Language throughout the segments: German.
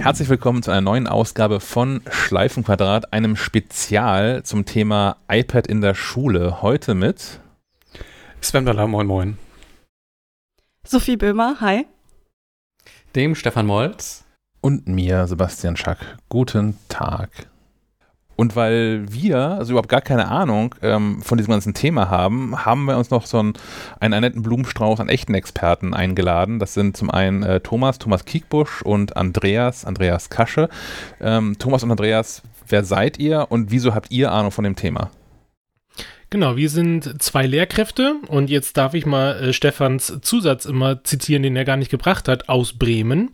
Herzlich willkommen zu einer neuen Ausgabe von Schleifenquadrat, einem Spezial zum Thema iPad in der Schule. Heute mit Sven Baller, moin moin. Sophie Böhmer, hi. Dem Stefan Molz. Und mir, Sebastian Schack. Guten Tag. Und weil wir also überhaupt gar keine Ahnung ähm, von diesem ganzen Thema haben, haben wir uns noch so einen, einen, netten Blumenstrauß an echten Experten eingeladen. Das sind zum einen äh, Thomas, Thomas Kiekbusch und Andreas, Andreas Kasche. Ähm, Thomas und Andreas, wer seid ihr und wieso habt ihr Ahnung von dem Thema? Genau, wir sind zwei Lehrkräfte und jetzt darf ich mal äh, Stefans Zusatz immer zitieren, den er gar nicht gebracht hat, aus Bremen.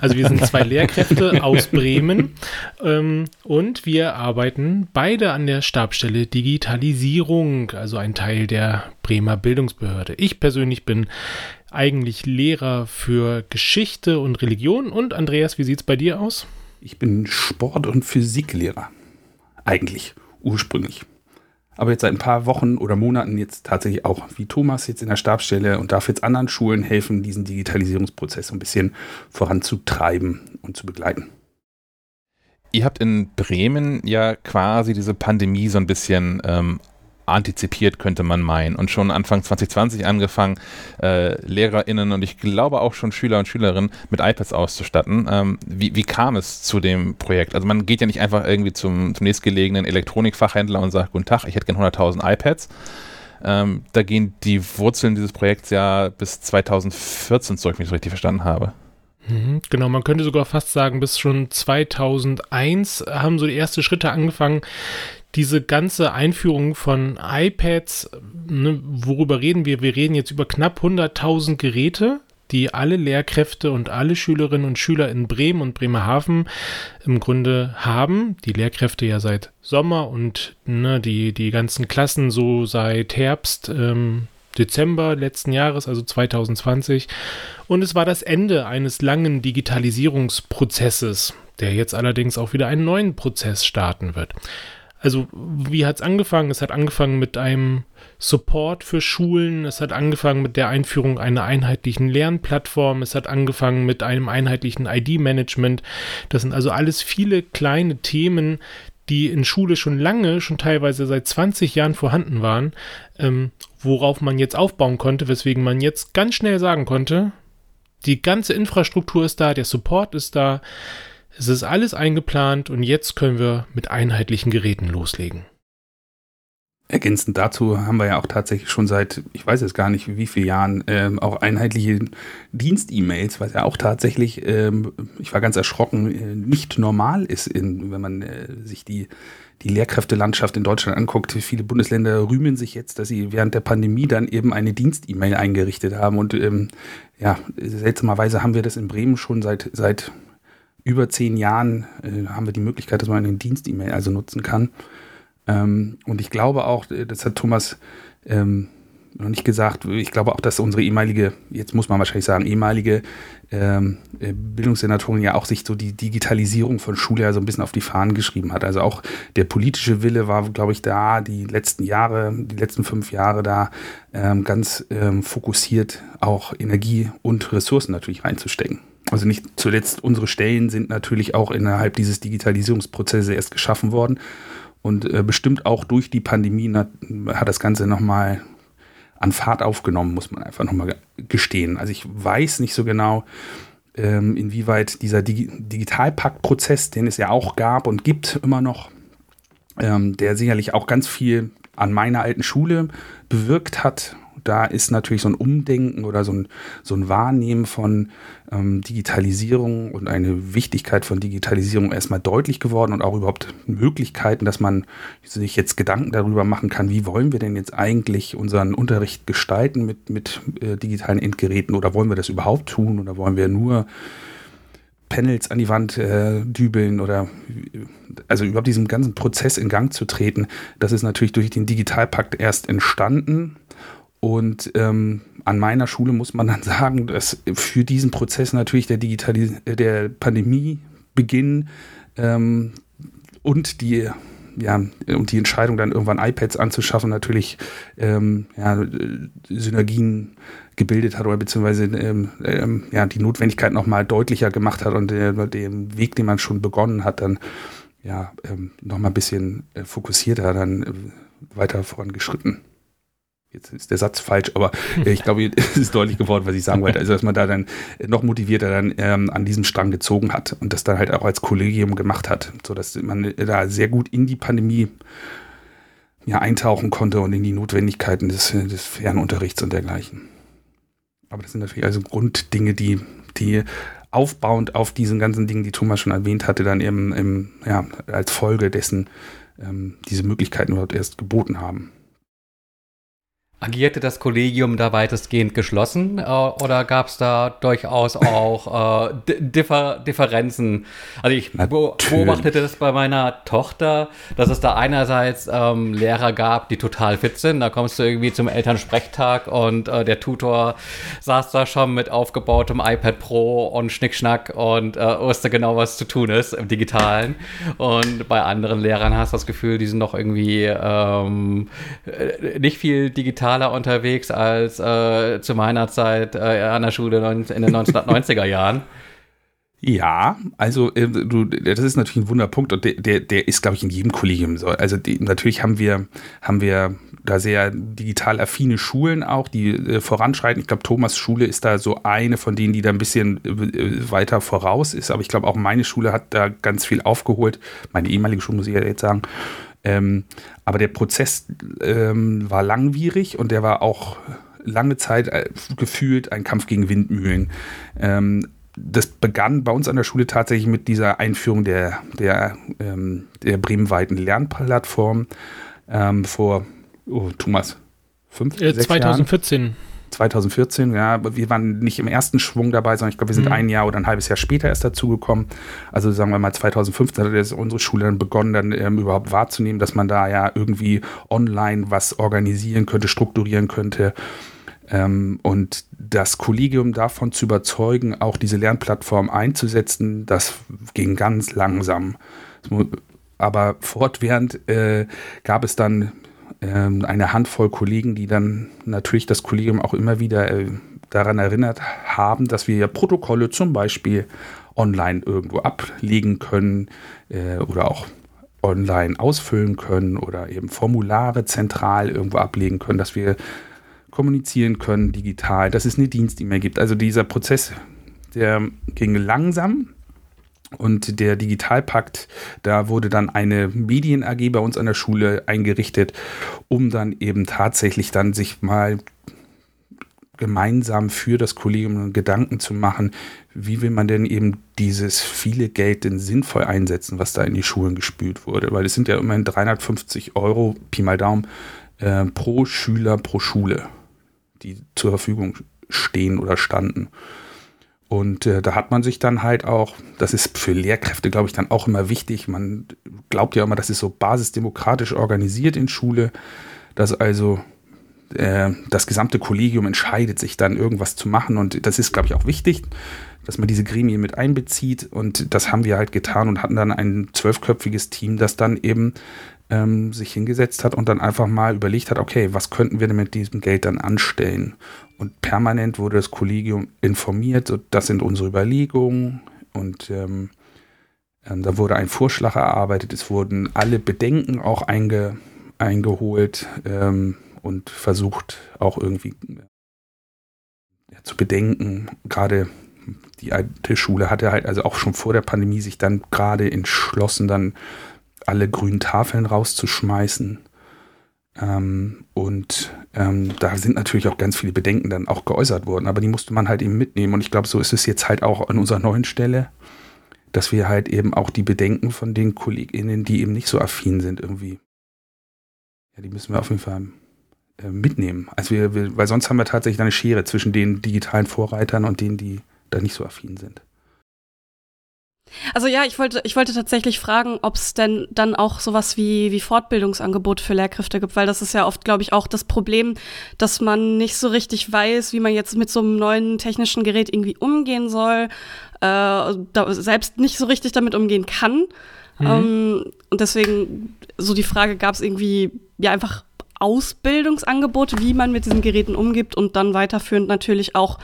Also wir sind zwei Lehrkräfte aus Bremen ähm, und wir arbeiten beide an der Stabstelle Digitalisierung, also ein Teil der Bremer Bildungsbehörde. Ich persönlich bin eigentlich Lehrer für Geschichte und Religion und Andreas, wie sieht es bei dir aus? Ich bin Sport- und Physiklehrer. Eigentlich, ursprünglich aber jetzt seit ein paar Wochen oder Monaten jetzt tatsächlich auch wie Thomas jetzt in der Stabsstelle und darf jetzt anderen Schulen helfen, diesen Digitalisierungsprozess so ein bisschen voranzutreiben und zu begleiten. Ihr habt in Bremen ja quasi diese Pandemie so ein bisschen ähm, antizipiert, könnte man meinen. Und schon Anfang 2020 angefangen, äh, LehrerInnen und ich glaube auch schon Schüler und Schülerinnen mit iPads auszustatten. Ähm, wie, wie kam es zu dem Projekt? Also man geht ja nicht einfach irgendwie zum, zum nächstgelegenen Elektronikfachhändler und sagt, guten Tag, ich hätte gerne 100.000 iPads. Ähm, da gehen die Wurzeln dieses Projekts ja bis 2014 zurück, wenn ich es richtig verstanden habe. Mhm, genau, man könnte sogar fast sagen, bis schon 2001 haben so die ersten Schritte angefangen, diese ganze Einführung von iPads, ne, worüber reden wir? Wir reden jetzt über knapp 100.000 Geräte, die alle Lehrkräfte und alle Schülerinnen und Schüler in Bremen und Bremerhaven im Grunde haben. Die Lehrkräfte ja seit Sommer und ne, die, die ganzen Klassen so seit Herbst, ähm, Dezember letzten Jahres, also 2020. Und es war das Ende eines langen Digitalisierungsprozesses, der jetzt allerdings auch wieder einen neuen Prozess starten wird also wie hat es angefangen? Es hat angefangen mit einem Support für Schulen, es hat angefangen mit der Einführung einer einheitlichen Lernplattform, es hat angefangen mit einem einheitlichen ID-Management. Das sind also alles viele kleine Themen, die in Schule schon lange, schon teilweise seit 20 Jahren vorhanden waren, ähm, worauf man jetzt aufbauen konnte, weswegen man jetzt ganz schnell sagen konnte, die ganze Infrastruktur ist da, der Support ist da, es ist alles eingeplant und jetzt können wir mit einheitlichen Geräten loslegen. Ergänzend dazu haben wir ja auch tatsächlich schon seit, ich weiß jetzt gar nicht wie viele Jahren, ähm, auch einheitliche Dienst-E-Mails, was ja auch tatsächlich, ähm, ich war ganz erschrocken, äh, nicht normal ist, in, wenn man äh, sich die, die Lehrkräftelandschaft in Deutschland anguckt. Viele Bundesländer rühmen sich jetzt, dass sie während der Pandemie dann eben eine Dienst-E-Mail eingerichtet haben. Und ähm, ja, seltsamerweise haben wir das in Bremen schon seit, seit über zehn Jahren äh, haben wir die Möglichkeit, dass man einen Dienst-E-Mail also nutzen kann. Ähm, und ich glaube auch, äh, das hat Thomas ähm, noch nicht gesagt, ich glaube auch, dass unsere ehemalige, jetzt muss man wahrscheinlich sagen, ehemalige ähm, äh, Bildungssenatorin ja auch sich so die Digitalisierung von Schule ja so ein bisschen auf die Fahnen geschrieben hat. Also auch der politische Wille war, glaube ich, da die letzten Jahre, die letzten fünf Jahre da ähm, ganz ähm, fokussiert auch Energie und Ressourcen natürlich reinzustecken. Also nicht zuletzt unsere Stellen sind natürlich auch innerhalb dieses Digitalisierungsprozesses erst geschaffen worden. Und äh, bestimmt auch durch die Pandemie hat, hat das Ganze nochmal an Fahrt aufgenommen, muss man einfach nochmal gestehen. Also ich weiß nicht so genau, ähm, inwieweit dieser Digi Digitalpakt-Prozess, den es ja auch gab und gibt immer noch, ähm, der sicherlich auch ganz viel an meiner alten Schule bewirkt hat da ist natürlich so ein Umdenken oder so ein, so ein Wahrnehmen von ähm, Digitalisierung und eine Wichtigkeit von Digitalisierung erstmal deutlich geworden und auch überhaupt Möglichkeiten, dass man sich jetzt Gedanken darüber machen kann, wie wollen wir denn jetzt eigentlich unseren Unterricht gestalten mit, mit äh, digitalen Endgeräten oder wollen wir das überhaupt tun oder wollen wir nur Panels an die Wand äh, dübeln oder also überhaupt diesen ganzen Prozess in Gang zu treten, das ist natürlich durch den Digitalpakt erst entstanden und ähm, an meiner Schule muss man dann sagen, dass für diesen Prozess natürlich der, Digitalis der Pandemiebeginn ähm, und die ja, und die Entscheidung dann irgendwann iPads anzuschaffen natürlich ähm, ja, Synergien gebildet hat oder beziehungsweise ähm, ähm, ja, die Notwendigkeit nochmal deutlicher gemacht hat und äh, den Weg, den man schon begonnen hat, dann ja, ähm, nochmal ein bisschen äh, fokussierter dann äh, weiter vorangeschritten. Jetzt ist der Satz falsch, aber äh, ich glaube, es ist deutlich geworden, was ich sagen wollte. Also, dass man da dann noch motivierter dann ähm, an diesem Strang gezogen hat und das dann halt auch als Kollegium gemacht hat, sodass man da sehr gut in die Pandemie ja, eintauchen konnte und in die Notwendigkeiten des, des Fernunterrichts und dergleichen. Aber das sind natürlich also Grunddinge, die, die aufbauend auf diesen ganzen Dingen, die Thomas schon erwähnt hatte, dann eben im, ja, als Folge dessen ähm, diese Möglichkeiten überhaupt erst geboten haben. Agierte das Kollegium da weitestgehend geschlossen äh, oder gab es da durchaus auch äh, Differ Differenzen? Also ich Natürlich. beobachtete das bei meiner Tochter, dass es da einerseits ähm, Lehrer gab, die total fit sind. Da kommst du irgendwie zum Elternsprechtag und äh, der Tutor saß da schon mit aufgebautem iPad Pro und Schnickschnack und äh, wusste genau, was zu tun ist im Digitalen. Und bei anderen Lehrern hast du das Gefühl, die sind noch irgendwie ähm, äh, nicht viel digital digitaler unterwegs als äh, zu meiner Zeit äh, an der Schule in den 1990er Jahren. Ja, also äh, du, das ist natürlich ein Wunderpunkt und der, der, der ist, glaube ich, in jedem Kollegium so. Also die, natürlich haben wir, haben wir da sehr digital affine Schulen auch, die äh, voranschreiten. Ich glaube, Thomas Schule ist da so eine von denen, die da ein bisschen äh, weiter voraus ist. Aber ich glaube, auch meine Schule hat da ganz viel aufgeholt. Meine ehemalige Schule, muss ich ja jetzt sagen. Ähm, aber der Prozess ähm, war langwierig und der war auch lange Zeit äh, gefühlt ein Kampf gegen Windmühlen. Ähm, das begann bei uns an der Schule tatsächlich mit dieser Einführung der, der, ähm, der bremenweiten Lernplattform ähm, vor, oh, Thomas, fünf, äh, 2014. Jahren. 2014, ja, wir waren nicht im ersten Schwung dabei, sondern ich glaube, wir sind mhm. ein Jahr oder ein halbes Jahr später erst dazugekommen. Also sagen wir mal 2015 hat unsere Schule dann begonnen, dann ähm, überhaupt wahrzunehmen, dass man da ja irgendwie online was organisieren könnte, strukturieren könnte. Ähm, und das Kollegium davon zu überzeugen, auch diese Lernplattform einzusetzen, das ging ganz langsam. Aber fortwährend äh, gab es dann eine Handvoll Kollegen, die dann natürlich das Kollegium auch immer wieder äh, daran erinnert haben, dass wir ja Protokolle zum Beispiel online irgendwo ablegen können äh, oder auch online ausfüllen können oder eben Formulare zentral irgendwo ablegen können, dass wir kommunizieren können digital, dass es eine Dienst-E-Mail gibt. Also dieser Prozess, der ging langsam, und der Digitalpakt, da wurde dann eine Medien AG bei uns an der Schule eingerichtet, um dann eben tatsächlich dann sich mal gemeinsam für das Kollegium Gedanken zu machen, wie will man denn eben dieses viele Geld denn sinnvoll einsetzen, was da in die Schulen gespült wurde. Weil es sind ja immerhin 350 Euro, Pi mal Daumen, äh, pro Schüler, pro Schule, die zur Verfügung stehen oder standen. Und äh, da hat man sich dann halt auch, das ist für Lehrkräfte, glaube ich, dann auch immer wichtig. Man glaubt ja immer, das ist so basisdemokratisch organisiert in Schule, dass also äh, das gesamte Kollegium entscheidet, sich dann irgendwas zu machen. Und das ist, glaube ich, auch wichtig, dass man diese Gremien mit einbezieht. Und das haben wir halt getan und hatten dann ein zwölfköpfiges Team, das dann eben ähm, sich hingesetzt hat und dann einfach mal überlegt hat, okay, was könnten wir denn mit diesem Geld dann anstellen? Und permanent wurde das Kollegium informiert, so, das sind unsere Überlegungen und ähm, ähm, da wurde ein Vorschlag erarbeitet, es wurden alle Bedenken auch einge, eingeholt ähm, und versucht auch irgendwie ja, zu bedenken. Gerade die alte Schule hatte halt also auch schon vor der Pandemie sich dann gerade entschlossen, dann alle grünen Tafeln rauszuschmeißen. Ähm, und ähm, da sind natürlich auch ganz viele Bedenken dann auch geäußert worden, aber die musste man halt eben mitnehmen. Und ich glaube, so ist es jetzt halt auch an unserer neuen Stelle, dass wir halt eben auch die Bedenken von den KollegInnen, die eben nicht so affin sind, irgendwie, ja, die müssen wir auf jeden Fall äh, mitnehmen. Also wir, wir, weil sonst haben wir tatsächlich eine Schere zwischen den digitalen Vorreitern und denen, die da nicht so affin sind. Also ja, ich wollte, ich wollte tatsächlich fragen, ob es denn dann auch sowas wie, wie Fortbildungsangebote für Lehrkräfte gibt, weil das ist ja oft, glaube ich, auch das Problem, dass man nicht so richtig weiß, wie man jetzt mit so einem neuen technischen Gerät irgendwie umgehen soll, äh, selbst nicht so richtig damit umgehen kann. Mhm. Ähm, und deswegen so die Frage, gab es irgendwie ja einfach Ausbildungsangebote, wie man mit diesen Geräten umgibt und dann weiterführend natürlich auch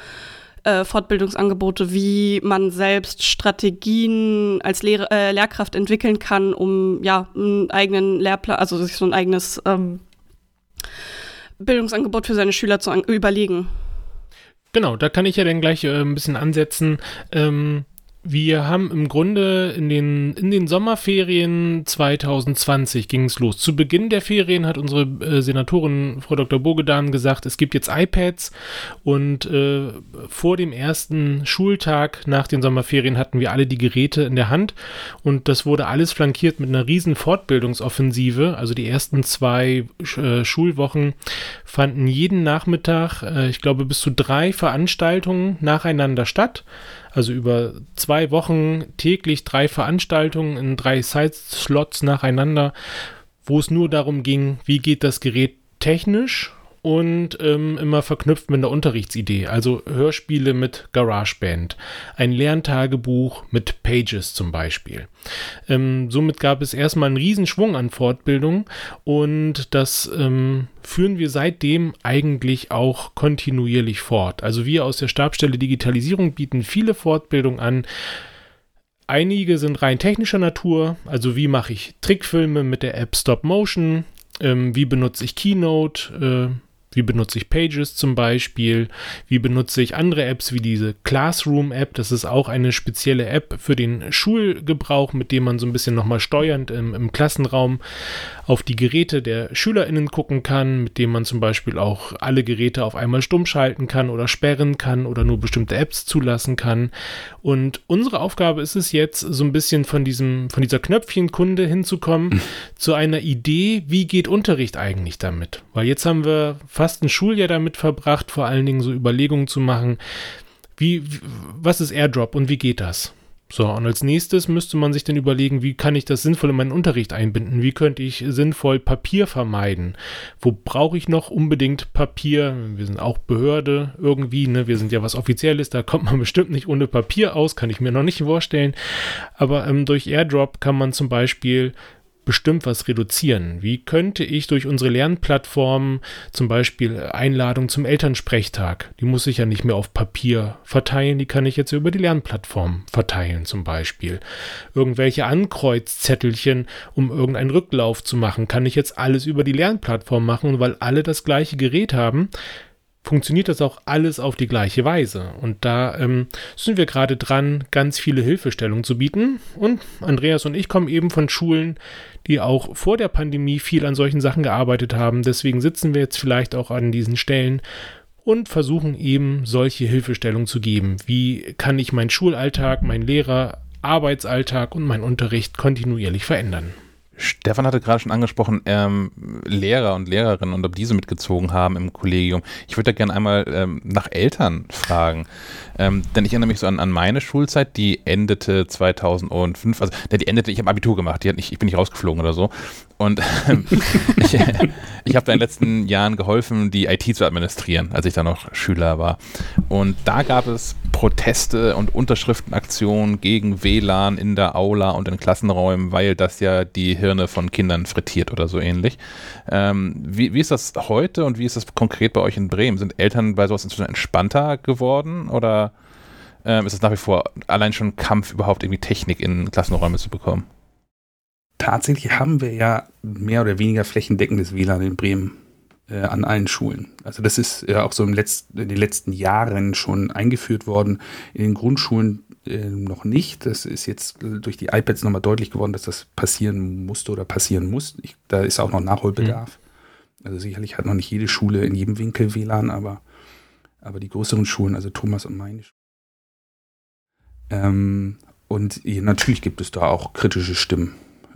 äh, Fortbildungsangebote, wie man selbst Strategien als Lehr äh, Lehrkraft entwickeln kann, um ja einen eigenen Lehrplan, also sich so ein eigenes ähm, Bildungsangebot für seine Schüler zu überlegen. Genau, da kann ich ja dann gleich äh, ein bisschen ansetzen. Ähm, wir haben im Grunde in den, in den Sommerferien 2020 ging es los. Zu Beginn der Ferien hat unsere äh, Senatorin Frau Dr. Bogedan gesagt, es gibt jetzt iPads und äh, vor dem ersten Schultag nach den Sommerferien hatten wir alle die Geräte in der Hand und das wurde alles flankiert mit einer riesen Fortbildungsoffensive. Also die ersten zwei äh, Schulwochen fanden jeden Nachmittag, äh, ich glaube, bis zu drei Veranstaltungen nacheinander statt. Also über zwei Wochen täglich drei Veranstaltungen in drei Side-Slots nacheinander, wo es nur darum ging, wie geht das Gerät technisch und ähm, immer verknüpft mit einer Unterrichtsidee, also Hörspiele mit GarageBand, ein Lerntagebuch mit Pages zum Beispiel. Ähm, somit gab es erstmal einen Riesenschwung an Fortbildung und das ähm, führen wir seitdem eigentlich auch kontinuierlich fort. Also wir aus der Stabstelle Digitalisierung bieten viele Fortbildungen an. Einige sind rein technischer Natur, also wie mache ich Trickfilme mit der App Stop Motion, ähm, wie benutze ich Keynote, äh, wie benutze ich Pages zum Beispiel? Wie benutze ich andere Apps wie diese Classroom-App? Das ist auch eine spezielle App für den Schulgebrauch, mit dem man so ein bisschen nochmal steuernd im, im Klassenraum auf die Geräte der SchülerInnen gucken kann, mit dem man zum Beispiel auch alle Geräte auf einmal stumm schalten kann oder sperren kann oder nur bestimmte Apps zulassen kann. Und unsere Aufgabe ist es jetzt, so ein bisschen von diesem, von dieser Knöpfchenkunde hinzukommen zu einer Idee, wie geht Unterricht eigentlich damit? Weil jetzt haben wir fast ein Schuljahr damit verbracht, vor allen Dingen so Überlegungen zu machen, wie, was ist Airdrop und wie geht das? So, und als nächstes müsste man sich dann überlegen, wie kann ich das sinnvoll in meinen Unterricht einbinden? Wie könnte ich sinnvoll Papier vermeiden? Wo brauche ich noch unbedingt Papier? Wir sind auch Behörde irgendwie, ne? Wir sind ja was Offizielles, da kommt man bestimmt nicht ohne Papier aus, kann ich mir noch nicht vorstellen. Aber ähm, durch Airdrop kann man zum Beispiel bestimmt was reduzieren. Wie könnte ich durch unsere Lernplattformen zum Beispiel Einladung zum Elternsprechtag, die muss ich ja nicht mehr auf Papier verteilen, die kann ich jetzt über die Lernplattform verteilen zum Beispiel. Irgendwelche Ankreuzzettelchen, um irgendeinen Rücklauf zu machen, kann ich jetzt alles über die Lernplattform machen, weil alle das gleiche Gerät haben funktioniert das auch alles auf die gleiche Weise. Und da ähm, sind wir gerade dran, ganz viele Hilfestellungen zu bieten. Und Andreas und ich kommen eben von Schulen, die auch vor der Pandemie viel an solchen Sachen gearbeitet haben. Deswegen sitzen wir jetzt vielleicht auch an diesen Stellen und versuchen eben solche Hilfestellungen zu geben. Wie kann ich meinen Schulalltag, meinen Lehrer, Arbeitsalltag und meinen Unterricht kontinuierlich verändern? Stefan hatte gerade schon angesprochen, ähm, Lehrer und Lehrerinnen und ob diese mitgezogen haben im Kollegium. Ich würde da gerne einmal ähm, nach Eltern fragen. Ähm, denn ich erinnere mich so an, an, meine Schulzeit, die endete 2005, also die endete, ich habe Abitur gemacht, nicht, ich bin nicht rausgeflogen oder so. Und ähm, ich, ich habe da in den letzten Jahren geholfen, die IT zu administrieren, als ich da noch Schüler war. Und da gab es Proteste und Unterschriftenaktionen gegen WLAN in der Aula und in Klassenräumen, weil das ja die Hirne von Kindern frittiert oder so ähnlich. Ähm, wie, wie ist das heute und wie ist das konkret bei euch in Bremen? Sind Eltern bei sowas inzwischen entspannter geworden oder ähm, ist es nach wie vor allein schon Kampf, überhaupt irgendwie Technik in Klassenräume zu bekommen? Tatsächlich haben wir ja mehr oder weniger flächendeckendes WLAN in Bremen äh, an allen Schulen. Also das ist ja auch so im letzten, in den letzten Jahren schon eingeführt worden. In den Grundschulen äh, noch nicht. Das ist jetzt durch die iPads nochmal deutlich geworden, dass das passieren musste oder passieren muss. Ich, da ist auch noch Nachholbedarf. Mhm. Also sicherlich hat noch nicht jede Schule in jedem Winkel WLAN, aber, aber die größeren Schulen, also Thomas und meine ähm, und natürlich gibt es da auch kritische Stimmen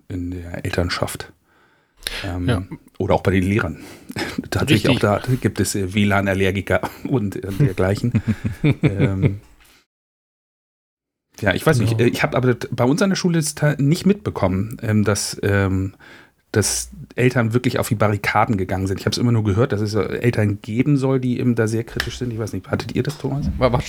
in der Elternschaft. Ähm, ja. Oder auch bei den Lehrern. Tatsächlich auch da gibt es äh, WLAN-Allergiker und äh, dergleichen. ähm, ja, ich weiß genau. nicht. Ich habe aber bei uns an der Schule nicht mitbekommen, ähm, dass, ähm, dass Eltern wirklich auf die Barrikaden gegangen sind. Ich habe es immer nur gehört, dass es Eltern geben soll, die eben da sehr kritisch sind. Ich weiß nicht, hattet ihr das, Thomas? War, war,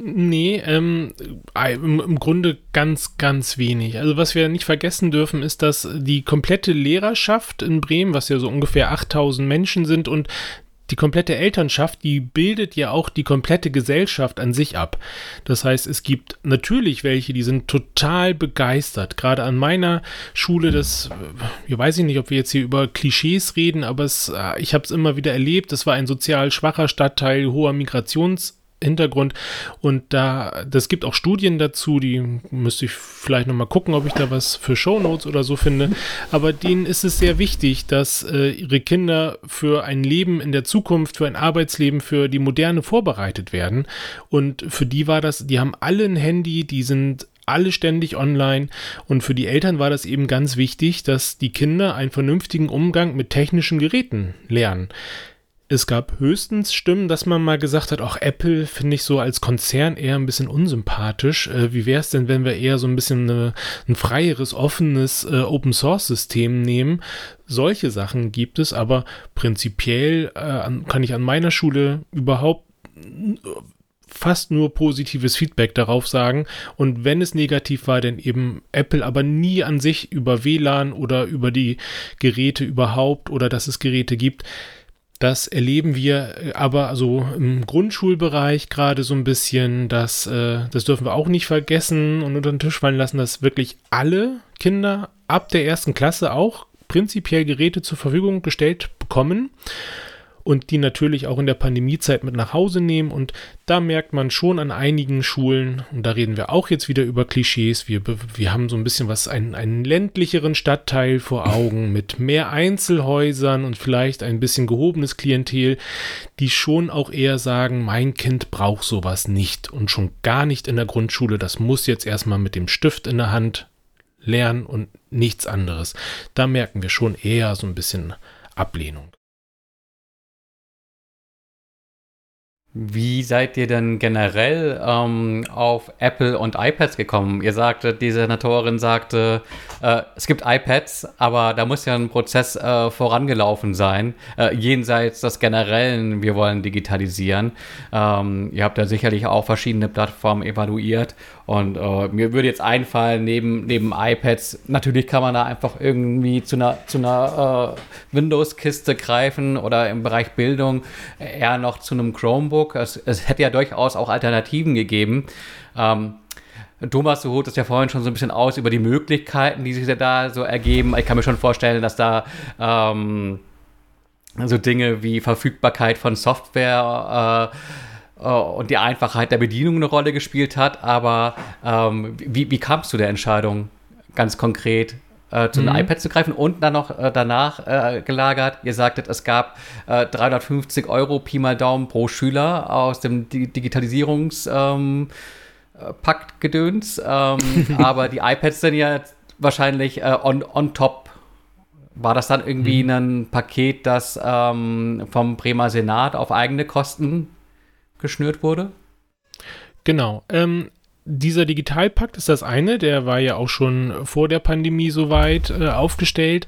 Nee, ähm, im, im, Grunde ganz, ganz wenig. Also was wir nicht vergessen dürfen, ist, dass die komplette Lehrerschaft in Bremen, was ja so ungefähr 8000 Menschen sind und die komplette Elternschaft, die bildet ja auch die komplette Gesellschaft an sich ab. Das heißt, es gibt natürlich welche, die sind total begeistert. Gerade an meiner Schule, das, ich äh, weiß ich nicht, ob wir jetzt hier über Klischees reden, aber es, äh, ich habe es immer wieder erlebt. Es war ein sozial schwacher Stadtteil, hoher Migrations Hintergrund. Und da, das gibt auch Studien dazu, die müsste ich vielleicht nochmal gucken, ob ich da was für Shownotes oder so finde. Aber denen ist es sehr wichtig, dass äh, ihre Kinder für ein Leben in der Zukunft, für ein Arbeitsleben, für die Moderne vorbereitet werden. Und für die war das, die haben alle ein Handy, die sind alle ständig online und für die Eltern war das eben ganz wichtig, dass die Kinder einen vernünftigen Umgang mit technischen Geräten lernen es gab höchstens Stimmen, dass man mal gesagt hat, auch Apple finde ich so als Konzern eher ein bisschen unsympathisch. Äh, wie wäre es denn, wenn wir eher so ein bisschen eine, ein freieres, offenes äh, Open Source System nehmen? Solche Sachen gibt es, aber prinzipiell äh, kann ich an meiner Schule überhaupt fast nur positives Feedback darauf sagen. Und wenn es negativ war, dann eben Apple, aber nie an sich über WLAN oder über die Geräte überhaupt oder dass es Geräte gibt. Das erleben wir äh, aber also im Grundschulbereich gerade so ein bisschen, dass äh, das dürfen wir auch nicht vergessen und unter den Tisch fallen lassen, dass wirklich alle Kinder ab der ersten Klasse auch prinzipiell Geräte zur Verfügung gestellt bekommen und die natürlich auch in der Pandemiezeit mit nach Hause nehmen. Und da merkt man schon an einigen Schulen, und da reden wir auch jetzt wieder über Klischees, wir, wir haben so ein bisschen was, einen, einen ländlicheren Stadtteil vor Augen mit mehr Einzelhäusern und vielleicht ein bisschen gehobenes Klientel, die schon auch eher sagen, mein Kind braucht sowas nicht und schon gar nicht in der Grundschule. Das muss jetzt erstmal mit dem Stift in der Hand lernen und nichts anderes. Da merken wir schon eher so ein bisschen Ablehnung. Wie seid ihr denn generell ähm, auf Apple und iPads gekommen? Ihr sagte, die Senatorin sagte, äh, es gibt iPads, aber da muss ja ein Prozess äh, vorangelaufen sein, äh, jenseits des generellen, wir wollen digitalisieren. Ähm, ihr habt ja sicherlich auch verschiedene Plattformen evaluiert und äh, mir würde jetzt einfallen, neben, neben iPads, natürlich kann man da einfach irgendwie zu einer, zu einer äh, Windows-Kiste greifen oder im Bereich Bildung eher noch zu einem Chromebook. Es, es hätte ja durchaus auch Alternativen gegeben. Ähm, Thomas, du holst es ja vorhin schon so ein bisschen aus über die Möglichkeiten, die sich da so ergeben. Ich kann mir schon vorstellen, dass da ähm, so Dinge wie Verfügbarkeit von Software äh, und die Einfachheit der Bedienung eine Rolle gespielt hat. Aber ähm, wie, wie kamst du der Entscheidung ganz konkret? Äh, zu mhm. einem iPad zu greifen und dann noch äh, danach äh, gelagert. Ihr sagtet, es gab 350 äh, Euro Pi mal Daumen pro Schüler aus dem Di Digitalisierungs ähm, äh. Ähm, aber die iPads sind ja wahrscheinlich on, on top war das dann irgendwie mhm. ein Paket, das ähm, vom Bremer Senat auf eigene Kosten geschnürt wurde? Genau. Ähm, dieser Digitalpakt ist das eine, der war ja auch schon vor der Pandemie soweit äh, aufgestellt.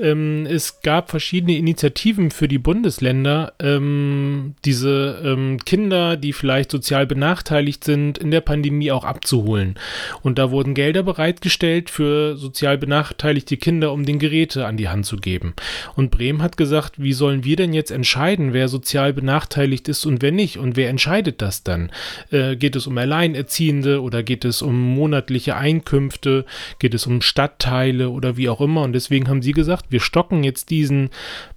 Ähm, es gab verschiedene Initiativen für die Bundesländer, ähm, diese ähm, Kinder, die vielleicht sozial benachteiligt sind, in der Pandemie auch abzuholen. Und da wurden Gelder bereitgestellt für sozial benachteiligte Kinder, um den Geräte an die Hand zu geben. Und Bremen hat gesagt, wie sollen wir denn jetzt entscheiden, wer sozial benachteiligt ist und wer nicht? Und wer entscheidet das dann? Äh, geht es um Alleinerziehende oder geht es um monatliche Einkünfte? Geht es um Stadtteile oder wie auch immer? Und deswegen haben sie gesagt, wir stocken jetzt diesen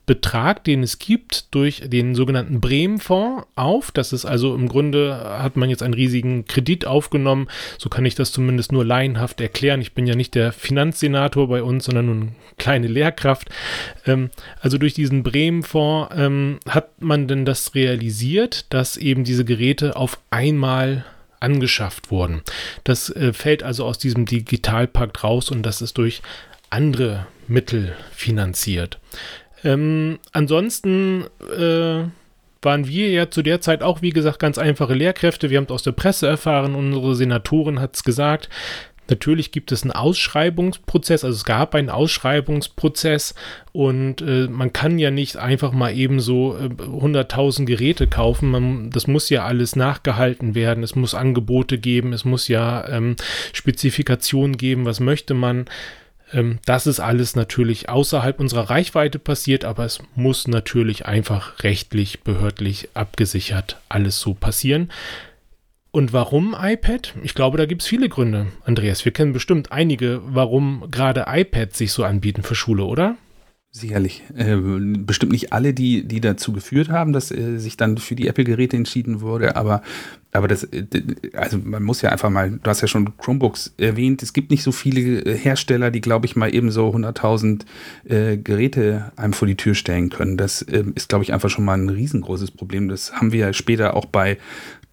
Betrag, den es gibt, durch den sogenannten Bremen-Fonds auf. Das ist also im Grunde, hat man jetzt einen riesigen Kredit aufgenommen. So kann ich das zumindest nur laienhaft erklären. Ich bin ja nicht der Finanzsenator bei uns, sondern nur eine kleine Lehrkraft. Ähm, also durch diesen Bremen-Fonds ähm, hat man denn das realisiert, dass eben diese Geräte auf einmal angeschafft wurden. Das äh, fällt also aus diesem Digitalpakt raus und das ist durch andere Mittel finanziert. Ähm, ansonsten äh, waren wir ja zu der Zeit auch, wie gesagt, ganz einfache Lehrkräfte. Wir haben es aus der Presse erfahren, unsere Senatorin hat es gesagt. Natürlich gibt es einen Ausschreibungsprozess, also es gab einen Ausschreibungsprozess und äh, man kann ja nicht einfach mal eben so äh, 100.000 Geräte kaufen. Man, das muss ja alles nachgehalten werden. Es muss Angebote geben. Es muss ja ähm, Spezifikationen geben. Was möchte man? Ähm, das ist alles natürlich außerhalb unserer Reichweite passiert, aber es muss natürlich einfach rechtlich, behördlich abgesichert alles so passieren. Und warum iPad? Ich glaube, da gibt es viele Gründe. Andreas, wir kennen bestimmt einige, warum gerade iPads sich so anbieten für Schule, oder? Sicherlich. Äh, bestimmt nicht alle, die, die dazu geführt haben, dass äh, sich dann für die Apple-Geräte entschieden wurde, aber, aber das, äh, also man muss ja einfach mal, du hast ja schon Chromebooks erwähnt, es gibt nicht so viele äh, Hersteller, die, glaube ich, mal eben so 100.000 äh, Geräte einem vor die Tür stellen können. Das ähm, ist, glaube ich, einfach schon mal ein riesengroßes Problem. Das haben wir ja später auch bei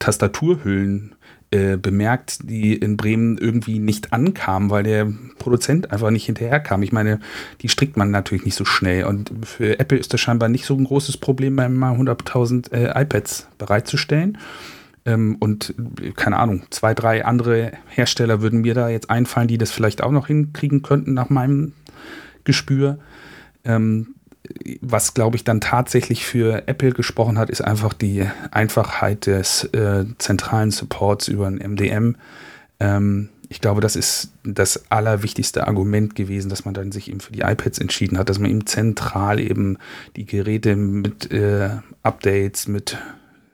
Tastaturhüllen äh, bemerkt, die in Bremen irgendwie nicht ankamen, weil der Produzent einfach nicht hinterherkam. Ich meine, die strickt man natürlich nicht so schnell. Und für Apple ist das scheinbar nicht so ein großes Problem, mal 100.000 äh, iPads bereitzustellen. Ähm, und keine Ahnung, zwei, drei andere Hersteller würden mir da jetzt einfallen, die das vielleicht auch noch hinkriegen könnten nach meinem Gespür. Ähm, was, glaube ich, dann tatsächlich für Apple gesprochen hat, ist einfach die Einfachheit des äh, zentralen Supports über ein MDM. Ähm, ich glaube, das ist das allerwichtigste Argument gewesen, dass man dann sich eben für die iPads entschieden hat, dass man eben zentral eben die Geräte mit äh, Updates, mit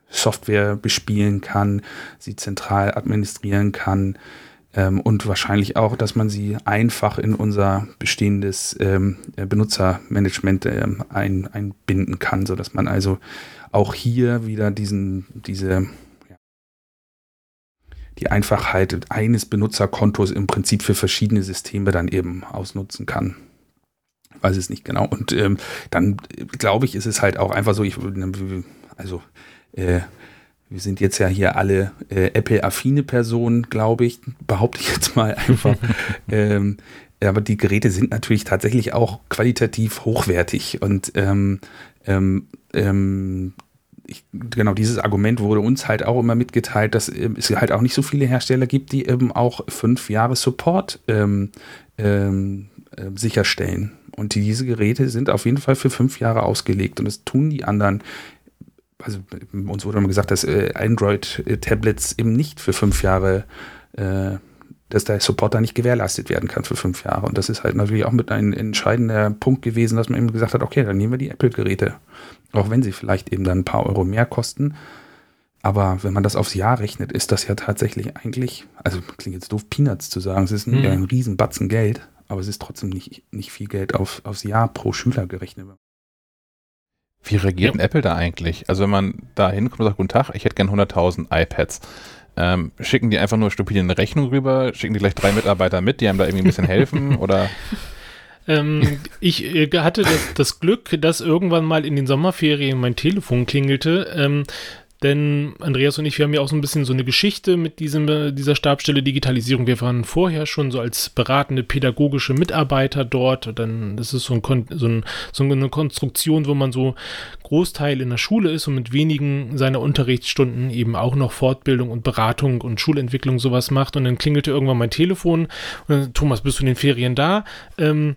Software bespielen kann, sie zentral administrieren kann ähm, und wahrscheinlich auch, dass man sie einfach in unser bestehendes ähm, Benutzermanagement ähm, ein, einbinden kann, sodass man also auch hier wieder diesen, diese die Einfachheit eines Benutzerkontos im Prinzip für verschiedene Systeme dann eben ausnutzen kann. Ich weiß es nicht genau. Und ähm, dann glaube ich, ist es halt auch einfach so, ich also äh, wir sind jetzt ja hier alle äh, Apple-affine Personen, glaube ich, behaupte ich jetzt mal einfach. ähm, aber die Geräte sind natürlich tatsächlich auch qualitativ hochwertig und ähm, ähm, ähm ich, genau dieses Argument wurde uns halt auch immer mitgeteilt, dass äh, es halt auch nicht so viele Hersteller gibt, die eben auch fünf Jahre Support ähm, ähm, äh, sicherstellen. Und diese Geräte sind auf jeden Fall für fünf Jahre ausgelegt und das tun die anderen also uns wurde immer gesagt, dass äh, Android-Tablets eben nicht für fünf Jahre, äh, dass der Support da nicht gewährleistet werden kann für fünf Jahre. Und das ist halt natürlich auch mit ein entscheidender Punkt gewesen, dass man eben gesagt hat, okay, dann nehmen wir die Apple-Geräte. Auch wenn sie vielleicht eben dann ein paar Euro mehr kosten. Aber wenn man das aufs Jahr rechnet, ist das ja tatsächlich eigentlich, also klingt jetzt doof, Peanuts zu sagen, es ist ein, mhm. ein Riesenbatzen Geld, aber es ist trotzdem nicht, nicht viel Geld auf, aufs Jahr pro Schüler gerechnet. Wie reagiert ja. Apple da eigentlich? Also wenn man da hinkommt und sagt, guten Tag, ich hätte gern 100.000 iPads. Ähm, schicken die einfach nur stupide eine Rechnung rüber? Schicken die gleich drei Mitarbeiter mit, die einem da irgendwie ein bisschen helfen? Oder ähm, ich äh, hatte das, das, Glück, dass irgendwann mal in den Sommerferien mein Telefon klingelte. Ähm, denn Andreas und ich, wir haben ja auch so ein bisschen so eine Geschichte mit diesem, dieser Stabstelle Digitalisierung. Wir waren vorher schon so als beratende pädagogische Mitarbeiter dort. Dann, das ist so, ein, so, ein, so eine Konstruktion, wo man so Großteil in der Schule ist und mit wenigen seiner Unterrichtsstunden eben auch noch Fortbildung und Beratung und Schulentwicklung sowas macht. Und dann klingelte irgendwann mein Telefon und dann, Thomas, bist du in den Ferien da? Ähm,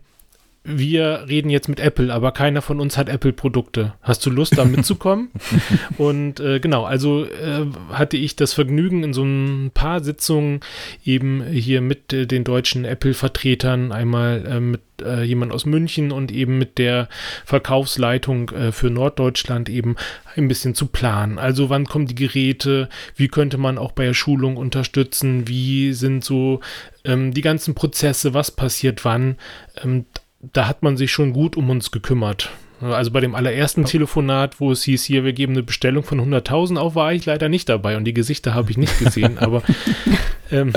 wir reden jetzt mit Apple, aber keiner von uns hat Apple-Produkte. Hast du Lust, da mitzukommen? und äh, genau, also äh, hatte ich das Vergnügen, in so ein paar Sitzungen eben hier mit äh, den deutschen Apple-Vertretern, einmal äh, mit äh, jemand aus München und eben mit der Verkaufsleitung äh, für Norddeutschland eben ein bisschen zu planen. Also wann kommen die Geräte? Wie könnte man auch bei der Schulung unterstützen? Wie sind so ähm, die ganzen Prozesse? Was passiert wann? Ähm, da hat man sich schon gut um uns gekümmert. Also bei dem allerersten Telefonat, wo es hieß, hier, wir geben eine Bestellung von 100.000 auf, war ich leider nicht dabei und die Gesichter habe ich nicht gesehen, aber ähm,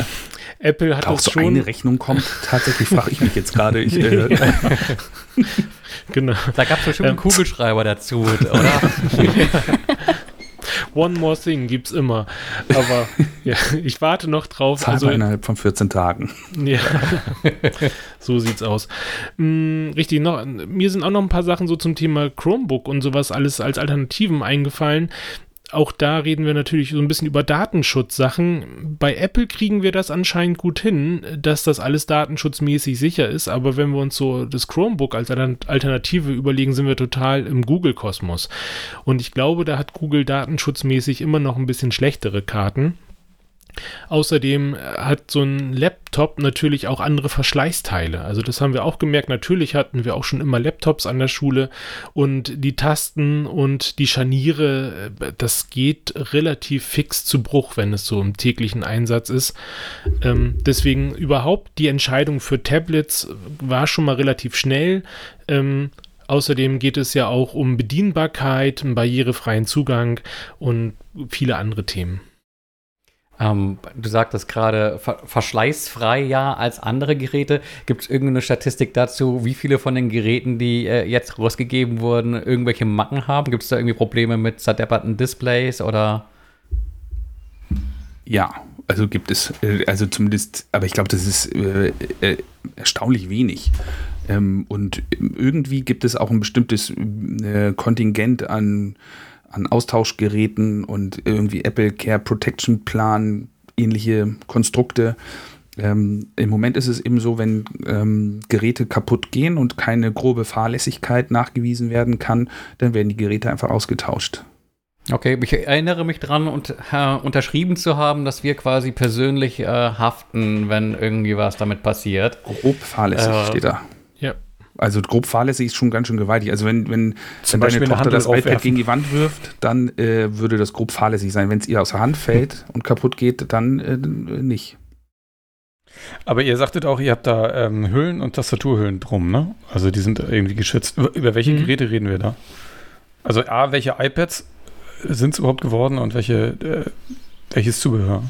Apple hat auch so schon eine Rechnung kommt. Tatsächlich frage ich mich jetzt gerade. Ich, äh, genau. Da gab es bestimmt einen ähm, Kugelschreiber dazu, oder? One More Thing gibt's immer. Aber ja, ich warte noch drauf. Zahlbar also innerhalb von 14 Tagen. Ja, so sieht's aus. Hm, richtig, noch, mir sind auch noch ein paar Sachen so zum Thema Chromebook und sowas alles als Alternativen eingefallen auch da reden wir natürlich so ein bisschen über Datenschutzsachen. Bei Apple kriegen wir das anscheinend gut hin, dass das alles datenschutzmäßig sicher ist, aber wenn wir uns so das Chromebook als Alternative überlegen, sind wir total im Google-Kosmos. Und ich glaube, da hat Google datenschutzmäßig immer noch ein bisschen schlechtere Karten. Außerdem hat so ein Laptop natürlich auch andere Verschleißteile. Also das haben wir auch gemerkt. Natürlich hatten wir auch schon immer Laptops an der Schule und die Tasten und die Scharniere, das geht relativ fix zu Bruch, wenn es so im täglichen Einsatz ist. Ähm, deswegen überhaupt die Entscheidung für Tablets war schon mal relativ schnell. Ähm, Außerdem geht es ja auch um Bedienbarkeit, einen barrierefreien Zugang und viele andere Themen. Ähm, du sagtest gerade ver verschleißfrei ja als andere Geräte. Gibt es irgendeine Statistik dazu, wie viele von den Geräten, die äh, jetzt rausgegeben wurden, irgendwelche Macken haben? Gibt es da irgendwie Probleme mit zerdepperten Displays oder? Ja, also gibt es, äh, also zumindest, aber ich glaube, das ist äh, äh, erstaunlich wenig. Ähm, und irgendwie gibt es auch ein bestimmtes äh, Kontingent an an Austauschgeräten und irgendwie Apple Care Protection Plan, ähnliche Konstrukte. Ähm, Im Moment ist es eben so, wenn ähm, Geräte kaputt gehen und keine grobe Fahrlässigkeit nachgewiesen werden kann, dann werden die Geräte einfach ausgetauscht. Okay, ich erinnere mich dran und äh, unterschrieben zu haben, dass wir quasi persönlich äh, haften, wenn irgendwie was damit passiert. Grob fahrlässig äh, steht da. Also grob fahrlässig ist schon ganz schön gewaltig. Also wenn, wenn, wenn deine Tochter das aufwerfen. iPad gegen die Wand wirft, dann äh, würde das grob fahrlässig sein. Wenn es ihr aus der Hand fällt und kaputt geht, dann äh, nicht. Aber ihr sagtet auch, ihr habt da ähm, Hüllen und Tastaturhüllen drum, ne? Also die sind irgendwie geschützt. Über, über welche mhm. Geräte reden wir da? Also A, welche iPads sind es überhaupt geworden und welche, äh, welches Zubehör?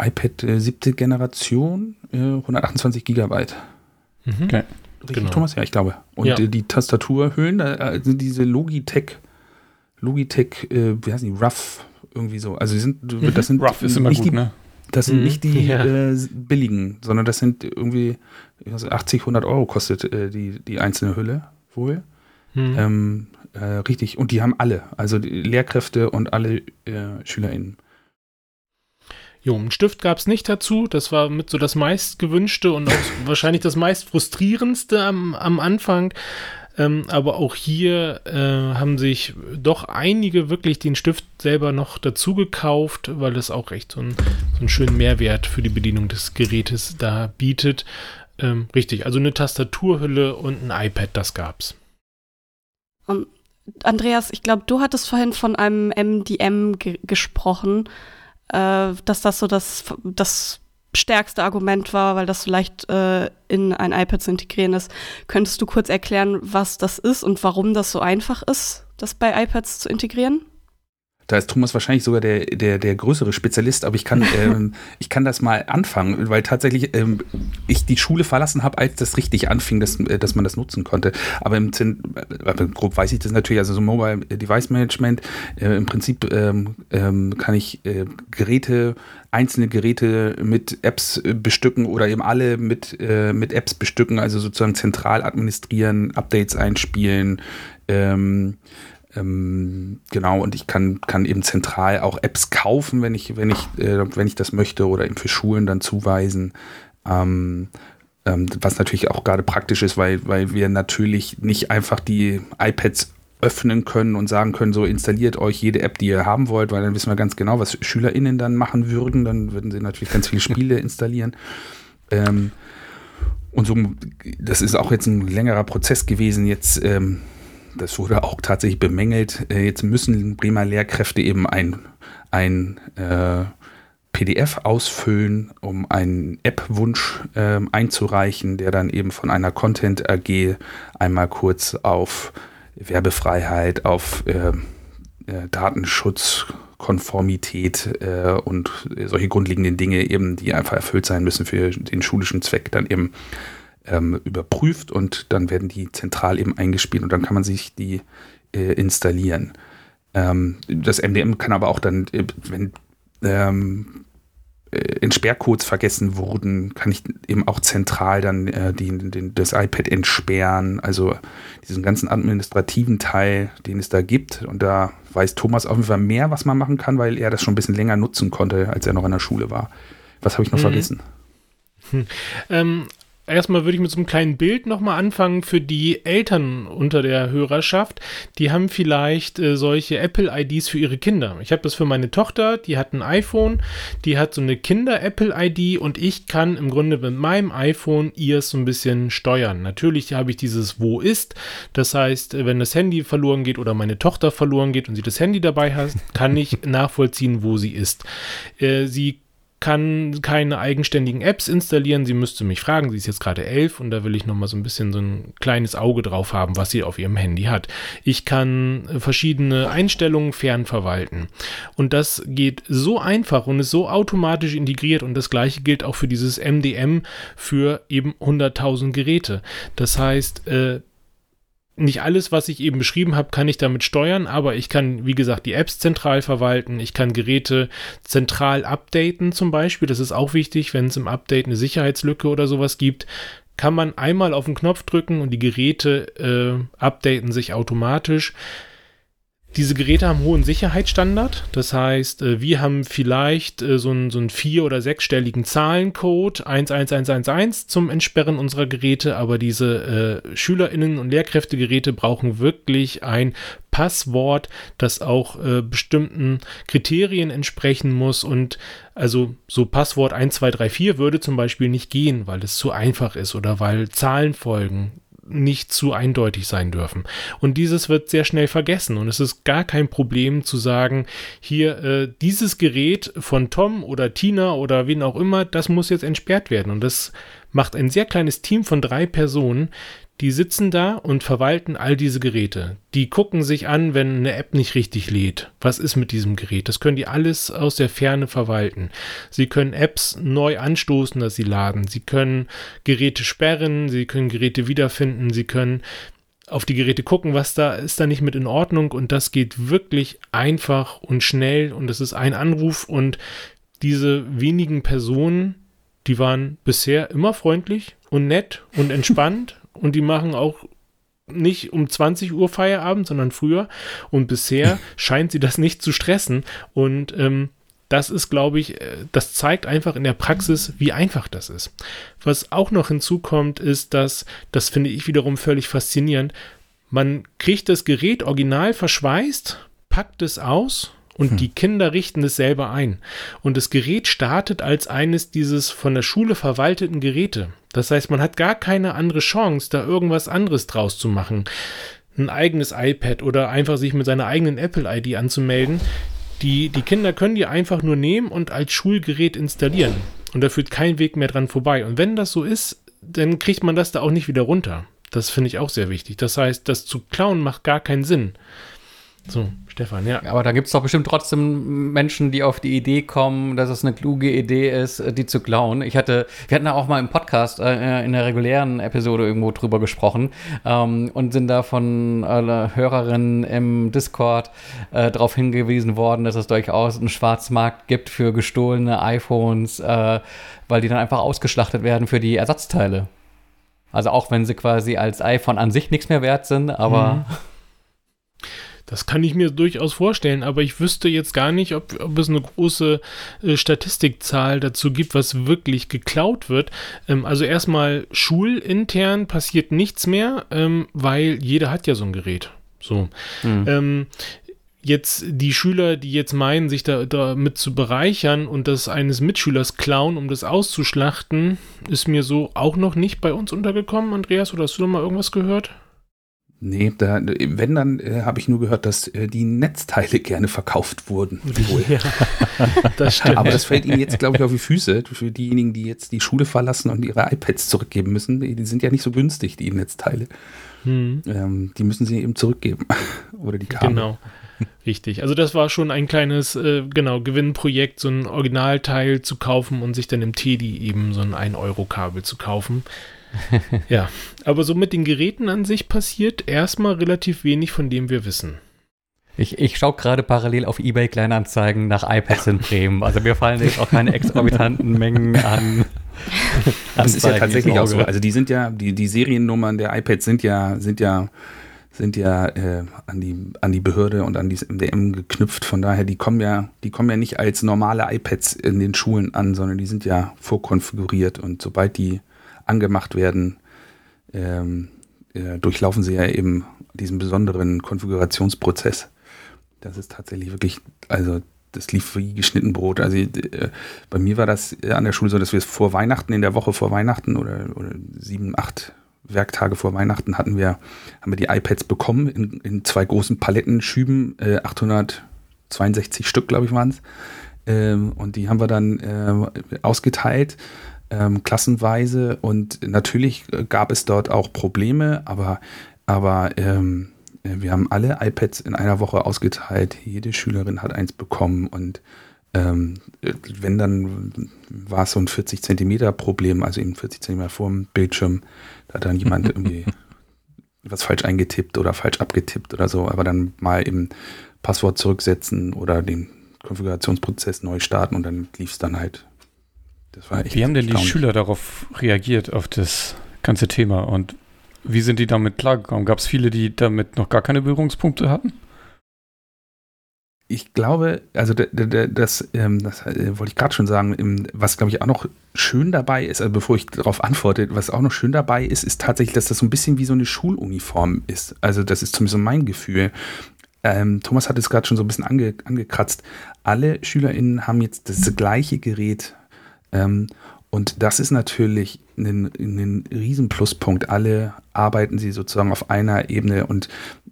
iPad äh, siebte Generation, 128 äh, Gigabyte. Mhm. Okay. Richtig, genau. Thomas? Ja, ich glaube. Und ja. die, Tastaturhöhen, da sind diese Logitech, Logitech, äh, wie heißen die, Rough, irgendwie so. Also die sind, mhm. das sind Rough ist immer gut, die, ne? Das sind mhm. nicht die ja. äh, billigen, sondern das sind irgendwie weiß, 80, 100 Euro kostet äh, die, die einzelne Hülle wohl. Mhm. Ähm, äh, richtig. Und die haben alle, also die Lehrkräfte und alle äh, SchülerInnen. Jo, einen Stift gab es nicht dazu. Das war mit so das meist gewünschte und auch wahrscheinlich das meist frustrierendste am, am Anfang. Ähm, aber auch hier äh, haben sich doch einige wirklich den Stift selber noch dazu gekauft, weil es auch echt so, ein, so einen schönen Mehrwert für die Bedienung des Gerätes da bietet. Ähm, richtig, also eine Tastaturhülle und ein iPad, das gab's. Um, Andreas, ich glaube, du hattest vorhin von einem MDM ge gesprochen äh, dass das so das, das stärkste Argument war, weil das so leicht äh, in ein iPad zu integrieren ist. Könntest du kurz erklären, was das ist und warum das so einfach ist, das bei iPads zu integrieren? Da ist Thomas wahrscheinlich sogar der, der, der größere Spezialist, aber ich kann, ähm, ich kann das mal anfangen, weil tatsächlich ähm, ich die Schule verlassen habe, als das richtig anfing, dass, äh, dass man das nutzen konnte. Aber im Zin, äh, grob weiß ich das natürlich, also so Mobile Device Management, äh, im Prinzip ähm, ähm, kann ich äh, Geräte, einzelne Geräte mit Apps äh, bestücken oder eben alle mit, äh, mit Apps bestücken, also sozusagen zentral administrieren, Updates einspielen, ähm, ähm, genau, und ich kann, kann eben zentral auch Apps kaufen, wenn ich, wenn ich, äh, wenn ich das möchte, oder eben für Schulen dann zuweisen. Ähm, ähm, was natürlich auch gerade praktisch ist, weil, weil wir natürlich nicht einfach die iPads öffnen können und sagen können, so installiert euch jede App, die ihr haben wollt, weil dann wissen wir ganz genau, was SchülerInnen dann machen würden. Dann würden sie natürlich ganz viele Spiele installieren. Ähm, und so, das ist auch jetzt ein längerer Prozess gewesen, jetzt ähm, das wurde auch tatsächlich bemängelt. Äh, jetzt müssen Bremer Lehrkräfte eben ein, ein äh, PDF ausfüllen, um einen App-Wunsch äh, einzureichen, der dann eben von einer Content AG einmal kurz auf Werbefreiheit, auf äh, äh Datenschutz, Konformität äh, und solche grundlegenden Dinge eben, die einfach erfüllt sein müssen für den schulischen Zweck, dann eben ähm, überprüft und dann werden die zentral eben eingespielt und dann kann man sich die äh, installieren. Ähm, das MDM kann aber auch dann, äh, wenn ähm, äh, Entsperrcodes vergessen wurden, kann ich eben auch zentral dann äh, die, den, das iPad entsperren. Also diesen ganzen administrativen Teil, den es da gibt. Und da weiß Thomas auf jeden Fall mehr, was man machen kann, weil er das schon ein bisschen länger nutzen konnte, als er noch in der Schule war. Was habe ich noch mhm. vergessen? Hm. Ähm, erstmal würde ich mit so einem kleinen Bild nochmal anfangen für die Eltern unter der Hörerschaft. Die haben vielleicht äh, solche Apple-IDs für ihre Kinder. Ich habe das für meine Tochter, die hat ein iPhone, die hat so eine Kinder-Apple-ID und ich kann im Grunde mit meinem iPhone ihr so ein bisschen steuern. Natürlich habe ich dieses Wo ist. Das heißt, wenn das Handy verloren geht oder meine Tochter verloren geht und sie das Handy dabei hat, kann ich nachvollziehen, wo sie ist. Äh, sie kann keine eigenständigen Apps installieren. Sie müsste mich fragen. Sie ist jetzt gerade elf und da will ich noch mal so ein bisschen so ein kleines Auge drauf haben, was sie auf ihrem Handy hat. Ich kann äh, verschiedene Einstellungen fernverwalten. Und das geht so einfach und ist so automatisch integriert. Und das gleiche gilt auch für dieses MDM für eben 100.000 Geräte. Das heißt, äh, nicht alles, was ich eben beschrieben habe, kann ich damit steuern, aber ich kann, wie gesagt, die Apps zentral verwalten. Ich kann Geräte zentral updaten zum Beispiel. Das ist auch wichtig, wenn es im Update eine Sicherheitslücke oder sowas gibt. Kann man einmal auf den Knopf drücken und die Geräte äh, updaten sich automatisch. Diese Geräte haben hohen Sicherheitsstandard. Das heißt, äh, wir haben vielleicht äh, so einen, so einen vier- oder sechsstelligen Zahlencode 11111 zum Entsperren unserer Geräte, aber diese äh, SchülerInnen und Lehrkräftegeräte brauchen wirklich ein Passwort, das auch äh, bestimmten Kriterien entsprechen muss. Und also so Passwort 1234 würde zum Beispiel nicht gehen, weil es zu einfach ist oder weil Zahlenfolgen nicht zu eindeutig sein dürfen. Und dieses wird sehr schnell vergessen und es ist gar kein Problem zu sagen, hier äh, dieses Gerät von Tom oder Tina oder wen auch immer, das muss jetzt entsperrt werden. Und das macht ein sehr kleines Team von drei Personen, die sitzen da und verwalten all diese Geräte. Die gucken sich an, wenn eine App nicht richtig lädt. Was ist mit diesem Gerät? Das können die alles aus der Ferne verwalten. Sie können Apps neu anstoßen, dass sie laden. Sie können Geräte sperren. Sie können Geräte wiederfinden. Sie können auf die Geräte gucken, was da ist da nicht mit in Ordnung. Und das geht wirklich einfach und schnell. Und es ist ein Anruf. Und diese wenigen Personen, die waren bisher immer freundlich und nett und entspannt und die machen auch nicht um 20 Uhr Feierabend, sondern früher. Und bisher scheint sie das nicht zu stressen. Und ähm, das ist, glaube ich, äh, das zeigt einfach in der Praxis, wie einfach das ist. Was auch noch hinzukommt, ist, dass, das finde ich wiederum völlig faszinierend, man kriegt das Gerät original verschweißt, packt es aus und hm. die Kinder richten es selber ein. Und das Gerät startet als eines dieses von der Schule verwalteten Geräte. Das heißt, man hat gar keine andere Chance, da irgendwas anderes draus zu machen. Ein eigenes iPad oder einfach sich mit seiner eigenen Apple-ID anzumelden. Die, die Kinder können die einfach nur nehmen und als Schulgerät installieren. Und da führt kein Weg mehr dran vorbei. Und wenn das so ist, dann kriegt man das da auch nicht wieder runter. Das finde ich auch sehr wichtig. Das heißt, das zu klauen macht gar keinen Sinn. So, Stefan, ja. Aber da gibt es doch bestimmt trotzdem Menschen, die auf die Idee kommen, dass es eine kluge Idee ist, die zu klauen. Ich hatte, wir hatten da auch mal im Podcast äh, in der regulären Episode irgendwo drüber gesprochen ähm, und sind da von äh, Hörerinnen im Discord äh, darauf hingewiesen worden, dass es durchaus einen Schwarzmarkt gibt für gestohlene iPhones, äh, weil die dann einfach ausgeschlachtet werden für die Ersatzteile. Also auch wenn sie quasi als iPhone an sich nichts mehr wert sind, aber. Mhm. Das kann ich mir durchaus vorstellen, aber ich wüsste jetzt gar nicht, ob, ob es eine große äh, Statistikzahl dazu gibt, was wirklich geklaut wird. Ähm, also erstmal schulintern passiert nichts mehr, ähm, weil jeder hat ja so ein Gerät. So. Mhm. Ähm, jetzt die Schüler, die jetzt meinen, sich da, damit zu bereichern und das eines Mitschülers klauen, um das auszuschlachten, ist mir so auch noch nicht bei uns untergekommen. Andreas, oder hast du noch mal irgendwas gehört? Nee, da, wenn, dann äh, habe ich nur gehört, dass äh, die Netzteile gerne verkauft wurden. Ja, das stimmt. Aber das fällt ihnen jetzt, glaube ich, auf die Füße. Für diejenigen, die jetzt die Schule verlassen und ihre iPads zurückgeben müssen. Die sind ja nicht so günstig, die Netzteile. Hm. Ähm, die müssen sie eben zurückgeben. Oder die Kabel. Genau. Richtig. Also das war schon ein kleines, äh, genau, Gewinnprojekt, so ein Originalteil zu kaufen und sich dann im Teddy eben so ein 1-Euro-Kabel zu kaufen. ja, aber so mit den Geräten an sich passiert erstmal relativ wenig, von dem wir wissen. Ich, ich schaue gerade parallel auf eBay Kleinanzeigen nach iPads in Bremen. Also mir fallen jetzt auch keine exorbitanten Mengen an. Das ist ja tatsächlich auch so. Also die sind ja, die, die Seriennummern der iPads sind ja, sind ja, sind ja äh, an, die, an die Behörde und an die MDM geknüpft. Von daher, die kommen ja, die kommen ja nicht als normale iPads in den Schulen an, sondern die sind ja vorkonfiguriert und sobald die angemacht werden, ähm, äh, durchlaufen sie ja eben diesen besonderen Konfigurationsprozess. Das ist tatsächlich wirklich, also das lief wie geschnitten Brot. Also äh, bei mir war das an der Schule so, dass wir es vor Weihnachten, in der Woche vor Weihnachten oder, oder sieben, acht Werktage vor Weihnachten hatten wir, haben wir die iPads bekommen in, in zwei großen Palettenschüben, äh, 862 Stück, glaube ich, waren es. Ähm, und die haben wir dann äh, ausgeteilt, ähm, klassenweise. Und natürlich gab es dort auch Probleme, aber, aber ähm, äh, wir haben alle iPads in einer Woche ausgeteilt. Jede Schülerin hat eins bekommen und ähm, wenn dann war es so ein 40 Zentimeter Problem, also eben 40 Zentimeter vor dem Bildschirm, da hat dann jemand irgendwie was falsch eingetippt oder falsch abgetippt oder so, aber dann mal eben Passwort zurücksetzen oder den Konfigurationsprozess neu starten und dann lief es dann halt. Das war echt Wie haben denn die Schüler darauf reagiert, auf das ganze Thema und wie sind die damit klargekommen? Gab es viele, die damit noch gar keine Berührungspunkte hatten? Ich glaube, also das, ähm, das äh, wollte ich gerade schon sagen, was glaube ich auch noch schön dabei ist, also bevor ich darauf antworte, was auch noch schön dabei ist, ist tatsächlich, dass das so ein bisschen wie so eine Schuluniform ist. Also das ist zumindest so mein Gefühl. Ähm, Thomas hat es gerade schon so ein bisschen ange, angekratzt. Alle SchülerInnen haben jetzt das gleiche Gerät ähm, und das ist natürlich ein, ein Riesenpluspunkt. Alle arbeiten sie sozusagen auf einer Ebene und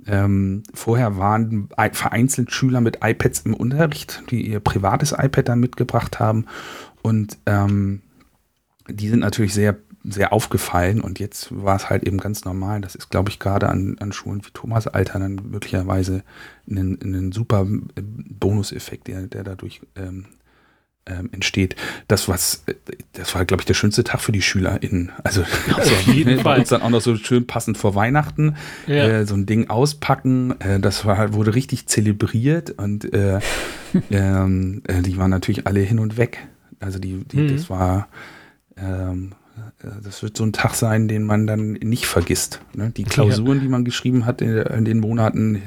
ähm, vorher waren vereinzelt Schüler mit iPads im Unterricht, die ihr privates iPad dann mitgebracht haben und ähm, die sind natürlich sehr sehr aufgefallen und jetzt war es halt eben ganz normal. Das ist, glaube ich, gerade an, an Schulen wie Thomas Alter dann möglicherweise ein, ein super Bonuseffekt, der, der dadurch ähm, ähm, entsteht. Das, was, das war, glaube ich, der schönste Tag für die SchülerInnen. Also, auf jeden Fall. uns dann auch noch so schön passend vor Weihnachten ja. äh, so ein Ding auspacken. Äh, das war, wurde richtig zelebriert und äh, ähm, äh, die waren natürlich alle hin und weg. Also die, die mhm. das war ähm, äh, das wird so ein Tag sein, den man dann nicht vergisst. Ne? Die Klausuren, die man geschrieben hat in, in, den Monaten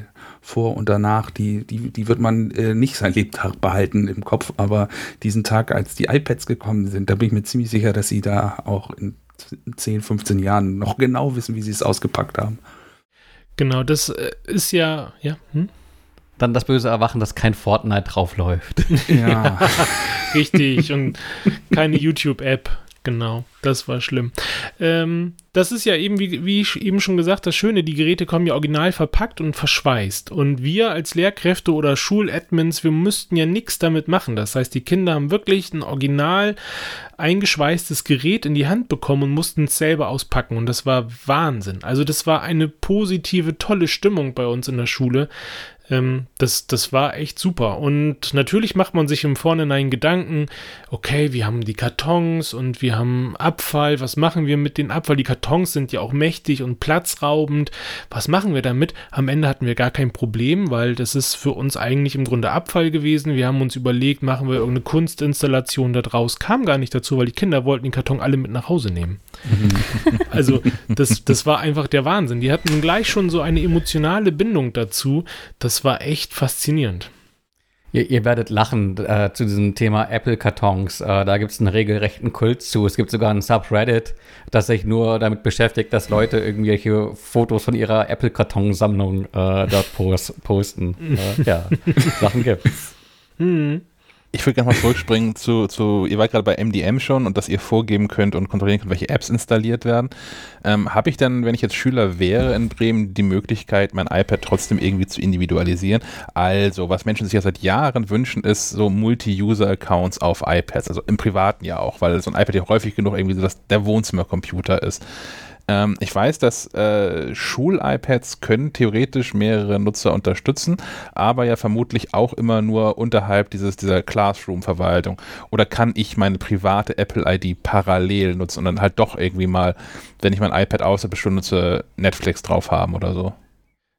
vor und danach, die, die, die wird man äh, nicht sein Lebtag behalten im Kopf. Aber diesen Tag, als die iPads gekommen sind, da bin ich mir ziemlich sicher, dass sie da auch in 10, 15 Jahren noch genau wissen, wie sie es ausgepackt haben. Genau, das äh, ist ja, ja. Hm? Dann das böse Erwachen, dass kein Fortnite draufläuft. Ja, ja richtig. Und keine YouTube-App. Genau, das war schlimm. Ähm, das ist ja eben, wie, wie ich eben schon gesagt, das Schöne, die Geräte kommen ja original verpackt und verschweißt. Und wir als Lehrkräfte oder Schuladmins, wir müssten ja nichts damit machen. Das heißt, die Kinder haben wirklich ein original eingeschweißtes Gerät in die Hand bekommen und mussten es selber auspacken. Und das war Wahnsinn. Also das war eine positive, tolle Stimmung bei uns in der Schule. Ähm, das, das war echt super. Und natürlich macht man sich im Vorhinein Gedanken, okay, wir haben die Kartons und wir haben Abfall, was machen wir mit den Abfall? Die Kartons sind ja auch mächtig und platzraubend. Was machen wir damit? Am Ende hatten wir gar kein Problem, weil das ist für uns eigentlich im Grunde Abfall gewesen. Wir haben uns überlegt, machen wir irgendeine Kunstinstallation da draus. Kam gar nicht dazu, weil die Kinder wollten den Karton alle mit nach Hause nehmen. also das, das war einfach der Wahnsinn. Die hatten gleich schon so eine emotionale Bindung dazu. Das war echt faszinierend. Ihr, ihr werdet lachen äh, zu diesem Thema Apple-Kartons. Äh, da gibt es einen regelrechten Kult zu. Es gibt sogar ein Subreddit, das sich nur damit beschäftigt, dass Leute irgendwelche Fotos von ihrer Apple-Kartonsammlung äh, dort post, posten. Äh, ja, Sachen gibt's. Hm ich würde gerne mal zurückspringen zu, zu, ihr wart gerade bei MDM schon und dass ihr vorgeben könnt und kontrollieren könnt, welche Apps installiert werden. Ähm, Habe ich dann, wenn ich jetzt Schüler wäre in Bremen, die Möglichkeit, mein iPad trotzdem irgendwie zu individualisieren? Also, was Menschen sich ja seit Jahren wünschen, ist so Multi-User-Accounts auf iPads, also im Privaten ja auch, weil so ein iPad ja häufig genug irgendwie so dass der Wohnzimmercomputer ist. Ähm, ich weiß, dass äh, Schul-iPads können theoretisch mehrere Nutzer unterstützen, aber ja vermutlich auch immer nur unterhalb dieses, dieser Classroom-Verwaltung. Oder kann ich meine private Apple-ID parallel nutzen und dann halt doch irgendwie mal, wenn ich mein iPad außer nutze, Netflix drauf haben oder so?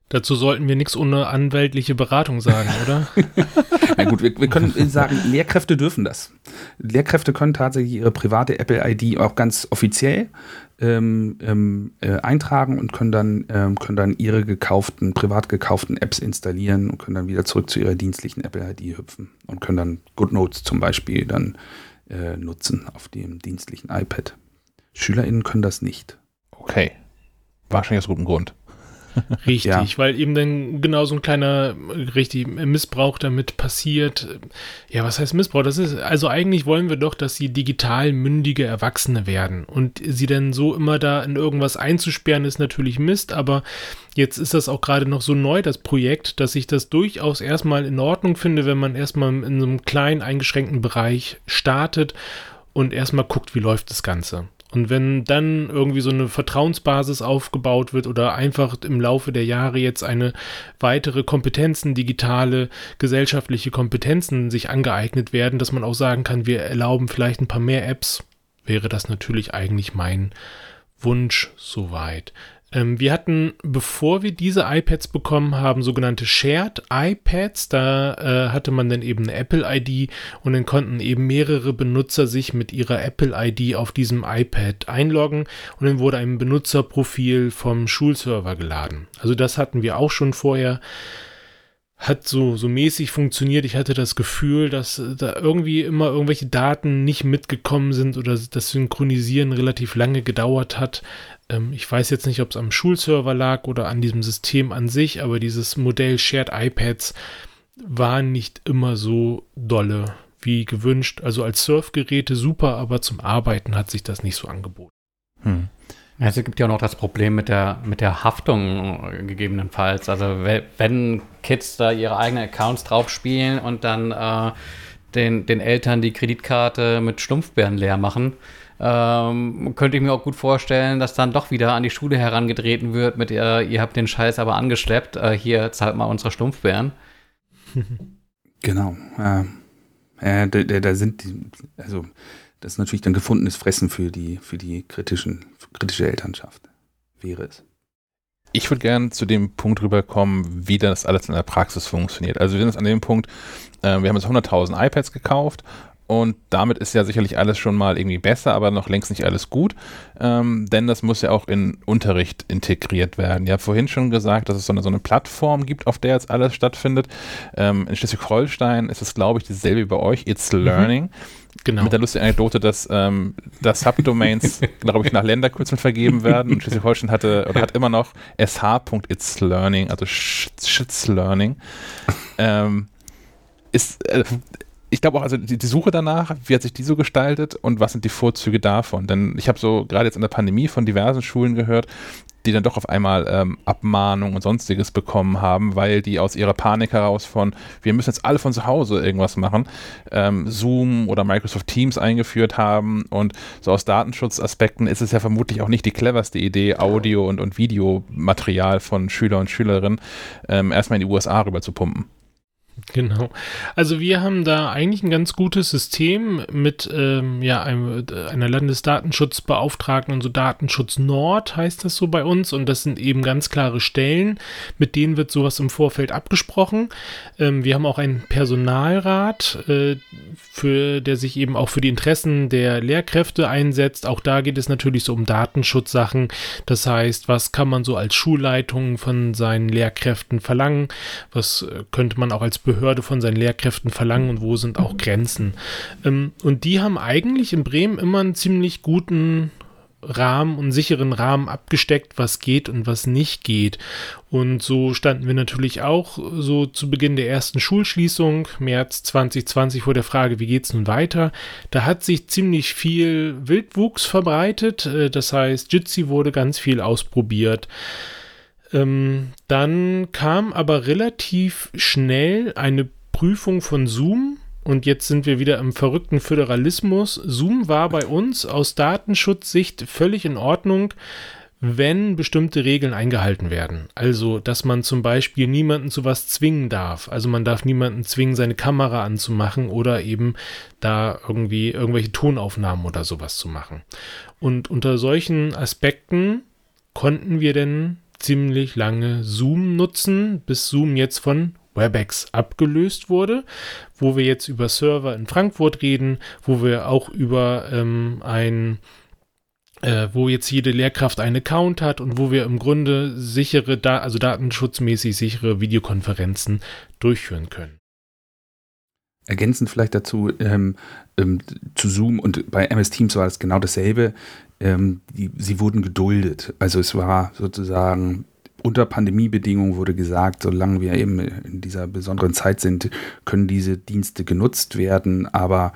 Dazu sollten wir nichts ohne anwältliche Beratung sagen, oder? Na gut, wir, wir können sagen, Lehrkräfte dürfen das. Lehrkräfte können tatsächlich ihre private Apple-ID auch ganz offiziell ähm, ähm, äh, eintragen und können dann, ähm, können dann ihre gekauften, privat gekauften Apps installieren und können dann wieder zurück zu ihrer dienstlichen Apple-ID hüpfen und können dann GoodNotes zum Beispiel dann äh, nutzen auf dem dienstlichen iPad. SchülerInnen können das nicht. Okay. Wahrscheinlich aus gutem Grund. Richtig, ja. weil eben dann genau so ein kleiner richtig Missbrauch damit passiert. Ja, was heißt Missbrauch? Das ist, also eigentlich wollen wir doch, dass sie digital mündige Erwachsene werden. Und sie dann so immer da in irgendwas einzusperren, ist natürlich Mist, aber jetzt ist das auch gerade noch so neu, das Projekt, dass ich das durchaus erstmal in Ordnung finde, wenn man erstmal in so einem kleinen, eingeschränkten Bereich startet und erstmal guckt, wie läuft das Ganze. Und wenn dann irgendwie so eine Vertrauensbasis aufgebaut wird oder einfach im Laufe der Jahre jetzt eine weitere Kompetenzen, digitale, gesellschaftliche Kompetenzen sich angeeignet werden, dass man auch sagen kann, wir erlauben vielleicht ein paar mehr Apps, wäre das natürlich eigentlich mein Wunsch soweit. Ähm, wir hatten, bevor wir diese iPads bekommen haben, sogenannte Shared iPads. Da äh, hatte man dann eben eine Apple-ID und dann konnten eben mehrere Benutzer sich mit ihrer Apple-ID auf diesem iPad einloggen und dann wurde ein Benutzerprofil vom Schulserver geladen. Also das hatten wir auch schon vorher hat so, so mäßig funktioniert. Ich hatte das Gefühl, dass da irgendwie immer irgendwelche Daten nicht mitgekommen sind oder das Synchronisieren relativ lange gedauert hat. Ähm, ich weiß jetzt nicht, ob es am Schulserver lag oder an diesem System an sich, aber dieses Modell Shared iPads war nicht immer so dolle wie gewünscht. Also als Surfgeräte super, aber zum Arbeiten hat sich das nicht so angeboten. Hm. Also es gibt ja auch noch das Problem mit der, mit der Haftung äh, gegebenenfalls. Also wenn Kids da ihre eigenen Accounts drauf spielen und dann äh, den, den Eltern die Kreditkarte mit Stumpfbären leer machen, ähm, könnte ich mir auch gut vorstellen, dass dann doch wieder an die Schule herangetreten wird mit, äh, ihr habt den Scheiß aber angeschleppt, äh, hier zahlt mal unsere Stumpfbären. Genau. Äh, da, da, sind die, also das ist natürlich dann gefundenes Fressen für die, für die kritischen, für kritische Elternschaft. Wäre es. Ich würde gerne zu dem Punkt rüberkommen, wie das alles in der Praxis funktioniert. Also wir sind jetzt an dem Punkt, äh, wir haben jetzt 100.000 iPads gekauft und damit ist ja sicherlich alles schon mal irgendwie besser, aber noch längst nicht alles gut, ähm, denn das muss ja auch in Unterricht integriert werden. Ihr habt vorhin schon gesagt, dass es so eine, so eine Plattform gibt, auf der jetzt alles stattfindet. Ähm, in Schleswig-Holstein ist es, glaube ich, dasselbe wie bei euch, It's mhm. Learning. Mhm. Genau. Mit der lustigen Anekdote, dass, ähm, dass Subdomains, glaube ich, nach Länderkürzeln vergeben werden. Und Schleswig-Holstein hatte oder hat immer noch sh.itslearning, also Schützlearning. Ähm, ist, äh, ich glaube auch, also die, die, Suche danach, wie hat sich die so gestaltet und was sind die Vorzüge davon? Denn ich habe so gerade jetzt in der Pandemie von diversen Schulen gehört, die dann doch auf einmal ähm, Abmahnung und sonstiges bekommen haben, weil die aus ihrer Panik heraus von, wir müssen jetzt alle von zu Hause irgendwas machen, ähm, Zoom oder Microsoft Teams eingeführt haben und so aus Datenschutzaspekten ist es ja vermutlich auch nicht die cleverste Idee, Audio- und, und Videomaterial von Schüler und Schülerinnen ähm, erstmal in die USA rüber zu pumpen. Genau. Also wir haben da eigentlich ein ganz gutes System mit ähm, ja, einem, einer Landesdatenschutzbeauftragten und so Datenschutz Nord heißt das so bei uns und das sind eben ganz klare Stellen, mit denen wird sowas im Vorfeld abgesprochen. Ähm, wir haben auch einen Personalrat, äh, für, der sich eben auch für die Interessen der Lehrkräfte einsetzt. Auch da geht es natürlich so um Datenschutzsachen. Das heißt, was kann man so als Schulleitung von seinen Lehrkräften verlangen? Was äh, könnte man auch als Behörde von seinen Lehrkräften verlangen und wo sind auch Grenzen. Ähm, und die haben eigentlich in Bremen immer einen ziemlich guten Rahmen und sicheren Rahmen abgesteckt, was geht und was nicht geht. Und so standen wir natürlich auch so zu Beginn der ersten Schulschließung, März 2020, vor der Frage, wie geht es nun weiter? Da hat sich ziemlich viel Wildwuchs verbreitet. Äh, das heißt, Jitsi wurde ganz viel ausprobiert. Ähm, dann kam aber relativ schnell eine Prüfung von Zoom. Und jetzt sind wir wieder im verrückten Föderalismus. Zoom war bei uns aus Datenschutzsicht völlig in Ordnung, wenn bestimmte Regeln eingehalten werden. Also, dass man zum Beispiel niemanden zu was zwingen darf. Also man darf niemanden zwingen, seine Kamera anzumachen oder eben da irgendwie irgendwelche Tonaufnahmen oder sowas zu machen. Und unter solchen Aspekten konnten wir denn ziemlich lange Zoom nutzen, bis Zoom jetzt von WebEx abgelöst wurde, wo wir jetzt über Server in Frankfurt reden, wo wir auch über ähm, ein äh, wo jetzt jede Lehrkraft einen Account hat und wo wir im Grunde sichere, da also datenschutzmäßig sichere Videokonferenzen durchführen können. Ergänzend vielleicht dazu ähm, ähm, zu Zoom und bei MS Teams war das genau dasselbe. Ähm, die, sie wurden geduldet. Also es war sozusagen unter Pandemiebedingungen wurde gesagt, solange wir eben in dieser besonderen Zeit sind, können diese Dienste genutzt werden, aber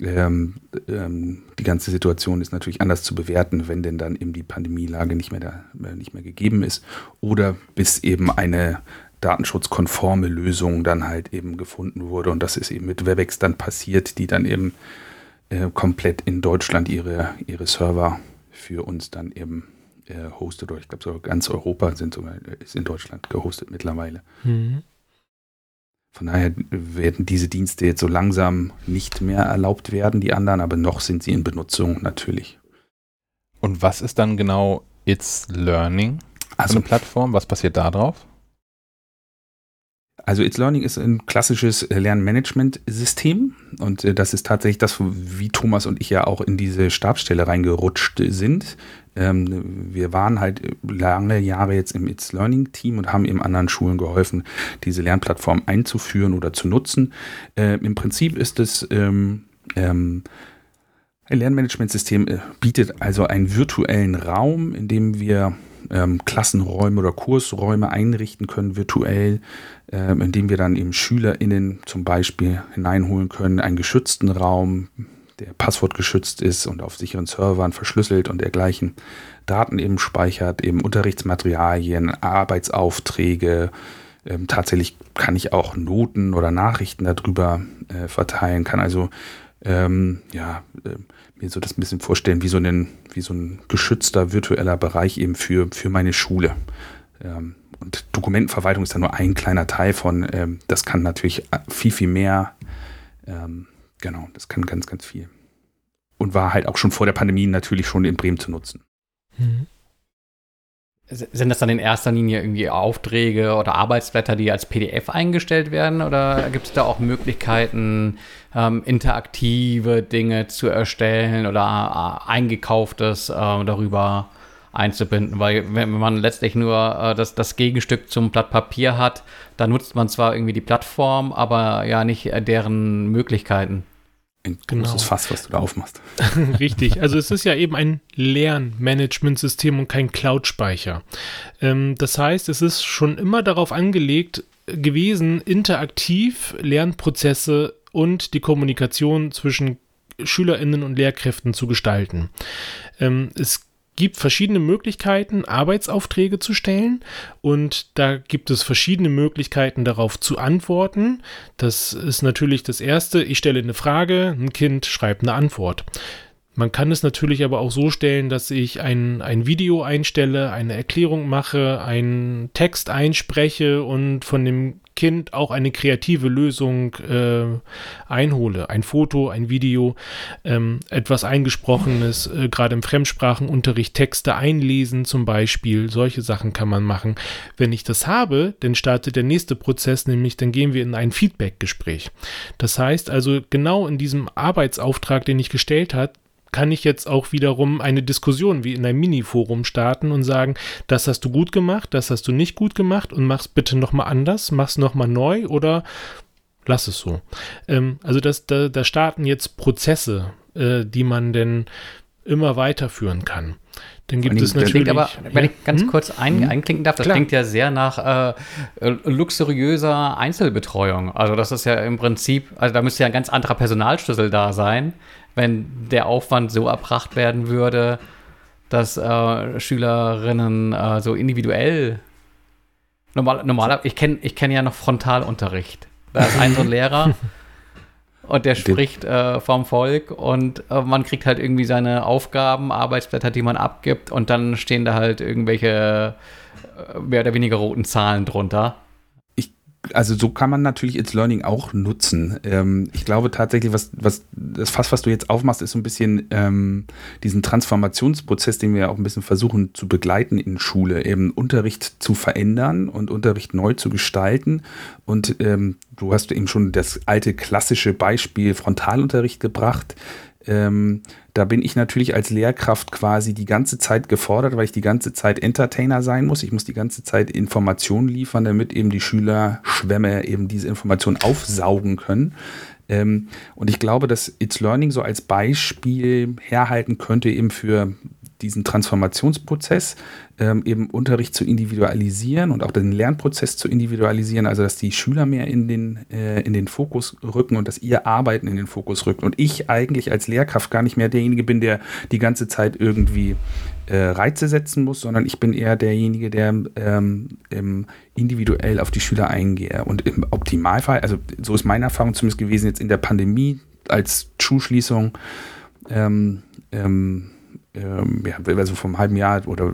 ähm, ähm, die ganze Situation ist natürlich anders zu bewerten, wenn denn dann eben die Pandemielage nicht mehr, da, äh, nicht mehr gegeben ist oder bis eben eine datenschutzkonforme Lösung dann halt eben gefunden wurde und das ist eben mit Webex dann passiert, die dann eben äh, komplett in Deutschland ihre, ihre Server für uns dann eben äh, hostet oder ich glaube so ganz Europa sind sogar, ist in Deutschland gehostet mittlerweile. Mhm. Von daher werden diese Dienste jetzt so langsam nicht mehr erlaubt werden, die anderen, aber noch sind sie in Benutzung natürlich. Und was ist dann genau It's Learning? Also eine Plattform, was passiert da drauf? Also It's Learning ist ein klassisches Lernmanagement-System und äh, das ist tatsächlich das, wie Thomas und ich ja auch in diese Stabsstelle reingerutscht sind. Ähm, wir waren halt lange Jahre jetzt im It's Learning Team und haben eben anderen Schulen geholfen, diese Lernplattform einzuführen oder zu nutzen. Äh, Im Prinzip ist es ähm, ähm, ein Lernmanagementsystem äh, bietet also einen virtuellen Raum, in dem wir ähm, Klassenräume oder Kursräume einrichten können, virtuell, ähm, in dem wir dann eben SchülerInnen zum Beispiel hineinholen können, einen geschützten Raum, der passwortgeschützt ist und auf sicheren Servern verschlüsselt und dergleichen Daten eben speichert, eben Unterrichtsmaterialien, Arbeitsaufträge. Ähm, tatsächlich kann ich auch Noten oder Nachrichten darüber äh, verteilen, kann also ähm, ja, äh, mir so das ein bisschen vorstellen, wie so, ein, wie so ein geschützter virtueller Bereich eben für, für meine Schule. Ähm, und Dokumentenverwaltung ist da nur ein kleiner Teil von. Ähm, das kann natürlich viel, viel mehr. Ähm, genau, das kann ganz, ganz viel. Und war halt auch schon vor der Pandemie natürlich schon in Bremen zu nutzen. Mhm. Sind das dann in erster Linie irgendwie Aufträge oder Arbeitsblätter, die als PDF eingestellt werden? Oder gibt es da auch Möglichkeiten, ähm, interaktive Dinge zu erstellen oder äh, eingekauftes äh, darüber einzubinden? Weil wenn man letztlich nur äh, das, das Gegenstück zum Blatt Papier hat, dann nutzt man zwar irgendwie die Plattform, aber ja nicht äh, deren Möglichkeiten. Ein großes genau. Fass, was du da aufmachst. Richtig. Also es ist ja eben ein Lernmanagementsystem und kein Cloud-Speicher. Ähm, das heißt, es ist schon immer darauf angelegt gewesen, interaktiv Lernprozesse und die Kommunikation zwischen SchülerInnen und Lehrkräften zu gestalten. Ähm, es gibt verschiedene Möglichkeiten, Arbeitsaufträge zu stellen und da gibt es verschiedene Möglichkeiten darauf zu antworten. Das ist natürlich das Erste, ich stelle eine Frage, ein Kind schreibt eine Antwort. Man kann es natürlich aber auch so stellen, dass ich ein, ein Video einstelle, eine Erklärung mache, einen Text einspreche und von dem Kind auch eine kreative Lösung äh, einhole. Ein Foto, ein Video, ähm, etwas Eingesprochenes, äh, gerade im Fremdsprachenunterricht Texte einlesen zum Beispiel. Solche Sachen kann man machen. Wenn ich das habe, dann startet der nächste Prozess, nämlich dann gehen wir in ein Feedback-Gespräch. Das heißt also, genau in diesem Arbeitsauftrag, den ich gestellt habe, kann ich jetzt auch wiederum eine Diskussion wie in einem Mini-Forum starten und sagen, das hast du gut gemacht, das hast du nicht gut gemacht und mach's bitte nochmal anders, mach's nochmal neu oder lass es so. Ähm, also das, da, da starten jetzt Prozesse, äh, die man denn immer weiterführen kann. Dann gibt es natürlich. aber, wenn ich ganz hm? kurz ein, hm? einklinken darf, das Klar. klingt ja sehr nach äh, luxuriöser Einzelbetreuung. Also das ist ja im Prinzip, also da müsste ja ein ganz anderer Personalschlüssel da sein, wenn der Aufwand so erbracht werden würde, dass äh, Schülerinnen äh, so individuell normal, normal ich kenne ich kenn ja noch Frontalunterricht. Da ist ein so ein Lehrer und der spricht äh, vom Volk und äh, man kriegt halt irgendwie seine Aufgaben, Arbeitsblätter, die man abgibt und dann stehen da halt irgendwelche äh, mehr oder weniger roten Zahlen drunter also so kann man natürlich It's Learning auch nutzen. Ähm, ich glaube tatsächlich, was, was das Fass, was du jetzt aufmachst, ist so ein bisschen ähm, diesen Transformationsprozess, den wir auch ein bisschen versuchen zu begleiten in Schule, eben Unterricht zu verändern und Unterricht neu zu gestalten. Und ähm, du hast eben schon das alte klassische Beispiel Frontalunterricht gebracht. Ähm, da bin ich natürlich als Lehrkraft quasi die ganze Zeit gefordert, weil ich die ganze Zeit Entertainer sein muss. Ich muss die ganze Zeit Informationen liefern, damit eben die Schüler Schwämme eben diese Informationen aufsaugen können. Ähm, und ich glaube, dass It's Learning so als Beispiel herhalten könnte eben für diesen Transformationsprozess, ähm, eben Unterricht zu individualisieren und auch den Lernprozess zu individualisieren, also dass die Schüler mehr in den, äh, in den Fokus rücken und dass ihr Arbeiten in den Fokus rückt. Und ich eigentlich als Lehrkraft gar nicht mehr derjenige bin, der die ganze Zeit irgendwie äh, Reize setzen muss, sondern ich bin eher derjenige, der ähm, individuell auf die Schüler eingehe. Und im Optimalfall, also so ist meine Erfahrung zumindest gewesen, jetzt in der Pandemie als Schulschließung, ähm, ähm, ähm, ja, also vom halben Jahr oder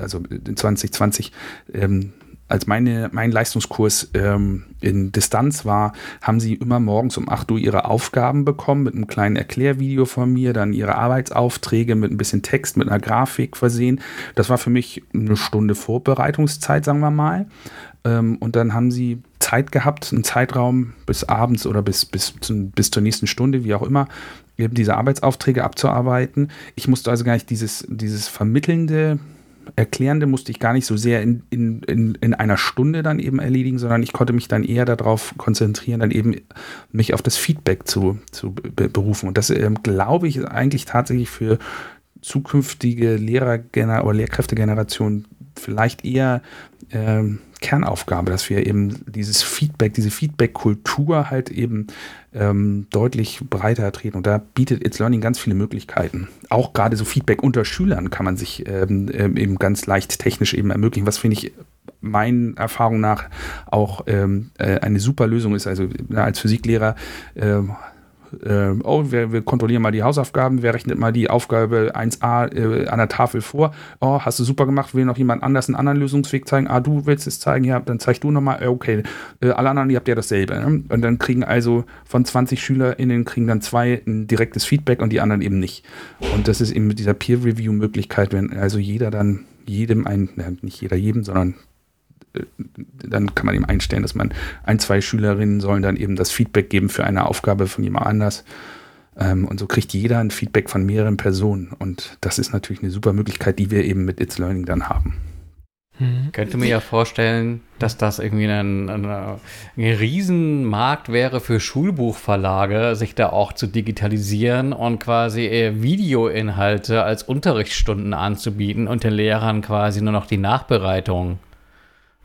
also in 2020, ähm, als meine, mein Leistungskurs ähm, in Distanz war, haben sie immer morgens um 8 Uhr ihre Aufgaben bekommen mit einem kleinen Erklärvideo von mir, dann ihre Arbeitsaufträge mit ein bisschen Text, mit einer Grafik versehen. Das war für mich eine Stunde Vorbereitungszeit, sagen wir mal. Ähm, und dann haben sie Zeit gehabt, einen Zeitraum bis abends oder bis, bis, bis zur nächsten Stunde, wie auch immer, eben diese Arbeitsaufträge abzuarbeiten. Ich musste also gar nicht dieses, dieses vermittelnde, erklärende musste ich gar nicht so sehr in, in, in, in einer Stunde dann eben erledigen, sondern ich konnte mich dann eher darauf konzentrieren, dann eben mich auf das Feedback zu, zu berufen. Und das ähm, glaube ich eigentlich tatsächlich für zukünftige Lehrer- oder Lehrkräftegenerationen vielleicht eher ähm, Kernaufgabe, dass wir eben dieses Feedback, diese Feedback-Kultur halt eben ähm, deutlich breiter treten. Und da bietet It's Learning ganz viele Möglichkeiten. Auch gerade so Feedback unter Schülern kann man sich ähm, ähm eben ganz leicht technisch eben ermöglichen, was finde ich meinen Erfahrungen nach auch ähm, äh, eine super Lösung ist. Also na, als Physiklehrer äh, äh, oh, wir, wir, kontrollieren mal die Hausaufgaben, wer rechnet mal die Aufgabe 1a äh, an der Tafel vor. Oh, hast du super gemacht, will noch jemand anders einen anderen Lösungsweg zeigen? Ah, du willst es zeigen, ja, dann zeig du nochmal. Äh, okay, äh, alle anderen, ihr habt ja dasselbe. Ne? Und dann kriegen also von 20 SchülerInnen kriegen dann zwei ein direktes Feedback und die anderen eben nicht. Und das ist eben mit dieser Peer-Review-Möglichkeit, wenn also jeder dann jedem ein, nicht jeder jedem, sondern dann kann man eben einstellen, dass man ein, zwei Schülerinnen sollen dann eben das Feedback geben für eine Aufgabe von jemand anders. Ähm, und so kriegt jeder ein Feedback von mehreren Personen. Und das ist natürlich eine super Möglichkeit, die wir eben mit It's Learning dann haben. Mhm. Könnte mir ja vorstellen, dass das irgendwie ein, ein, ein Riesenmarkt wäre für Schulbuchverlage, sich da auch zu digitalisieren und quasi Videoinhalte als Unterrichtsstunden anzubieten und den Lehrern quasi nur noch die Nachbereitung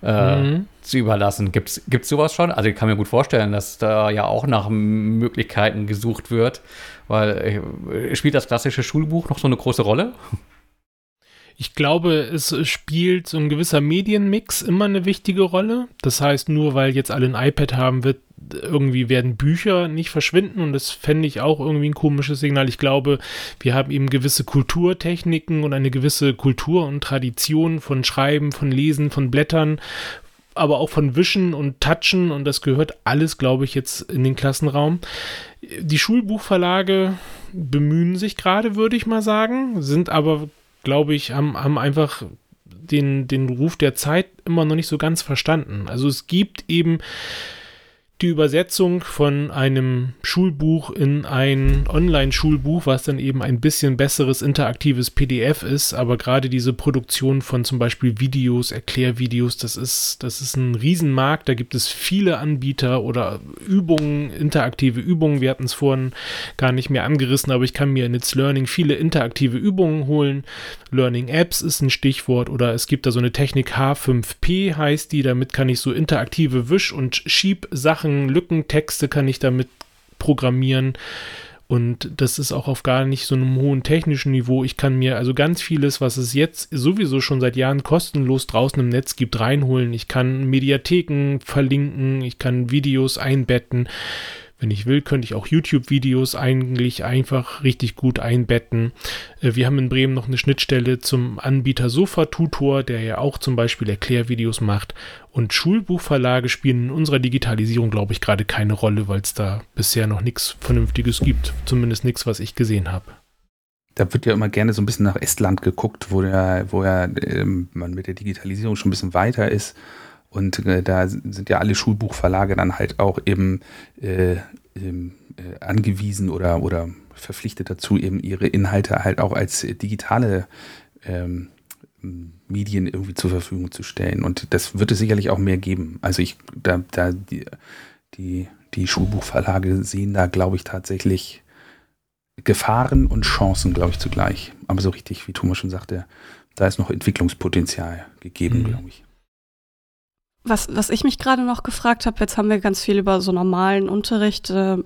äh, mhm. zu überlassen. Gibt es sowas schon? Also ich kann mir gut vorstellen, dass da ja auch nach Möglichkeiten gesucht wird, weil äh, spielt das klassische Schulbuch noch so eine große Rolle? Ich glaube, es spielt so ein gewisser Medienmix immer eine wichtige Rolle. Das heißt, nur weil jetzt alle ein iPad haben, wird irgendwie werden Bücher nicht verschwinden und das fände ich auch irgendwie ein komisches Signal. Ich glaube, wir haben eben gewisse Kulturtechniken und eine gewisse Kultur und Tradition von Schreiben, von Lesen, von Blättern, aber auch von Wischen und Touchen und das gehört alles, glaube ich, jetzt in den Klassenraum. Die Schulbuchverlage bemühen sich gerade, würde ich mal sagen, sind aber, glaube ich, haben, haben einfach den, den Ruf der Zeit immer noch nicht so ganz verstanden. Also es gibt eben die Übersetzung von einem Schulbuch in ein Online-Schulbuch, was dann eben ein bisschen besseres interaktives PDF ist, aber gerade diese Produktion von zum Beispiel Videos, Erklärvideos, das ist, das ist ein Riesenmarkt, da gibt es viele Anbieter oder Übungen, interaktive Übungen, wir hatten es vorhin gar nicht mehr angerissen, aber ich kann mir in It's Learning viele interaktive Übungen holen, Learning Apps ist ein Stichwort oder es gibt da so eine Technik H5P heißt die, damit kann ich so interaktive Wisch- und Schieb-Sachen Sachen, Lückentexte kann ich damit programmieren. Und das ist auch auf gar nicht so einem hohen technischen Niveau. Ich kann mir also ganz vieles, was es jetzt sowieso schon seit Jahren kostenlos draußen im Netz gibt, reinholen. Ich kann Mediatheken verlinken, ich kann Videos einbetten. Wenn ich will, könnte ich auch YouTube-Videos eigentlich einfach richtig gut einbetten. Äh, wir haben in Bremen noch eine Schnittstelle zum Anbieter Sofa Tutor, der ja auch zum Beispiel Erklärvideos macht. Und Schulbuchverlage spielen in unserer Digitalisierung, glaube ich, gerade keine Rolle, weil es da bisher noch nichts Vernünftiges gibt. Zumindest nichts, was ich gesehen habe da wird ja immer gerne so ein bisschen nach Estland geguckt, wo ja, wo ja ähm, man mit der Digitalisierung schon ein bisschen weiter ist. Und äh, da sind ja alle Schulbuchverlage dann halt auch eben äh, äh, angewiesen oder, oder verpflichtet dazu, eben ihre Inhalte halt auch als digitale ähm, Medien irgendwie zur Verfügung zu stellen. Und das wird es sicherlich auch mehr geben. Also ich, da, da die, die, die Schulbuchverlage sehen da, glaube ich, tatsächlich Gefahren und Chancen, glaube ich, zugleich. Aber so richtig, wie Thomas schon sagte, da ist noch Entwicklungspotenzial gegeben, mhm. glaube ich. Was, was ich mich gerade noch gefragt habe, jetzt haben wir ganz viel über so normalen Unterricht äh,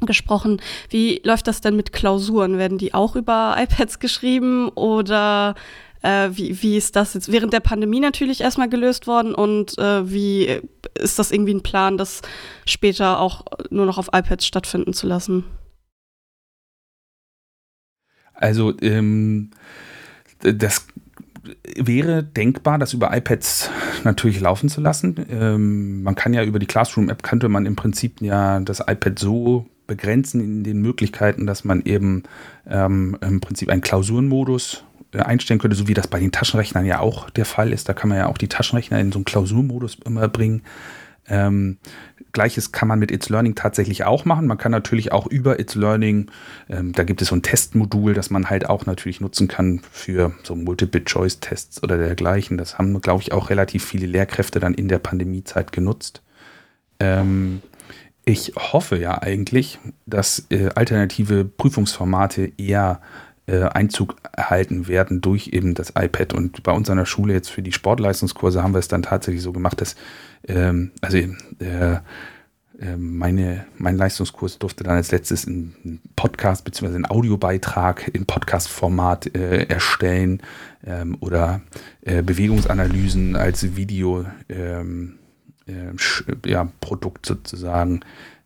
gesprochen. Wie läuft das denn mit Klausuren? Werden die auch über iPads geschrieben oder äh, wie, wie ist das jetzt während der Pandemie natürlich erstmal gelöst worden und äh, wie ist das irgendwie ein Plan, das später auch nur noch auf iPads stattfinden zu lassen? Also ähm, das wäre denkbar, das über iPads natürlich laufen zu lassen. Ähm, man kann ja über die Classroom-App könnte man im Prinzip ja das iPad so begrenzen in den Möglichkeiten, dass man eben ähm, im Prinzip einen Klausurenmodus äh, einstellen könnte, so wie das bei den Taschenrechnern ja auch der Fall ist. Da kann man ja auch die Taschenrechner in so einen Klausurmodus immer bringen. Ähm, Gleiches kann man mit It's Learning tatsächlich auch machen. Man kann natürlich auch über It's Learning, ähm, da gibt es so ein Testmodul, das man halt auch natürlich nutzen kann für so Multiple-Choice-Tests oder dergleichen. Das haben, glaube ich, auch relativ viele Lehrkräfte dann in der Pandemiezeit genutzt. Ähm, ich hoffe ja eigentlich, dass äh, alternative Prüfungsformate eher äh, Einzug erhalten werden durch eben das iPad. Und bei uns an der Schule jetzt für die Sportleistungskurse haben wir es dann tatsächlich so gemacht, dass ähm, also äh, meine, mein Leistungskurs durfte dann als letztes einen Podcast bzw. einen Audiobeitrag im Podcast-Format äh, erstellen ähm, oder äh, Bewegungsanalysen als Video ähm, äh, ja, Produkt sozusagen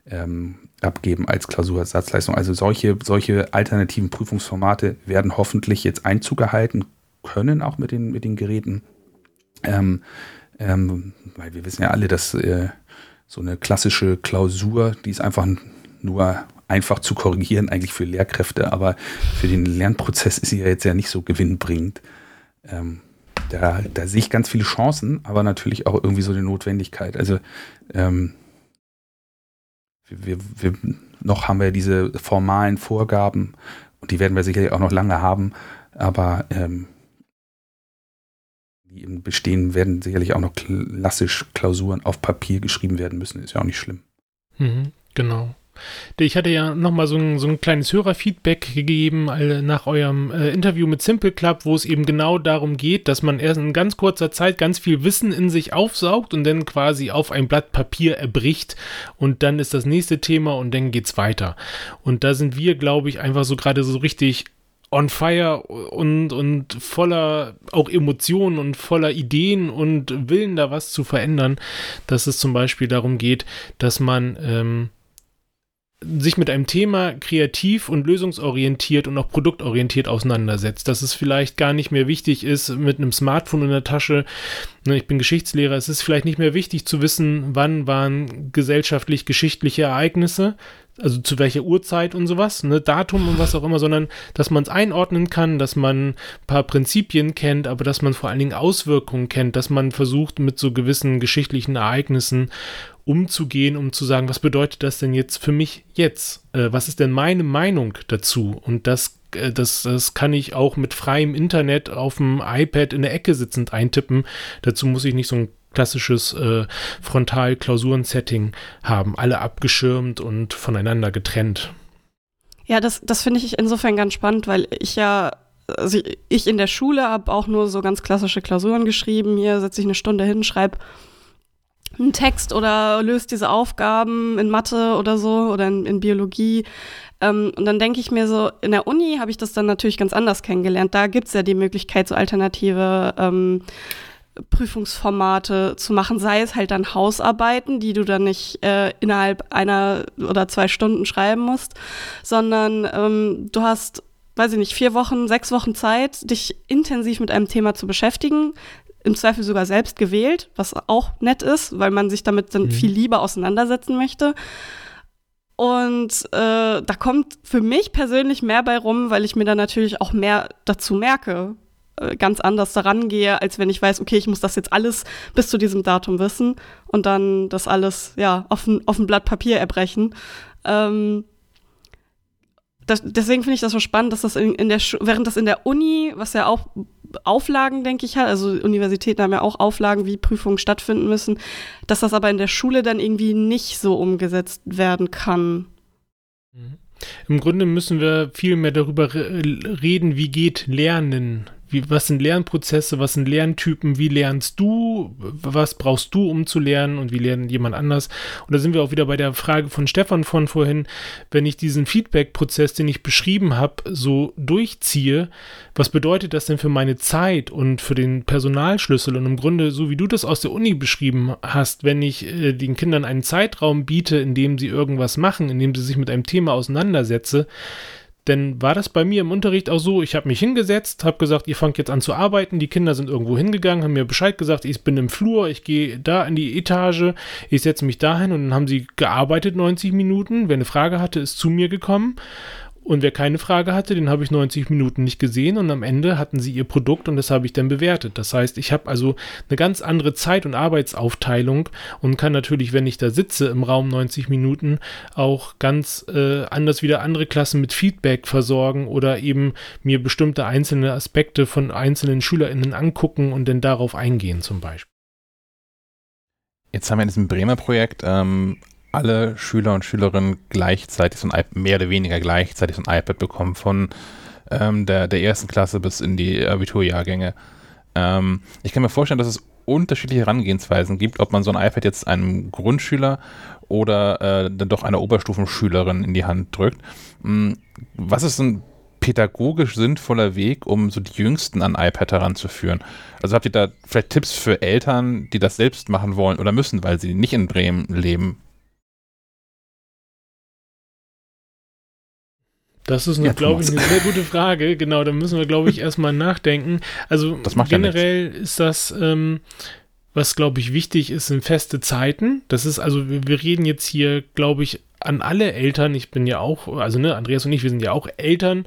ähm, abgeben als Klausurersatzleistung. Also solche, solche alternativen Prüfungsformate werden hoffentlich jetzt Einzug erhalten können, auch mit den, mit den Geräten. Ähm, ähm, weil wir wissen ja alle, dass äh, so eine klassische Klausur, die ist einfach nur einfach zu korrigieren, eigentlich für Lehrkräfte, aber für den Lernprozess ist sie ja jetzt ja nicht so gewinnbringend. Ähm, da, da sehe ich ganz viele Chancen, aber natürlich auch irgendwie so eine Notwendigkeit. Also ähm, wir, wir, noch haben wir diese formalen Vorgaben und die werden wir sicherlich auch noch lange haben, aber ähm, die eben bestehen, werden sicherlich auch noch klassisch Klausuren auf Papier geschrieben werden müssen, ist ja auch nicht schlimm. Mhm, genau. Ich hatte ja nochmal so ein, so ein kleines Hörerfeedback gegeben nach eurem äh, Interview mit Simple Club, wo es eben genau darum geht, dass man erst in ganz kurzer Zeit ganz viel Wissen in sich aufsaugt und dann quasi auf ein Blatt Papier erbricht und dann ist das nächste Thema und dann geht's weiter. Und da sind wir, glaube ich, einfach so gerade so richtig on fire und, und voller auch Emotionen und voller Ideen und Willen, da was zu verändern, dass es zum Beispiel darum geht, dass man ähm, sich mit einem Thema kreativ und lösungsorientiert und auch produktorientiert auseinandersetzt, dass es vielleicht gar nicht mehr wichtig ist, mit einem Smartphone in der Tasche, ne, ich bin Geschichtslehrer, es ist vielleicht nicht mehr wichtig zu wissen, wann waren gesellschaftlich-geschichtliche Ereignisse, also zu welcher Uhrzeit und sowas, ne, Datum und was auch immer, sondern dass man es einordnen kann, dass man ein paar Prinzipien kennt, aber dass man vor allen Dingen Auswirkungen kennt, dass man versucht, mit so gewissen geschichtlichen Ereignissen umzugehen, um zu sagen, was bedeutet das denn jetzt für mich jetzt? Äh, was ist denn meine Meinung dazu? Und das, äh, das, das kann ich auch mit freiem Internet auf dem iPad in der Ecke sitzend eintippen. Dazu muss ich nicht so ein klassisches äh, Frontal-Klausuren-Setting haben, alle abgeschirmt und voneinander getrennt. Ja, das, das finde ich insofern ganz spannend, weil ich ja, also ich in der Schule habe auch nur so ganz klassische Klausuren geschrieben. Hier setze ich eine Stunde hin, schreibe einen Text oder löst diese Aufgaben in Mathe oder so oder in, in Biologie. Ähm, und dann denke ich mir so, in der Uni habe ich das dann natürlich ganz anders kennengelernt. Da gibt es ja die Möglichkeit, so alternative ähm, Prüfungsformate zu machen, sei es halt dann Hausarbeiten, die du dann nicht äh, innerhalb einer oder zwei Stunden schreiben musst, sondern ähm, du hast, weiß ich nicht, vier Wochen, sechs Wochen Zeit, dich intensiv mit einem Thema zu beschäftigen, im Zweifel sogar selbst gewählt, was auch nett ist, weil man sich damit dann mhm. viel lieber auseinandersetzen möchte. Und äh, da kommt für mich persönlich mehr bei rum, weil ich mir dann natürlich auch mehr dazu merke, äh, ganz anders daran gehe, als wenn ich weiß, okay, ich muss das jetzt alles bis zu diesem Datum wissen und dann das alles ja auf ein, auf ein Blatt Papier erbrechen. Ähm, das, deswegen finde ich das so spannend, dass das in, in der während das in der Uni, was ja auch Auflagen, denke ich, hat, also Universitäten haben ja auch Auflagen, wie Prüfungen stattfinden müssen, dass das aber in der Schule dann irgendwie nicht so umgesetzt werden kann. Mhm. Im Grunde müssen wir viel mehr darüber reden, wie geht Lernen, wie, was sind Lernprozesse, was sind Lerntypen, wie lernst du, was brauchst du, um zu lernen? Und wie lernt jemand anders. Und da sind wir auch wieder bei der Frage von Stefan von vorhin, wenn ich diesen Feedback-Prozess, den ich beschrieben habe, so durchziehe, was bedeutet das denn für meine Zeit und für den Personalschlüssel? Und im Grunde, so wie du das aus der Uni beschrieben hast, wenn ich äh, den Kindern einen Zeitraum biete, in dem sie irgendwas machen, in dem sie sich mit einem Thema auseinandersetzen, denn war das bei mir im Unterricht auch so, ich habe mich hingesetzt, habe gesagt, ihr fangt jetzt an zu arbeiten, die Kinder sind irgendwo hingegangen, haben mir Bescheid gesagt, ich bin im Flur, ich gehe da in die Etage, ich setze mich dahin und dann haben sie gearbeitet 90 Minuten. Wer eine Frage hatte, ist zu mir gekommen und wer keine Frage hatte, den habe ich 90 Minuten nicht gesehen und am Ende hatten sie ihr Produkt und das habe ich dann bewertet. Das heißt, ich habe also eine ganz andere Zeit- und Arbeitsaufteilung und kann natürlich, wenn ich da sitze im Raum 90 Minuten, auch ganz äh, anders wieder andere Klassen mit Feedback versorgen oder eben mir bestimmte einzelne Aspekte von einzelnen SchülerInnen angucken und dann darauf eingehen zum Beispiel. Jetzt haben wir in diesem Bremer Projekt ähm, alle Schüler und Schülerinnen gleichzeitig so ein iPad, mehr oder weniger gleichzeitig so ein iPad bekommen, von ähm, der, der ersten Klasse bis in die Abiturjahrgänge. Ähm, ich kann mir vorstellen, dass es unterschiedliche Herangehensweisen gibt, ob man so ein iPad jetzt einem Grundschüler oder äh, dann doch einer Oberstufenschülerin in die Hand drückt. Hm, was ist ein pädagogisch sinnvoller Weg, um so die Jüngsten an iPad heranzuführen? Also habt ihr da vielleicht Tipps für Eltern, die das selbst machen wollen oder müssen, weil sie nicht in Bremen leben? Das ist, ja, glaube ich, eine sehr gute Frage. Genau, da müssen wir, glaube ich, erstmal nachdenken. Also generell ja ist das, ähm, was, glaube ich, wichtig ist, sind feste Zeiten. Das ist also, wir, wir reden jetzt hier, glaube ich, an alle Eltern. Ich bin ja auch, also ne, Andreas und ich, wir sind ja auch Eltern.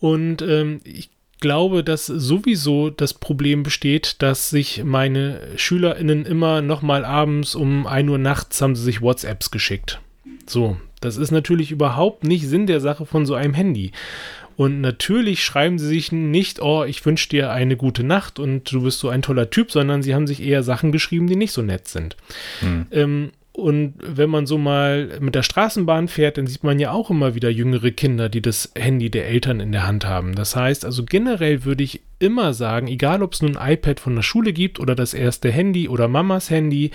Und ähm, ich glaube, dass sowieso das Problem besteht, dass sich meine SchülerInnen immer nochmal abends um 1 Uhr nachts haben sie sich WhatsApps geschickt. So, das ist natürlich überhaupt nicht Sinn der Sache von so einem Handy. Und natürlich schreiben sie sich nicht, oh, ich wünsche dir eine gute Nacht und du bist so ein toller Typ, sondern sie haben sich eher Sachen geschrieben, die nicht so nett sind. Hm. Ähm, und wenn man so mal mit der Straßenbahn fährt, dann sieht man ja auch immer wieder jüngere Kinder, die das Handy der Eltern in der Hand haben. Das heißt, also generell würde ich immer sagen, egal ob es nun ein iPad von der Schule gibt oder das erste Handy oder Mamas Handy,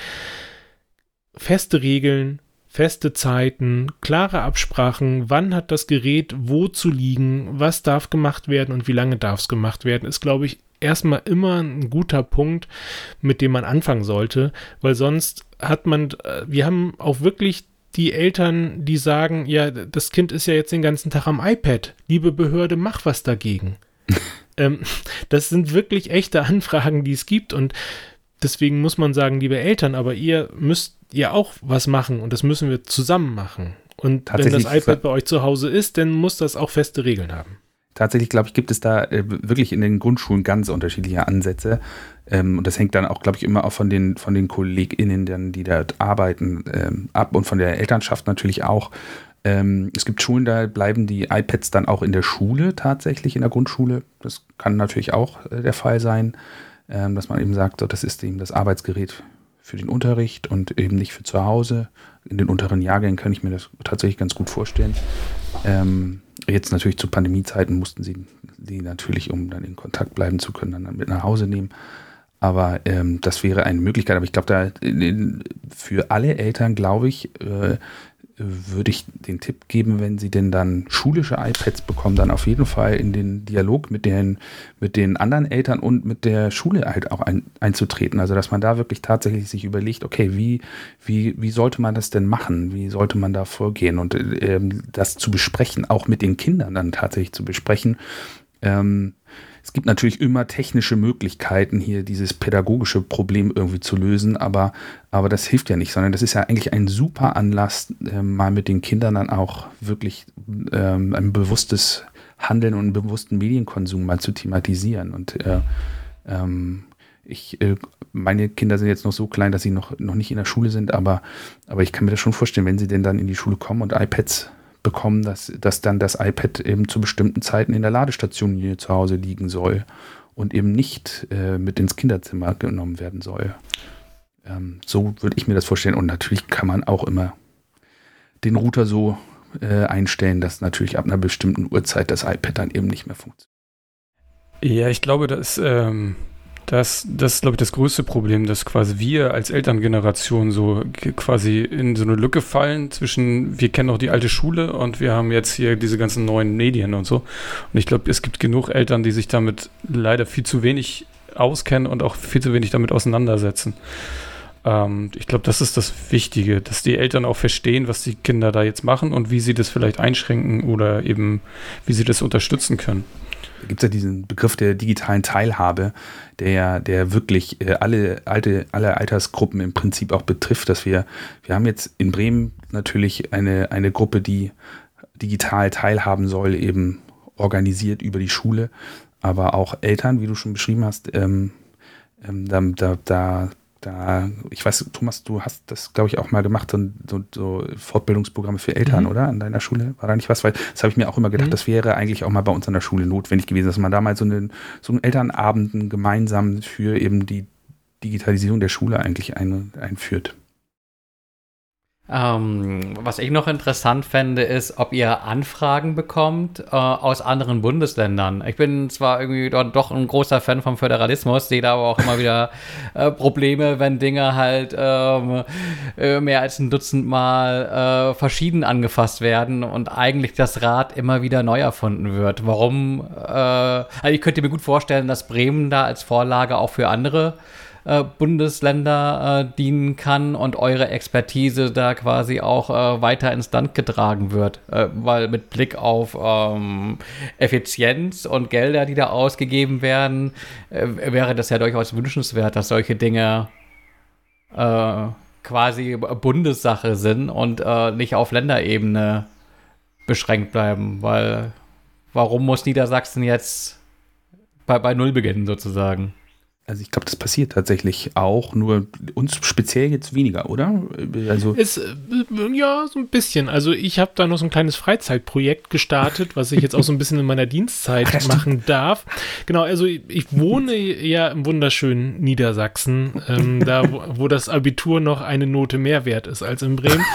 feste Regeln, feste Zeiten, klare Absprachen, wann hat das Gerät wo zu liegen, was darf gemacht werden und wie lange darf es gemacht werden, ist, glaube ich, erstmal immer ein guter Punkt, mit dem man anfangen sollte, weil sonst hat man, äh, wir haben auch wirklich die Eltern, die sagen, ja, das Kind ist ja jetzt den ganzen Tag am iPad. Liebe Behörde, mach was dagegen. ähm, das sind wirklich echte Anfragen, die es gibt und deswegen muss man sagen, liebe Eltern, aber ihr müsst ihr auch was machen und das müssen wir zusammen machen. Und wenn das iPad bei euch zu Hause ist, dann muss das auch feste Regeln haben. Tatsächlich, glaube ich, gibt es da äh, wirklich in den Grundschulen ganz unterschiedliche Ansätze. Ähm, und das hängt dann auch, glaube ich, immer auch von den, von den KollegInnen, die da arbeiten, ähm, ab und von der Elternschaft natürlich auch. Ähm, es gibt Schulen, da bleiben die iPads dann auch in der Schule tatsächlich, in der Grundschule. Das kann natürlich auch äh, der Fall sein, ähm, dass man eben sagt, so, das ist eben das Arbeitsgerät für den Unterricht und eben nicht für zu Hause. In den unteren Jahrgängen kann ich mir das tatsächlich ganz gut vorstellen. Ähm, jetzt natürlich zu Pandemiezeiten mussten sie die natürlich, um dann in Kontakt bleiben zu können, dann mit nach Hause nehmen. Aber ähm, das wäre eine Möglichkeit. Aber ich glaube, da für alle Eltern, glaube ich, äh, würde ich den Tipp geben, wenn Sie denn dann schulische iPads bekommen, dann auf jeden Fall in den Dialog mit den, mit den anderen Eltern und mit der Schule halt auch ein, einzutreten. Also dass man da wirklich tatsächlich sich überlegt, okay, wie, wie, wie sollte man das denn machen? Wie sollte man da vorgehen? Und ähm, das zu besprechen, auch mit den Kindern dann tatsächlich zu besprechen. Ähm, es gibt natürlich immer technische Möglichkeiten, hier dieses pädagogische Problem irgendwie zu lösen, aber, aber das hilft ja nicht, sondern das ist ja eigentlich ein super Anlass, äh, mal mit den Kindern dann auch wirklich ähm, ein bewusstes Handeln und einen bewussten Medienkonsum mal zu thematisieren. Und äh, ähm, ich, äh, meine Kinder sind jetzt noch so klein, dass sie noch, noch nicht in der Schule sind, aber, aber ich kann mir das schon vorstellen, wenn sie denn dann in die Schule kommen und iPads bekommen, dass, dass dann das iPad eben zu bestimmten Zeiten in der Ladestation hier zu Hause liegen soll und eben nicht äh, mit ins Kinderzimmer genommen werden soll. Ähm, so würde ich mir das vorstellen. Und natürlich kann man auch immer den Router so äh, einstellen, dass natürlich ab einer bestimmten Uhrzeit das iPad dann eben nicht mehr funktioniert. Ja, ich glaube, dass ähm, das, das ist, glaube ich, das größte Problem, dass quasi wir als Elterngeneration so quasi in so eine Lücke fallen zwischen, wir kennen noch die alte Schule und wir haben jetzt hier diese ganzen neuen Medien und so. Und ich glaube, es gibt genug Eltern, die sich damit leider viel zu wenig auskennen und auch viel zu wenig damit auseinandersetzen. Ähm, ich glaube, das ist das Wichtige, dass die Eltern auch verstehen, was die Kinder da jetzt machen und wie sie das vielleicht einschränken oder eben, wie sie das unterstützen können gibt es ja diesen Begriff der digitalen Teilhabe, der, der wirklich äh, alle, alte, alle Altersgruppen im Prinzip auch betrifft, dass wir, wir haben jetzt in Bremen natürlich eine, eine Gruppe, die digital teilhaben soll, eben organisiert über die Schule, aber auch Eltern, wie du schon beschrieben hast, ähm, ähm, da, da, da da, ich weiß, Thomas, du hast das, glaube ich, auch mal gemacht, so, so, Fortbildungsprogramme für Eltern, mhm. oder? An deiner Schule? War da nicht was? Weil das habe ich mir auch immer gedacht, mhm. das wäre eigentlich auch mal bei uns an der Schule notwendig gewesen, dass man da mal so einen, so einen Elternabend gemeinsam für eben die Digitalisierung der Schule eigentlich ein, einführt. Ähm, was ich noch interessant fände, ist, ob ihr Anfragen bekommt äh, aus anderen Bundesländern. Ich bin zwar irgendwie doch, doch, ein großer Fan vom Föderalismus, sehe da aber auch immer wieder äh, Probleme, wenn Dinge halt ähm, äh, mehr als ein Dutzend Mal äh, verschieden angefasst werden und eigentlich das Rad immer wieder neu erfunden wird. Warum? Äh, also ich könnte mir gut vorstellen, dass Bremen da als Vorlage auch für andere äh, Bundesländer äh, dienen kann und eure Expertise da quasi auch äh, weiter ins Land getragen wird. Äh, weil mit Blick auf ähm, Effizienz und Gelder, die da ausgegeben werden, äh, wäre das ja durchaus wünschenswert, dass solche Dinge quasi Bundessache sind und nicht auf Länderebene beschränkt bleiben, weil warum muss Niedersachsen jetzt bei, bei Null beginnen sozusagen? Also ich glaube, das passiert tatsächlich auch, nur uns speziell jetzt weniger, oder? Also es, äh, ja, so ein bisschen. Also ich habe da noch so ein kleines Freizeitprojekt gestartet, was ich jetzt auch so ein bisschen in meiner Dienstzeit Ach, machen darf. Genau, also ich wohne ja im wunderschönen Niedersachsen, ähm, da wo, wo, das Abitur noch eine Note mehr wert ist als in Bremen.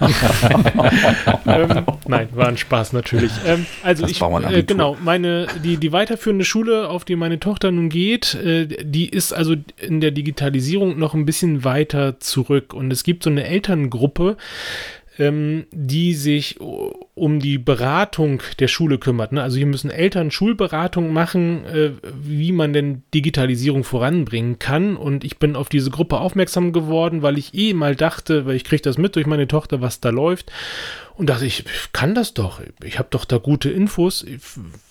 ähm, nein, war ein Spaß natürlich. Ähm, also das ich, äh, genau, meine, die, die weiterführende Schule, auf die meine Tochter nun geht, äh, die die ist also in der Digitalisierung noch ein bisschen weiter zurück. Und es gibt so eine Elterngruppe, ähm, die sich um die Beratung der Schule kümmert. Ne? Also hier müssen Eltern Schulberatung machen, äh, wie man denn Digitalisierung voranbringen kann. Und ich bin auf diese Gruppe aufmerksam geworden, weil ich eh mal dachte, weil ich kriege das mit durch meine Tochter, was da läuft. Und dachte ich, kann das doch. Ich habe doch da gute Infos. Ich,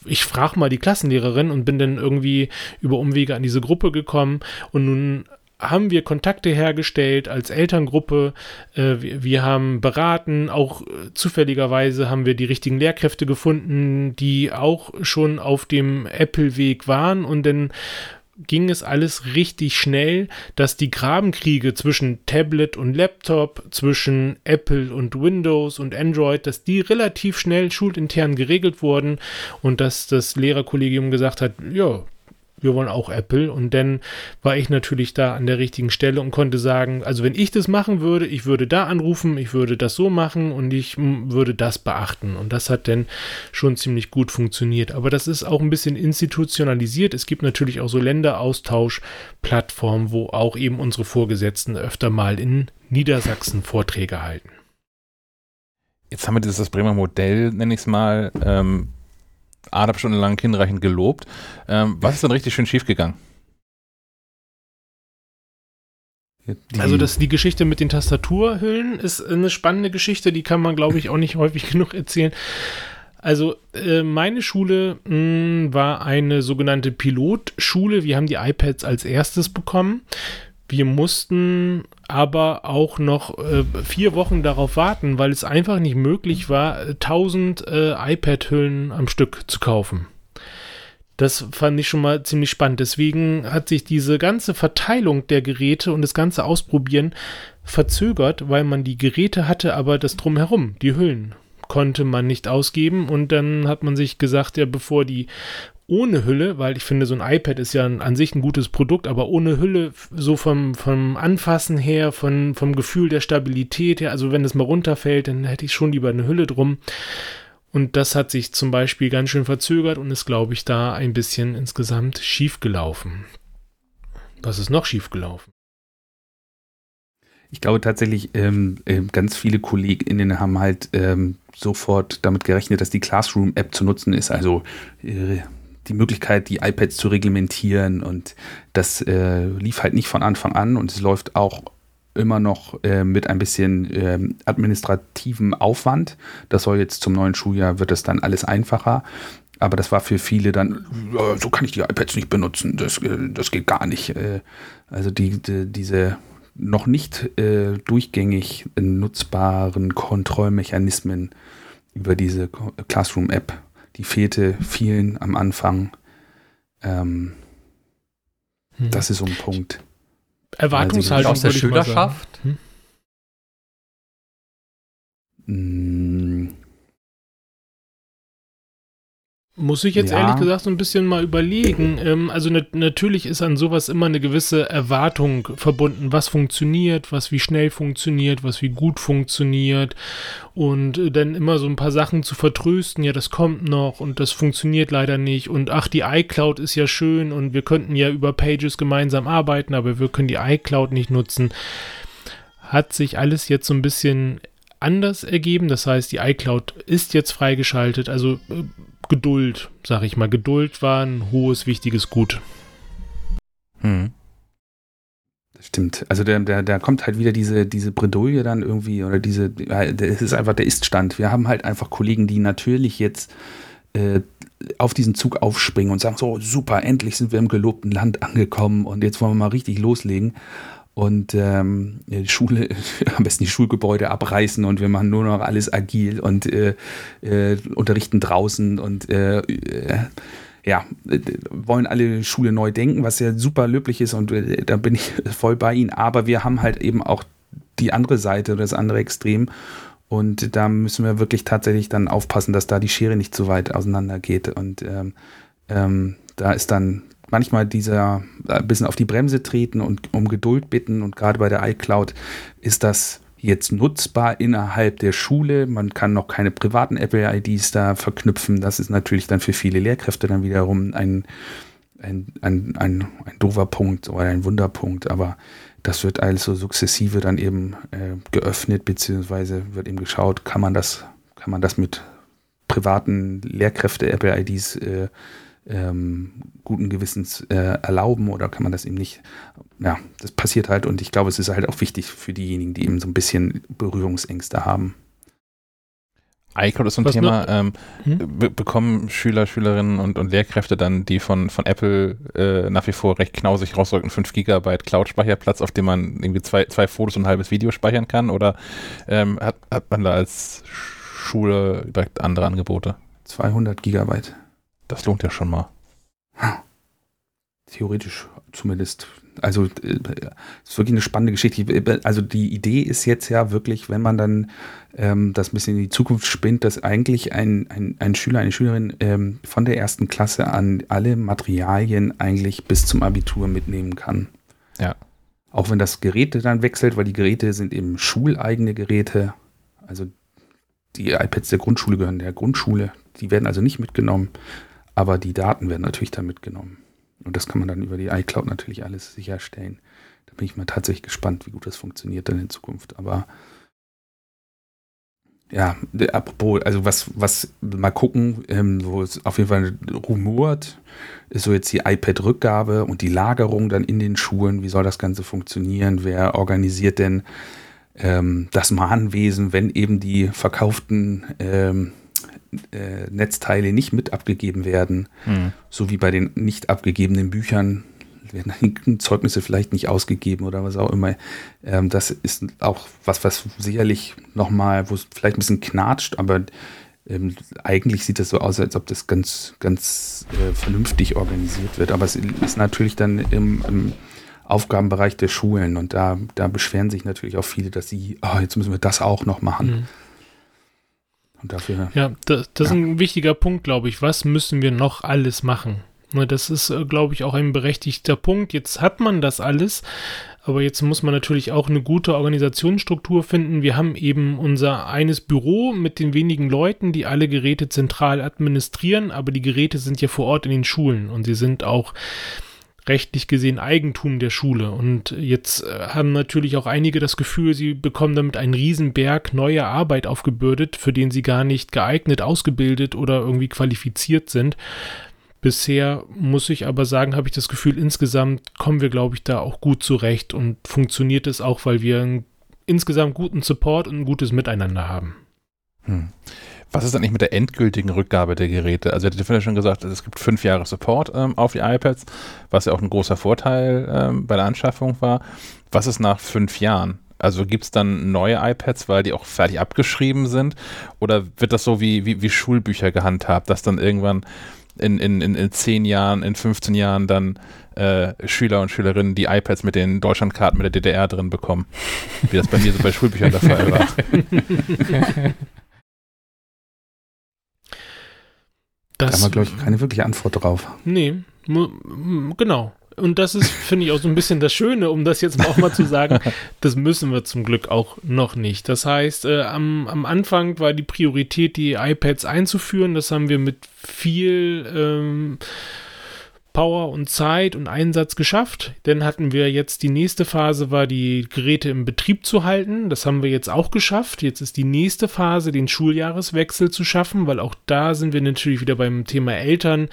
ich frage mal die Klassenlehrerin und bin dann irgendwie über Umwege an diese Gruppe gekommen. Und nun haben wir Kontakte hergestellt als Elterngruppe. Äh, wir, haben beraten, auch äh, zufälligerweise haben wir die richtigen Lehrkräfte gefunden, die auch schon auf dem Apple-Weg waren und dann ging es alles richtig schnell, dass die Grabenkriege zwischen Tablet und Laptop, zwischen Apple und Windows und Android, dass die relativ schnell schulintern geregelt wurden und dass das Lehrerkollegium gesagt hat, ja, wir wollen auch Apple. Und dann war ich natürlich da an der richtigen Stelle und konnte sagen, also wenn ich das machen würde, ich würde da anrufen, ich würde das so machen und ich würde das beachten. Und das hat dann schon ziemlich gut funktioniert. Aber das ist auch ein bisschen institutionalisiert. Es gibt natürlich auch so Länderaustauschplattformen, wo auch eben unsere Vorgesetzten öfter mal in Niedersachsen Vorträge halten. jetzt haben wir dieses das Bremer Modell, nenne ich es mal, ähm, anderthalb Stunden lang hinreichend gelobt. Ähm, was ist denn richtig schön schiefgegangen? also das, die Geschichte mit den Tastaturhüllen ist eine spannende Geschichte, die kann man, glaube ich, auch nicht häufig genug erzählen. Also äh, meine Schule mh, hm, war eine sogenannte Pilotschule. Wir haben die iPads als erstes bekommen. Wir mussten aber auch noch äh, vier Wochen darauf warten, weil es einfach nicht möglich war, 1000 äh, iPad-Hüllen am Stück zu kaufen. Das fand ich schon mal ziemlich spannend. Deswegen hat sich diese ganze Verteilung der Geräte und das ganze Ausprobieren verzögert, weil man die Geräte hatte, aber das drumherum, die Hüllen, konnte man nicht ausgeben. Und dann hat man sich gesagt, ja, bevor die ohne Hülle, weil ich finde, so ein iPad ist ja an sich ein gutes Produkt, aber ohne Hülle, so vom, vom Anfassen her, von, vom Gefühl der Stabilität her, also wenn es mal runterfällt, dann hätte ich schon lieber eine Hülle drum. Und das hat sich zum Beispiel ganz schön verzögert und ist, glaube ich, da ein bisschen insgesamt schief gelaufen. Was ist noch schief gelaufen? Ich glaube tatsächlich, ähm, äh, ganz viele KollegInnen haben halt ähm, sofort damit gerechnet, dass die Classroom-App zu nutzen ist. Also äh, die Möglichkeit, die iPads zu reglementieren und das äh, lief halt nicht von Anfang an und es läuft auch immer noch äh, mit ein bisschen äh, administrativem Aufwand. Das soll jetzt zum neuen Schuljahr, wird es dann alles einfacher. Aber das war für viele dann, so kann ich die iPads nicht benutzen, das, äh, das geht gar nicht. Äh, also die, die, diese noch nicht äh, durchgängig nutzbaren Kontrollmechanismen über diese Classroom-App, die fehlte vielen am Anfang. Ähm, hm. Das ist so ein Punkt. Erwartungshaltung aus der Schülerschaft? Hm? Muss ich jetzt ja. ehrlich gesagt so ein bisschen mal überlegen. Ähm, also ne, natürlich ist an sowas immer eine gewisse Erwartung verbunden, was funktioniert, was wie schnell funktioniert, was wie gut funktioniert und äh, dann immer so ein paar Sachen zu vertrösten, ja, das kommt noch und das funktioniert leider nicht und ach, die iCloud ist ja schön und wir könnten ja über Pages gemeinsam arbeiten, aber wir können die iCloud nicht nutzen. Hat sich alles jetzt so ein bisschen anders ergeben. Das heißt, die iCloud ist jetzt freigeschaltet. Also äh, Geduld, sag ich mal. Geduld war ein hohes, wichtiges Gut. Hm. Das stimmt. Also da der, der kommt halt wieder diese, diese Bredouille dann irgendwie, oder diese, es ist einfach der Iststand. Wir haben halt einfach Kollegen, die natürlich jetzt äh, auf diesen Zug aufspringen und sagen, so super, endlich sind wir im gelobten Land angekommen und jetzt wollen wir mal richtig loslegen und ähm, die Schule, am besten die Schulgebäude abreißen und wir machen nur noch alles agil und äh, äh, unterrichten draußen und äh, äh ja, wollen alle Schule neu denken, was ja super löblich ist und äh, da bin ich voll bei Ihnen. Aber wir haben halt eben auch die andere Seite, das andere Extrem. Und da müssen wir wirklich tatsächlich dann aufpassen, dass da die Schere nicht zu weit auseinander geht. Und ähm, ähm, da ist dann manchmal dieser äh, ein bisschen auf die Bremse treten und um Geduld bitten. Und gerade bei der iCloud ist das jetzt nutzbar innerhalb der Schule. Man kann noch keine privaten Apple-IDs da verknüpfen. Das ist natürlich dann für viele Lehrkräfte dann wiederum ein, ein, ein, ein, ein doofer Punkt oder ein Wunderpunkt. Aber das wird also sukzessive dann eben äh, geöffnet, beziehungsweise wird eben geschaut, kann man das, kann man das mit privaten Lehrkräfte-Apple-IDs äh, ähm, guten Gewissens äh, erlauben oder kann man das eben nicht? Ja, das passiert halt und ich glaube, es ist halt auch wichtig für diejenigen, die eben so ein bisschen Berührungsängste haben. iCloud ist so ein Was Thema. Ähm, hm? be bekommen Schüler, Schülerinnen und, und Lehrkräfte dann, die von, von Apple äh, nach wie vor recht knausig rausrücken, 5 Gigabyte Cloud-Speicherplatz, auf dem man irgendwie zwei, zwei Fotos und ein halbes Video speichern kann? Oder ähm, hat, hat man da als Schule direkt andere Angebote? 200 Gigabyte. Das lohnt ja schon mal. Theoretisch zumindest. Also es äh, ist wirklich eine spannende Geschichte. Also die Idee ist jetzt ja wirklich, wenn man dann ähm, das ein bisschen in die Zukunft spinnt, dass eigentlich ein, ein, ein Schüler, eine Schülerin ähm, von der ersten Klasse an alle Materialien eigentlich bis zum Abitur mitnehmen kann. Ja. Auch wenn das Geräte dann wechselt, weil die Geräte sind eben schuleigene Geräte. Also die iPads der Grundschule gehören der Grundschule. Die werden also nicht mitgenommen. Aber die Daten werden natürlich dann mitgenommen. Und das kann man dann über die iCloud natürlich alles sicherstellen. Da bin ich mal tatsächlich gespannt, wie gut das funktioniert dann in Zukunft. Aber ja, apropos, also was, was mal gucken, ähm, wo es auf jeden Fall rumort, ist so jetzt die iPad-Rückgabe und die Lagerung dann in den Schulen. Wie soll das Ganze funktionieren? Wer organisiert denn ähm, das Mahnwesen, wenn eben die verkauften ähm, äh, Netzteile nicht mit abgegeben werden? Mhm. So wie bei den nicht abgegebenen Büchern werden Zeugnisse vielleicht nicht ausgegeben oder was auch immer. Ähm, das ist auch was, was sicherlich nochmal, wo es vielleicht ein bisschen knatscht, aber ähm, eigentlich sieht es so aus, als ob das ganz, ganz äh, vernünftig organisiert wird. Aber es ist natürlich dann im, im Aufgabenbereich der Schulen und da, da beschweren sich natürlich auch viele, dass sie, oh, jetzt müssen wir das auch noch machen. Mhm. Und dafür. Ja, das, das ja. ist ein wichtiger Punkt, glaube ich. Was müssen wir noch alles machen? Ne, das ist, äh, glaube ich, auch ein berechtigter Punkt. Jetzt hat man das alles, aber jetzt muss man natürlich auch eine gute Organisationsstruktur finden. Wir haben eben unser eines Büro mit den wenigen Leuten, die alle Geräte zentral administrieren, aber die Geräte sind ja vor Ort in den Schulen und sie sind auch rechtlich gesehen Eigentum der Schule. Und jetzt äh, haben natürlich auch einige das Gefühl, sie bekommen damit einen Riesenberg neuer Arbeit aufgebürdet, für den sie gar nicht geeignet, ausgebildet oder irgendwie qualifiziert sind. Bisher muss ich aber sagen, habe ich das Gefühl, insgesamt kommen wir, glaube ich, da auch gut zurecht und funktioniert es auch, weil wir einen insgesamt guten Support und ein gutes Miteinander haben. Hm. Was ist dann nicht mit der endgültigen Rückgabe der Geräte? Also, ihr hattet ja schon gesagt, es gibt fünf Jahre Support ähm, auf die iPads, was ja auch ein großer Vorteil ähm, bei der Anschaffung war. Was ist nach fünf Jahren? Also gibt es dann neue iPads, weil die auch fertig abgeschrieben sind? Oder wird das so wie, wie, wie Schulbücher gehandhabt, dass dann irgendwann in, in, in, in 10 Jahren, in 15 Jahren dann äh, Schüler und Schülerinnen die iPads mit den Deutschlandkarten mit der DDR drin bekommen. Wie das bei mir so bei Schulbüchern der Fall war. Das, da haben wir, glaube ich, keine wirkliche Antwort drauf. Nee, genau. Und das ist, finde ich, auch so ein bisschen das Schöne, um das jetzt auch mal zu sagen, das müssen wir zum Glück auch noch nicht. Das heißt, äh, am, am Anfang war die Priorität, die iPads einzuführen. Das haben wir mit viel ähm, Power und Zeit und Einsatz geschafft. Dann hatten wir jetzt die nächste Phase, war die Geräte im Betrieb zu halten. Das haben wir jetzt auch geschafft. Jetzt ist die nächste Phase, den Schuljahreswechsel zu schaffen, weil auch da sind wir natürlich wieder beim Thema Eltern.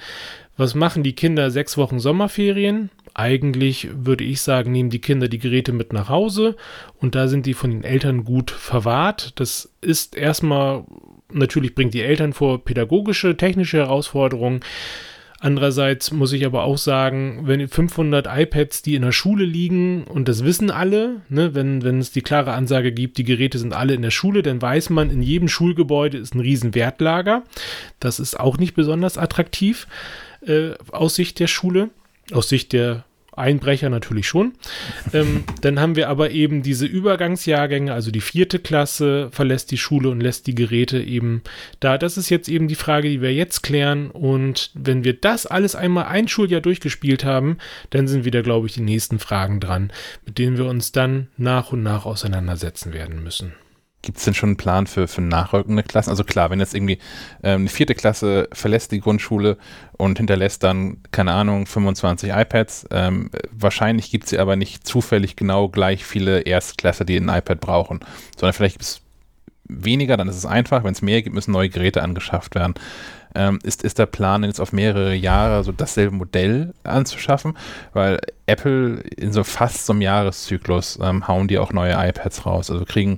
Was machen die Kinder sechs Wochen Sommerferien? Eigentlich würde ich sagen, nehmen die Kinder die Geräte mit nach Hause und da sind die von den Eltern gut verwahrt. Das ist erstmal, natürlich bringt die Eltern vor pädagogische, technische Herausforderungen. Andererseits muss ich aber auch sagen, wenn 500 iPads, die in der Schule liegen, und das wissen alle, ne, wenn, wenn es die klare Ansage gibt, die Geräte sind alle in der Schule, dann weiß man, in jedem Schulgebäude ist ein riesen Wertlager. Das ist auch nicht besonders attraktiv äh, aus Sicht der Schule, aus Sicht der Einbrecher natürlich schon. Ähm, dann haben wir aber eben diese Übergangsjahrgänge, also die vierte Klasse verlässt die Schule und lässt die Geräte eben da. Das ist jetzt eben die Frage, die wir jetzt klären. Und wenn wir das alles einmal ein Schuljahr durchgespielt haben, dann sind wieder, glaube ich, die nächsten Fragen dran, mit denen wir uns dann nach und nach auseinandersetzen werden müssen. Gibt es denn schon einen Plan für, für nachrückende Klassen? Also klar, wenn jetzt irgendwie ähm, eine vierte Klasse verlässt die Grundschule und hinterlässt dann, keine Ahnung, 25 iPads, ähm, wahrscheinlich gibt es aber nicht zufällig genau gleich viele Erstklasse, die ein iPad brauchen, sondern vielleicht gibt es weniger, dann ist es einfach. Wenn es mehr gibt, müssen neue Geräte angeschafft werden. Ähm, ist, ist der Plan jetzt auf mehrere Jahre so dasselbe Modell anzuschaffen? Weil Apple in so fast so einem Jahreszyklus ähm, hauen die auch neue iPads raus. Also kriegen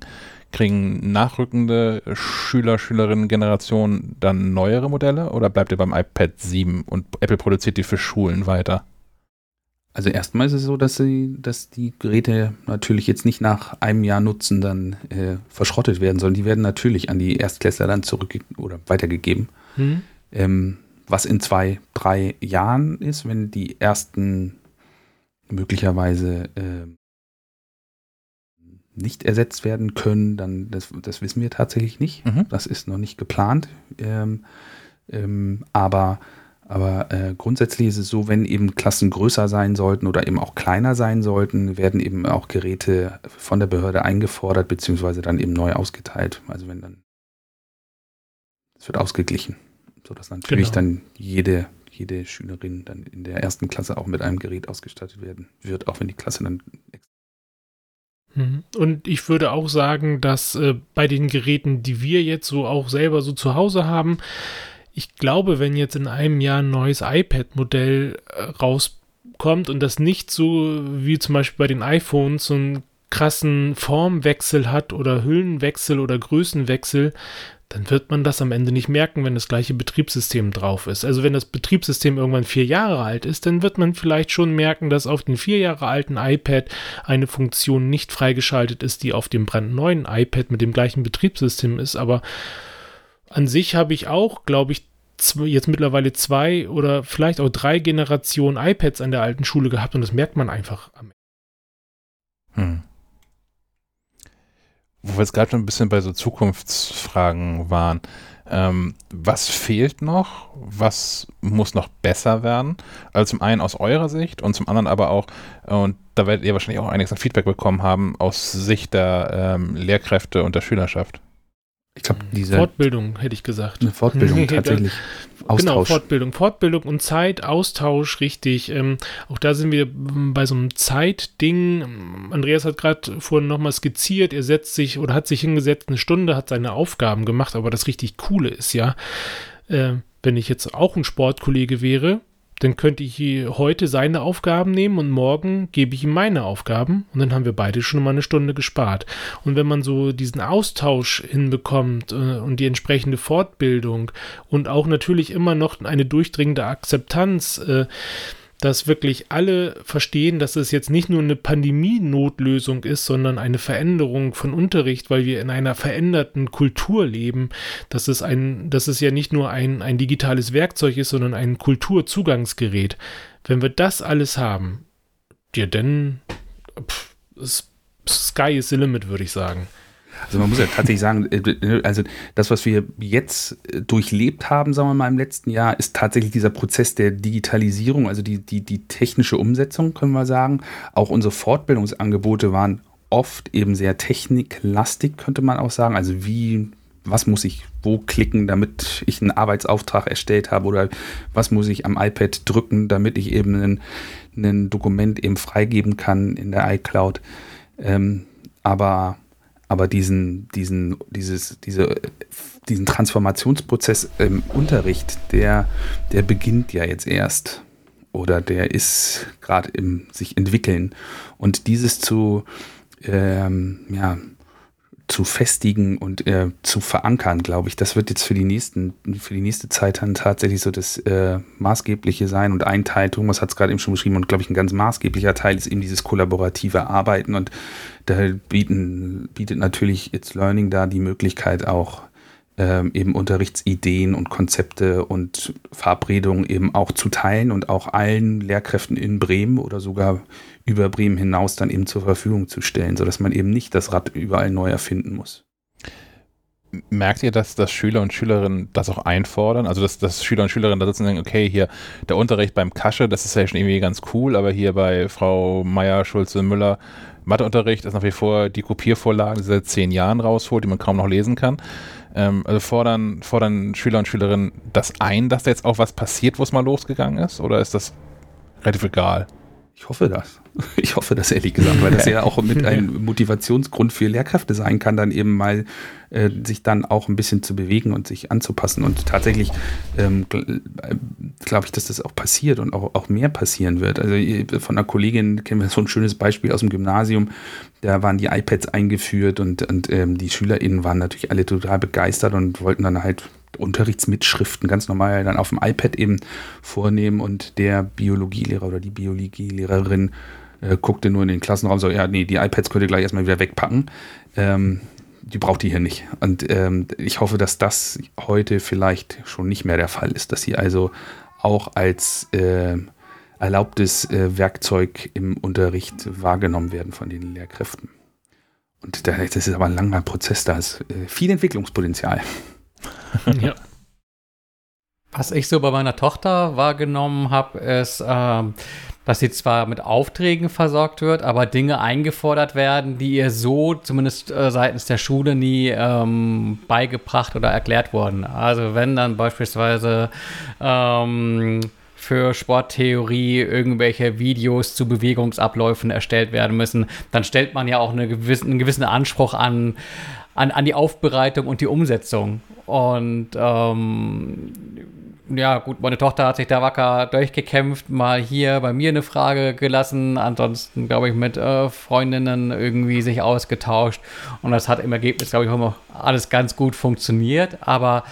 Kriegen nachrückende Schüler, Schülerinnen-Generationen dann neuere Modelle oder bleibt ihr beim iPad 7 und Apple produziert die für Schulen weiter? Also erstmal ist es so, dass sie, dass die Geräte natürlich jetzt nicht nach einem Jahr Nutzen dann äh, verschrottet werden, sondern die werden natürlich an die Erstklässler dann zurück oder weitergegeben. Hm. Ähm, was in zwei, drei Jahren ist, wenn die ersten möglicherweise äh, nicht ersetzt werden können, dann das, das wissen wir tatsächlich nicht. Mhm. Das ist noch nicht geplant. Ähm, ähm, aber aber äh, grundsätzlich ist es so, wenn eben Klassen größer sein sollten oder eben auch kleiner sein sollten, werden eben auch Geräte von der Behörde eingefordert, beziehungsweise dann eben neu ausgeteilt. Also wenn dann, es wird ausgeglichen, sodass natürlich genau. dann jede, jede Schülerin dann in der ersten Klasse auch mit einem Gerät ausgestattet werden wird, auch wenn die Klasse dann. Und ich würde auch sagen, dass äh, bei den Geräten, die wir jetzt so auch selber so zu Hause haben, ich glaube, wenn jetzt in einem Jahr ein neues iPad-Modell äh, rauskommt und das nicht so wie zum Beispiel bei den iPhones so einen krassen Formwechsel hat oder Hüllenwechsel oder Größenwechsel, dann wird man das am Ende nicht merken, wenn das gleiche Betriebssystem drauf ist. Also wenn das Betriebssystem irgendwann vier Jahre alt ist, dann wird man vielleicht schon merken, dass auf dem vier Jahre alten iPad eine Funktion nicht freigeschaltet ist, die auf dem brandneuen iPad mit dem gleichen Betriebssystem ist. Aber an sich habe ich auch, glaube ich, jetzt mittlerweile zwei oder vielleicht auch drei Generationen iPads an der alten Schule gehabt und das merkt man einfach am Ende. Hm wo wir jetzt gerade schon ein bisschen bei so Zukunftsfragen waren. Ähm, was fehlt noch? Was muss noch besser werden? Also zum einen aus eurer Sicht und zum anderen aber auch, und da werdet ihr wahrscheinlich auch einiges an Feedback bekommen haben, aus Sicht der ähm, Lehrkräfte und der Schülerschaft. Ich glaube, diese Fortbildung hätte ich gesagt. Eine Fortbildung tatsächlich. Genau, Austausch. Genau, Fortbildung, Fortbildung und Zeit, Austausch, richtig. Ähm, auch da sind wir bei so einem Zeitding. Andreas hat gerade vorhin nochmal skizziert, er setzt sich oder hat sich hingesetzt, eine Stunde, hat seine Aufgaben gemacht, aber das richtig Coole ist ja, äh, wenn ich jetzt auch ein Sportkollege wäre, dann könnte ich heute seine Aufgaben nehmen und morgen gebe ich ihm meine Aufgaben und dann haben wir beide schon mal eine Stunde gespart. Und wenn man so diesen Austausch hinbekommt äh, und die entsprechende Fortbildung und auch natürlich immer noch eine durchdringende Akzeptanz, äh, dass wirklich alle verstehen, dass es jetzt nicht nur eine Pandemie-Notlösung ist, sondern eine Veränderung von Unterricht, weil wir in einer veränderten Kultur leben, dass es ein, dass es ja nicht nur ein, ein digitales Werkzeug ist, sondern ein Kulturzugangsgerät. Wenn wir das alles haben, ja, dann pff, Sky is the limit, würde ich sagen. Also man muss ja tatsächlich sagen, äh, also das, was wir jetzt äh, durchlebt haben, sagen wir mal im letzten Jahr, ist tatsächlich dieser Prozess der Digitalisierung, also die, die, die technische Umsetzung, können wir sagen. Auch unsere Fortbildungsangebote waren oft eben sehr techniklastig, könnte man auch sagen. Also wie, was muss ich wo klicken, damit ich einen Arbeitsauftrag erstellt habe oder was muss ich am iPad drücken, damit ich eben ein, ein Dokument eben freigeben kann in der iCloud. Ähm, aber aber diesen, diesen, dieses, diese, diesen Transformationsprozess im Unterricht, der, der beginnt ja jetzt erst oder der ist gerade im sich entwickeln. Und dieses zu, ähm, ja, zu festigen und äh, zu verankern, glaube ich. Das wird jetzt für die nächsten, für die nächste Zeit dann tatsächlich so das äh, Maßgebliche sein. Und ein Teil, Thomas hat es gerade eben schon beschrieben, und glaube ich, ein ganz maßgeblicher Teil ist eben dieses kollaborative Arbeiten. Und da bieten, bietet natürlich It's Learning da die Möglichkeit auch ähm, eben Unterrichtsideen und Konzepte und Verabredungen eben auch zu teilen und auch allen Lehrkräften in Bremen oder sogar über Bremen hinaus dann eben zur Verfügung zu stellen, sodass man eben nicht das Rad überall neu erfinden muss. Merkt ihr, dass, dass Schüler und Schülerinnen das auch einfordern? Also, dass, dass Schüler und Schülerinnen da sitzen und sagen, okay, hier der Unterricht beim Kasche, das ist ja schon irgendwie ganz cool, aber hier bei Frau Meier, Schulze, Müller, Matheunterricht ist nach wie vor die Kopiervorlagen, die seit zehn Jahren rausholt, die man kaum noch lesen kann. Ähm, also fordern, fordern Schüler und Schülerinnen das ein, dass da jetzt auch was passiert, wo es mal losgegangen ist? Oder ist das relativ egal? Ich hoffe das. Ich hoffe das ehrlich gesagt, weil das ja auch mit einem Motivationsgrund für Lehrkräfte sein kann, dann eben mal äh, sich dann auch ein bisschen zu bewegen und sich anzupassen. Und tatsächlich ähm, äh, glaube ich, dass das auch passiert und auch, auch mehr passieren wird. Also von einer Kollegin kennen wir so ein schönes Beispiel aus dem Gymnasium. Da waren die iPads eingeführt und, und ähm, die SchülerInnen waren natürlich alle total begeistert und wollten dann halt Unterrichtsmitschriften ganz normal dann auf dem iPad eben vornehmen und der Biologielehrer oder die Biologielehrerin äh, guckte nur in den Klassenraum so, ja, nee, die iPads könnt ihr gleich erstmal wieder wegpacken. Ähm, die braucht ihr hier nicht. Und ähm, ich hoffe, dass das heute vielleicht schon nicht mehr der Fall ist, dass sie also auch als äh, erlaubtes äh, Werkzeug im Unterricht wahrgenommen werden von den Lehrkräften. Und das ist aber ein langer Prozess, da ist äh, viel Entwicklungspotenzial. ja. Was ich so bei meiner Tochter wahrgenommen habe, ist, ähm, dass sie zwar mit Aufträgen versorgt wird, aber Dinge eingefordert werden, die ihr so zumindest äh, seitens der Schule nie ähm, beigebracht oder erklärt wurden. Also wenn dann beispielsweise ähm, für Sporttheorie irgendwelche Videos zu Bewegungsabläufen erstellt werden müssen, dann stellt man ja auch eine gewisse, einen gewissen Anspruch an, an, an die Aufbereitung und die Umsetzung. Und ähm, ja, gut, meine Tochter hat sich da wacker durchgekämpft, mal hier bei mir eine Frage gelassen, ansonsten, glaube ich, mit äh, Freundinnen irgendwie sich ausgetauscht. Und das hat im Ergebnis, glaube ich, immer alles ganz gut funktioniert. Aber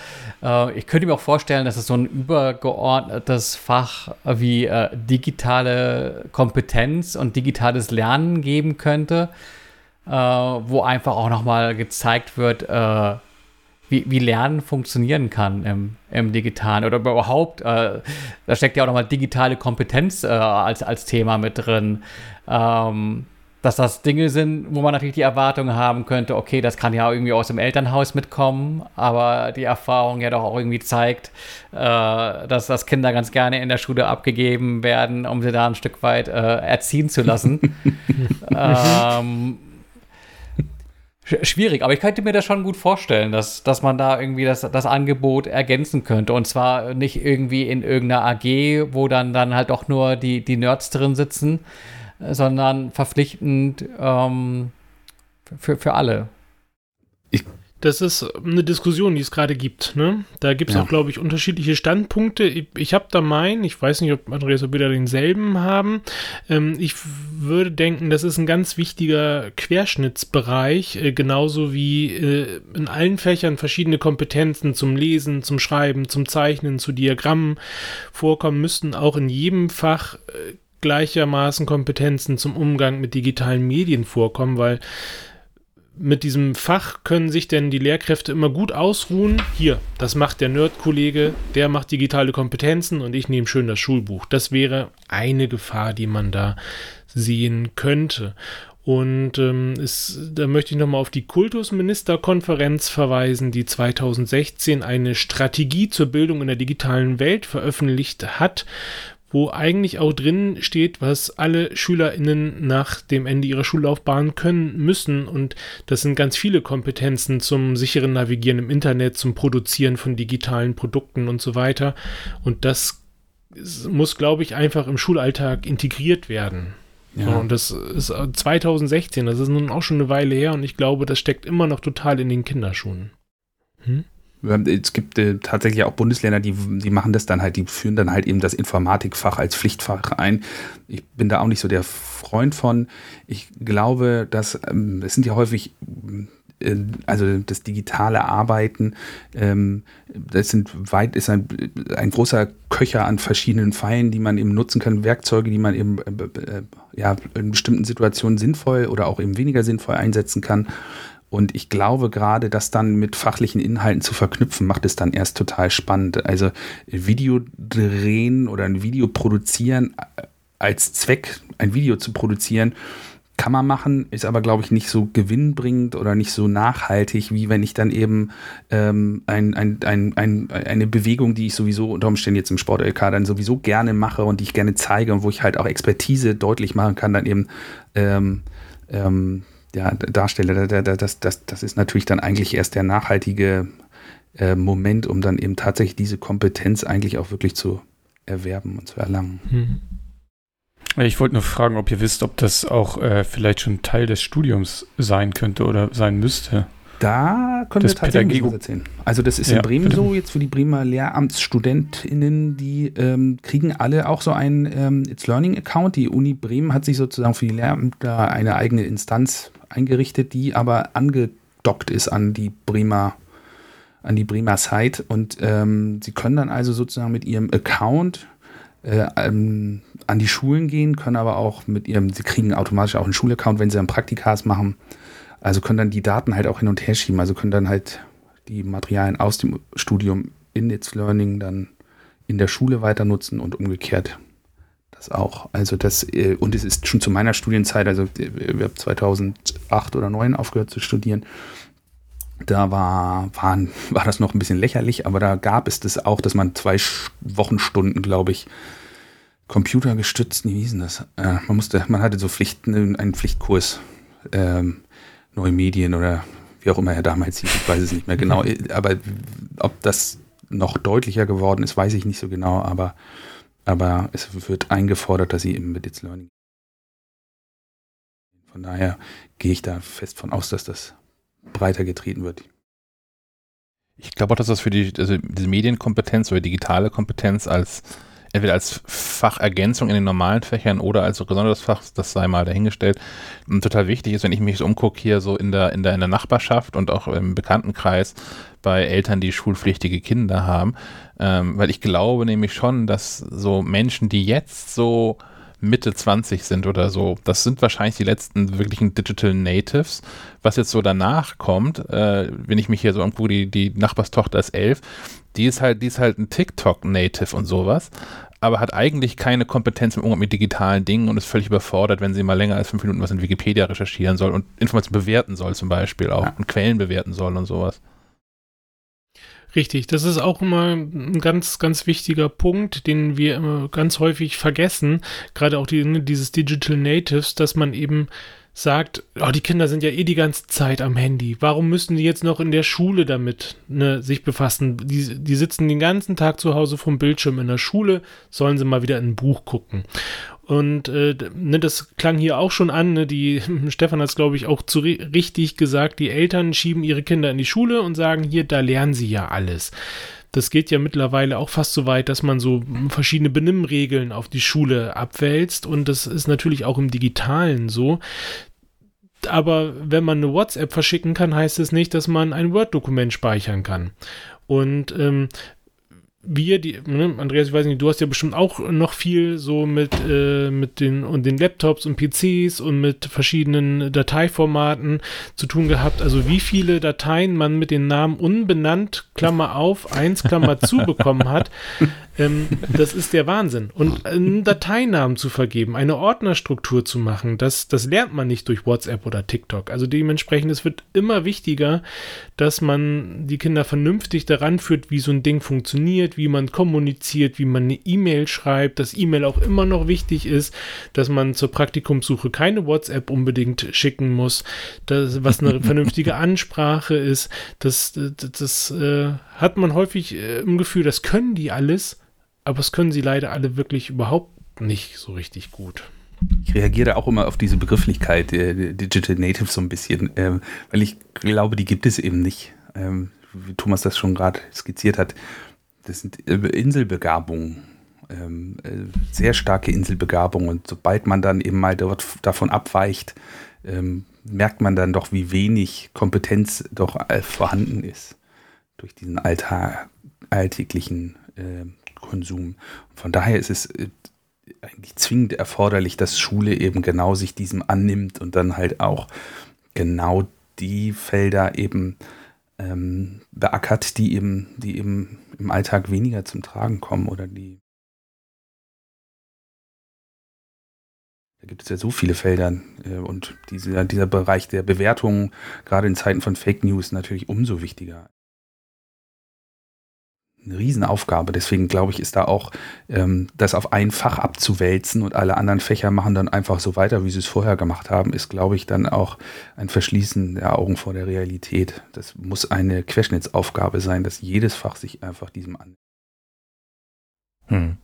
äh, ich könnte mir auch vorstellen, dass es so ein übergeordnetes Fach wie äh, digitale Kompetenz und digitales Lernen geben könnte, äh, wo einfach auch nochmal gezeigt wird, äh, wie, wie Lernen funktionieren kann im, im Digitalen oder überhaupt, äh, da steckt ja auch nochmal digitale Kompetenz äh, als, als Thema mit drin. Ähm, dass das Dinge sind, wo man natürlich die Erwartung haben könnte, okay, das kann ja irgendwie aus dem Elternhaus mitkommen, aber die Erfahrung ja doch auch irgendwie zeigt, äh, dass das Kinder ganz gerne in der Schule abgegeben werden, um sie da ein Stück weit äh, erziehen zu lassen. ähm, schwierig, aber ich könnte mir das schon gut vorstellen, dass, dass man da irgendwie das, das Angebot ergänzen könnte. Und zwar nicht irgendwie in irgendeiner AG, wo dann, dann halt doch nur die, die Nerds drin sitzen, sondern verpflichtend ähm, für, für alle. Ich das ist eine Diskussion, die es gerade gibt. Ne? Da gibt es ja. auch, glaube ich, unterschiedliche Standpunkte. Ich, ich habe da meinen, ich weiß nicht, ob Andreas und wieder denselben haben. Ähm, ich würde denken, das ist ein ganz wichtiger Querschnittsbereich, äh, genauso wie äh, in allen Fächern verschiedene Kompetenzen zum Lesen, zum Schreiben, zum Zeichnen, zu Diagrammen vorkommen müssten, auch in jedem Fach äh, gleichermaßen Kompetenzen zum Umgang mit digitalen Medien vorkommen, weil mit diesem Fach können sich denn die Lehrkräfte immer gut ausruhen. Hier, das macht der Nerd-Kollege, der macht digitale Kompetenzen und ich nehme schön das Schulbuch. Das wäre eine Gefahr, die man da sehen könnte. Und ähm, es, da möchte ich nochmal auf die Kultusministerkonferenz verweisen, die 2016 eine Strategie zur Bildung in der digitalen Welt veröffentlicht hat, wo eigentlich auch drin steht, was alle SchülerInnen nach dem Ende ihrer Schullaufbahn können müssen. Und das sind ganz viele Kompetenzen zum sicheren Navigieren im Internet, zum Produzieren von digitalen Produkten und so weiter. Und das muss, glaube ich, einfach im Schulalltag integriert werden. Ja. So, und das ist 2016, das ist nun auch schon eine Weile her und ich glaube, das steckt immer noch total in den Kinderschuhen. Hm? Es gibt äh, tatsächlich auch Bundesländer, die, die machen das dann halt, die führen dann halt eben das Informatikfach als Pflichtfach ein. Ich bin da auch nicht so der Freund von. Ich glaube, dass ähm, es sind ja häufig äh, also das digitale Arbeiten, ähm, das sind weit, ist ein, ein großer Köcher an verschiedenen Pfeilen, die man eben nutzen kann, Werkzeuge, die man eben äh, äh ja, in bestimmten Situationen sinnvoll oder auch eben weniger sinnvoll einsetzen kann. Und ich glaube gerade, das dann mit fachlichen Inhalten zu verknüpfen, macht es dann erst total spannend. Also Video drehen oder ein Video produzieren äh, als Zweck, ein Video zu produzieren, kann man machen, ist aber, glaube ich, nicht so gewinnbringend oder nicht so nachhaltig, wie wenn ich dann eben ähm, ein, ein, ein, ein, eine Bewegung, die ich sowieso unter Umständen jetzt im Sport-LK dann sowieso gerne mache und die ich gerne zeige und wo ich halt auch Expertise deutlich machen kann, dann eben ähm, ähm, ja, darstelle, das, das, das ist natürlich dann eigentlich erst der nachhaltige äh, Moment, um dann eben tatsächlich diese Kompetenz eigentlich auch wirklich zu erwerben und zu erlangen. Hm. Ich wollte nur fragen, ob ihr wisst, ob das auch äh, vielleicht schon Teil des Studiums sein könnte oder sein müsste. Da können das wir tatsächlich was erzählen. Also das ist ja, in Bremen bitte. so, jetzt für die Bremer LehramtsstudentInnen, die ähm, kriegen alle auch so einen ähm, It's Learning Account. Die Uni Bremen hat sich sozusagen für die Lehramter eine eigene Instanz eingerichtet, die aber angedockt ist an die Bremer an die Bremer Site und ähm, sie können dann also sozusagen mit ihrem Account äh, ähm, an die Schulen gehen, können aber auch mit ihrem, sie kriegen automatisch auch einen Schulaccount, wenn sie dann Praktikas machen, also können dann die Daten halt auch hin und her schieben, also können dann halt die Materialien aus dem Studium in It's Learning dann in der Schule weiter nutzen und umgekehrt das auch. Also das, äh, und es ist schon zu meiner Studienzeit, also äh, wir haben 2008 oder 2009 aufgehört zu studieren. Da war, waren, war das noch ein bisschen lächerlich, aber da gab es das auch, dass man zwei Wochenstunden, glaube ich, computergestützt, wie hieß denn das? Äh, man musste, man hatte so Pflichten, einen Pflichtkurs, ähm, neue Medien oder wie auch immer er damals hieß, ich weiß es nicht mehr genau. Aber ob das noch deutlicher geworden ist, weiß ich nicht so genau, aber aber es wird eingefordert, dass sie im Embedded Learning. Von daher gehe ich da fest von aus, dass das breiter getreten wird. Ich glaube auch, dass das für die also diese Medienkompetenz oder digitale Kompetenz als entweder als Fachergänzung in den normalen Fächern oder als besonderes Fach, das sei mal dahingestellt, total wichtig ist, wenn ich mich so umgucke hier so in der, in der, in der Nachbarschaft und auch im Bekanntenkreis bei Eltern, die schulpflichtige Kinder haben, ähm, weil ich glaube nämlich schon, dass so Menschen, die jetzt so Mitte 20 sind oder so. Das sind wahrscheinlich die letzten wirklichen Digital Natives. Was jetzt so danach kommt, äh, wenn ich mich hier so angucke, die, die Nachbarstochter ist elf, die ist halt, die ist halt ein TikTok-Native und sowas, aber hat eigentlich keine Kompetenz im Umgang mit digitalen Dingen und ist völlig überfordert, wenn sie mal länger als fünf Minuten was in Wikipedia recherchieren soll und Informationen bewerten soll zum Beispiel auch ja. und Quellen bewerten soll und sowas. Richtig, das ist auch immer ein ganz, ganz wichtiger Punkt, den wir ganz häufig vergessen, gerade auch die, ne, dieses Digital Natives, dass man eben sagt, oh, die Kinder sind ja eh die ganze Zeit am Handy. Warum müssen die jetzt noch in der Schule damit ne, sich befassen? Die, die sitzen den ganzen Tag zu Hause vom Bildschirm in der Schule, sollen sie mal wieder in ein Buch gucken. Und äh, ne, das klang hier auch schon an. Ne, die Stefan hat es, glaube ich, auch zu richtig gesagt. Die Eltern schieben ihre Kinder in die Schule und sagen, hier, da lernen sie ja alles. Das geht ja mittlerweile auch fast so weit, dass man so verschiedene Benimmregeln auf die Schule abwälzt. Und das ist natürlich auch im Digitalen so. Aber wenn man eine WhatsApp verschicken kann, heißt es nicht, dass man ein Word-Dokument speichern kann. Und ähm, wir, die, ne, Andreas, ich weiß nicht, du hast ja bestimmt auch noch viel so mit, äh, mit den und den Laptops und PCs und mit verschiedenen Dateiformaten zu tun gehabt. Also wie viele Dateien man mit den Namen unbenannt, Klammer auf, eins, Klammer zu bekommen hat, ähm, das ist der Wahnsinn. Und einen Dateinamen zu vergeben, eine Ordnerstruktur zu machen, das, das lernt man nicht durch WhatsApp oder TikTok. Also dementsprechend, es wird immer wichtiger, dass man die Kinder vernünftig daran führt, wie so ein Ding funktioniert, wie man kommuniziert, wie man eine E-Mail schreibt, dass E-Mail auch immer noch wichtig ist, dass man zur Praktikumssuche keine WhatsApp unbedingt schicken muss, dass, was eine vernünftige Ansprache ist. Das, das, das äh, hat man häufig äh, im Gefühl, das können die alles, aber es können sie leider alle wirklich überhaupt nicht so richtig gut. Ich reagiere auch immer auf diese Begrifflichkeit äh, Digital Native so ein bisschen, äh, weil ich glaube, die gibt es eben nicht. Ähm, wie Thomas das schon gerade skizziert hat, das sind äh, Inselbegabungen, ähm, äh, sehr starke Inselbegabungen. Und sobald man dann eben mal dort davon abweicht, ähm, merkt man dann doch, wie wenig Kompetenz doch äh, vorhanden ist durch diesen Alltag, alltäglichen äh, Konsum. Von daher ist es äh, eigentlich zwingend erforderlich, dass Schule eben genau sich diesem annimmt und dann halt auch genau die Felder eben ähm, beackert, die eben, die eben im Alltag weniger zum Tragen kommen oder die. Da gibt es ja so viele Felder äh, und diese, dieser Bereich der Bewertung, gerade in Zeiten von Fake News, natürlich umso wichtiger Riesenaufgabe. Deswegen glaube ich, ist da auch ähm, das auf ein Fach abzuwälzen und alle anderen Fächer machen dann einfach so weiter, wie sie es vorher gemacht haben, ist, glaube ich, dann auch ein Verschließen der Augen vor der Realität. Das muss eine Querschnittsaufgabe sein, dass jedes Fach sich einfach diesem an. Hm.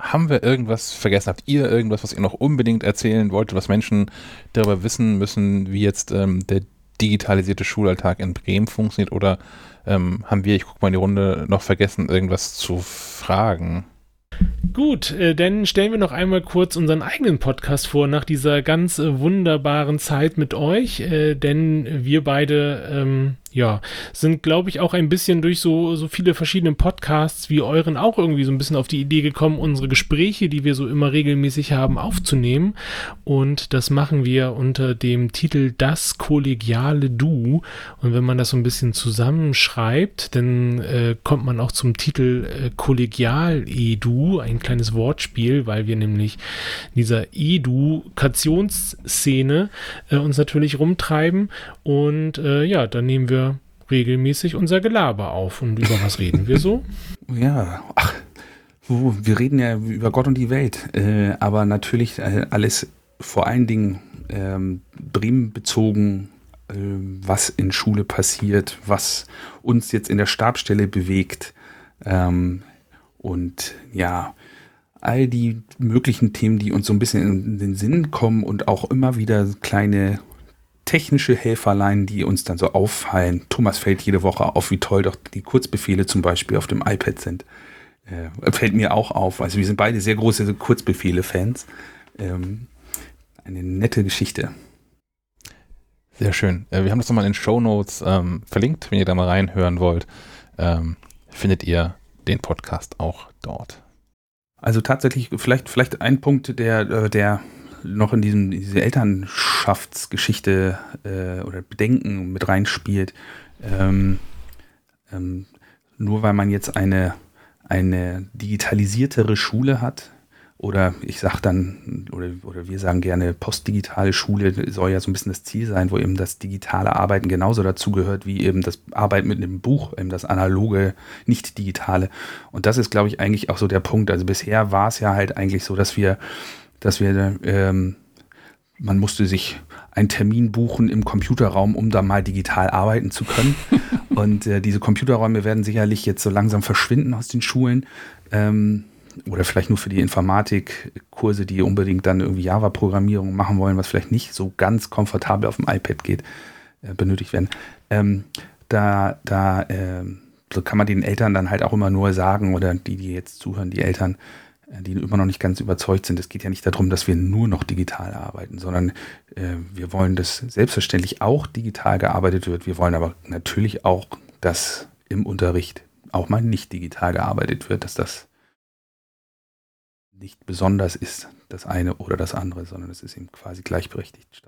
Haben wir irgendwas vergessen? Habt ihr irgendwas, was ihr noch unbedingt erzählen wollt, was Menschen darüber wissen müssen, wie jetzt ähm, der digitalisierte Schulalltag in Bremen funktioniert? Oder ähm, haben wir, ich gucke mal in die Runde, noch vergessen, irgendwas zu fragen? Gut, äh, dann stellen wir noch einmal kurz unseren eigenen Podcast vor nach dieser ganz äh, wunderbaren Zeit mit euch, äh, denn wir beide ähm, ja, sind, glaube ich, auch ein bisschen durch so, so viele verschiedene Podcasts wie euren auch irgendwie so ein bisschen auf die Idee gekommen, unsere Gespräche, die wir so immer regelmäßig haben, aufzunehmen. Und das machen wir unter dem Titel Das kollegiale Du. Und wenn man das so ein bisschen zusammenschreibt, dann äh, kommt man auch zum Titel äh, Kollegial-Edu, ein kleines Wortspiel, weil wir nämlich dieser Edukationsszene äh, uns natürlich rumtreiben. Und äh, ja, dann nehmen wir regelmäßig unser Gelaber auf. Und über was reden wir so? Ja, ach, wir reden ja über Gott und die Welt, äh, aber natürlich äh, alles vor allen Dingen ähm, Bremen bezogen, äh, was in Schule passiert, was uns jetzt in der Stabstelle bewegt. Ähm, und ja, all die möglichen Themen, die uns so ein bisschen in den Sinn kommen und auch immer wieder kleine technische Helferlein, die uns dann so auffallen. Thomas fällt jede Woche auf, wie toll doch die Kurzbefehle zum Beispiel auf dem iPad sind. Äh, fällt mir auch auf. Also wir sind beide sehr große Kurzbefehle-Fans. Ähm, eine nette Geschichte. Sehr schön. Äh, wir haben das nochmal in den Show Notes ähm, verlinkt, wenn ihr da mal reinhören wollt. Ähm, findet ihr den Podcast auch dort. Also tatsächlich, vielleicht, vielleicht ein Punkt, der, äh, der noch in diesem, diese Elternschaftsgeschichte äh, oder Bedenken mit reinspielt. Ähm, ähm, nur weil man jetzt eine, eine digitalisiertere Schule hat, oder ich sage dann, oder, oder wir sagen gerne, postdigitale Schule soll ja so ein bisschen das Ziel sein, wo eben das digitale Arbeiten genauso dazugehört wie eben das Arbeiten mit einem Buch, eben das analoge, nicht digitale. Und das ist, glaube ich, eigentlich auch so der Punkt. Also bisher war es ja halt eigentlich so, dass wir, dass wir, ähm, man musste sich einen Termin buchen im Computerraum, um da mal digital arbeiten zu können. Und äh, diese Computerräume werden sicherlich jetzt so langsam verschwinden aus den Schulen. Ähm, oder vielleicht nur für die Informatikkurse, die unbedingt dann irgendwie Java-Programmierung machen wollen, was vielleicht nicht so ganz komfortabel auf dem iPad geht, äh, benötigt werden. Ähm, da da äh, so kann man den Eltern dann halt auch immer nur sagen, oder die, die jetzt zuhören, die Eltern, die immer noch nicht ganz überzeugt sind. Es geht ja nicht darum, dass wir nur noch digital arbeiten, sondern äh, wir wollen, dass selbstverständlich auch digital gearbeitet wird. Wir wollen aber natürlich auch, dass im Unterricht auch mal nicht digital gearbeitet wird, dass das nicht besonders ist, das eine oder das andere, sondern es ist eben quasi gleichberechtigt.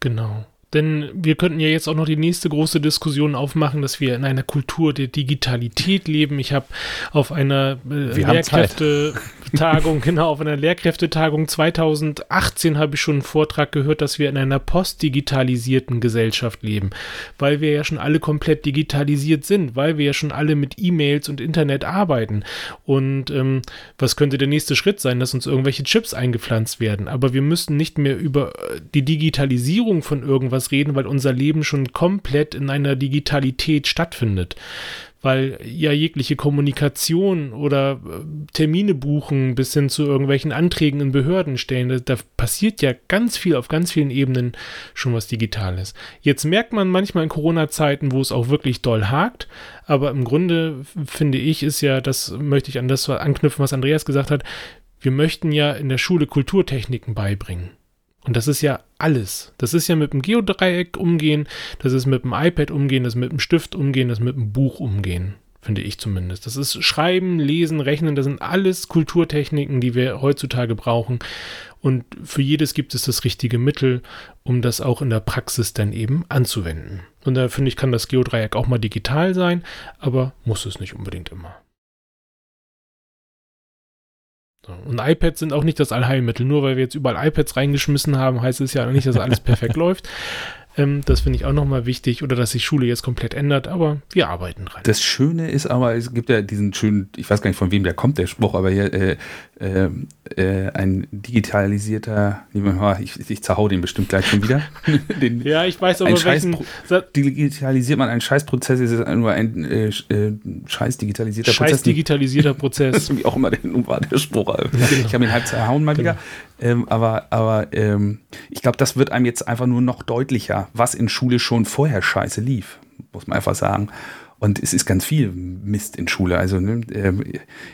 Genau. Denn wir könnten ja jetzt auch noch die nächste große Diskussion aufmachen, dass wir in einer Kultur der Digitalität leben. Ich habe auf einer äh, Lehrkräftetagung, genau, auf einer Lehrkräftetagung 2018 habe ich schon einen Vortrag gehört, dass wir in einer postdigitalisierten Gesellschaft leben, weil wir ja schon alle komplett digitalisiert sind, weil wir ja schon alle mit E-Mails und Internet arbeiten. Und ähm, was könnte der nächste Schritt sein, dass uns irgendwelche Chips eingepflanzt werden? Aber wir müssen nicht mehr über äh, die Digitalisierung von irgendwas was reden, weil unser Leben schon komplett in einer Digitalität stattfindet. Weil ja jegliche Kommunikation oder äh, Termine buchen bis hin zu irgendwelchen Anträgen in Behörden stellen, da, da passiert ja ganz viel auf ganz vielen Ebenen schon was Digitales. Jetzt merkt man manchmal in Corona-Zeiten, wo es auch wirklich doll hakt, aber im Grunde finde ich, ist ja, das möchte ich an das anknüpfen, was Andreas gesagt hat, wir möchten ja in der Schule Kulturtechniken beibringen. Und das ist ja alles. Das ist ja mit dem Geodreieck umgehen, das ist mit dem iPad umgehen, das ist mit dem Stift umgehen, das ist mit dem Buch umgehen, finde ich zumindest. Das ist Schreiben, Lesen, Rechnen, das sind alles Kulturtechniken, die wir heutzutage brauchen. Und für jedes gibt es das richtige Mittel, um das auch in der Praxis dann eben anzuwenden. Und da finde ich, kann das Geodreieck auch mal digital sein, aber muss es nicht unbedingt immer. Und iPads sind auch nicht das Allheilmittel. Nur weil wir jetzt überall iPads reingeschmissen haben, heißt es ja nicht, dass alles perfekt läuft. Ähm, das finde ich auch nochmal wichtig. Oder dass sich Schule jetzt komplett ändert, aber wir arbeiten dran. Das Schöne ist aber, es gibt ja diesen schönen, ich weiß gar nicht von wem der kommt, der Spruch, aber hier, äh, äh, äh, ein digitalisierter, ich, ich zerhau den bestimmt gleich schon wieder. den, ja, ich weiß aber, welchen... Digitalisiert man einen Scheißprozess, ist es nur ein äh, äh, scheiß digitalisierter scheiß Prozess. digitalisierter Prozess. Wie auch immer der, der Spruch. Genau. Ich habe ihn halb zerhauen mal genau. wieder. Ähm, aber aber ähm, ich glaube, das wird einem jetzt einfach nur noch deutlicher, was in Schule schon vorher scheiße lief, muss man einfach sagen. Und es ist ganz viel Mist in Schule. Also äh,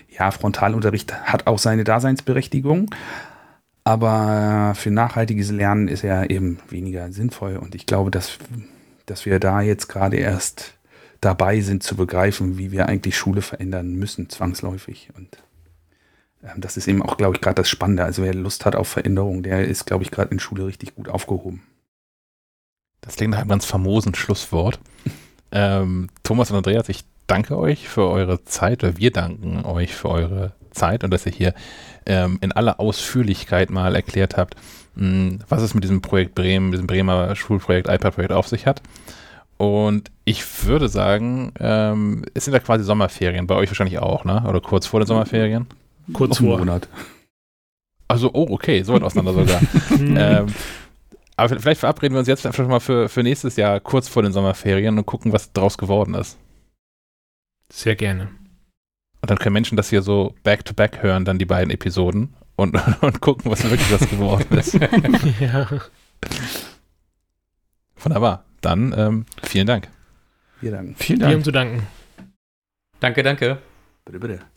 ja, Frontalunterricht hat auch seine Daseinsberechtigung, aber für nachhaltiges Lernen ist er eben weniger sinnvoll. Und ich glaube, dass, dass wir da jetzt gerade erst dabei sind zu begreifen, wie wir eigentlich Schule verändern müssen, zwangsläufig. Und ähm, das ist eben auch, glaube ich, gerade das Spannende. Also wer Lust hat auf Veränderung, der ist, glaube ich, gerade in Schule richtig gut aufgehoben. Das klingt nach einem ganz famosen Schlusswort. ähm, Thomas und Andreas, ich danke euch für eure Zeit, oder wir danken euch für eure Zeit und dass ihr hier ähm, in aller Ausführlichkeit mal erklärt habt, mh, hm, was es mit diesem Projekt Bremen, diesem Bremer Schulprojekt, iPad-Projekt auf sich hat. Und ich würde sagen, ähm, es sind ja quasi Sommerferien, bei euch wahrscheinlich auch, ne? Oder kurz vor den Sommerferien? Kurz vor. Monat. Also, oh, okay, so weit auseinander sogar. ähm, aber vielleicht verabreden wir uns jetzt einfach mal für, für nächstes Jahr kurz vor den Sommerferien und gucken, was draus geworden ist. Sehr gerne. Und dann können Menschen das hier so back-to-back hören, dann die beiden Episoden und, und gucken, was wirklich was geworden ist. ja. Wunderbar. Dann ähm, vielen Dank. Wir danken. Vielen Wir haben Dank. zu danken. Danke, danke. Bitte, bitte.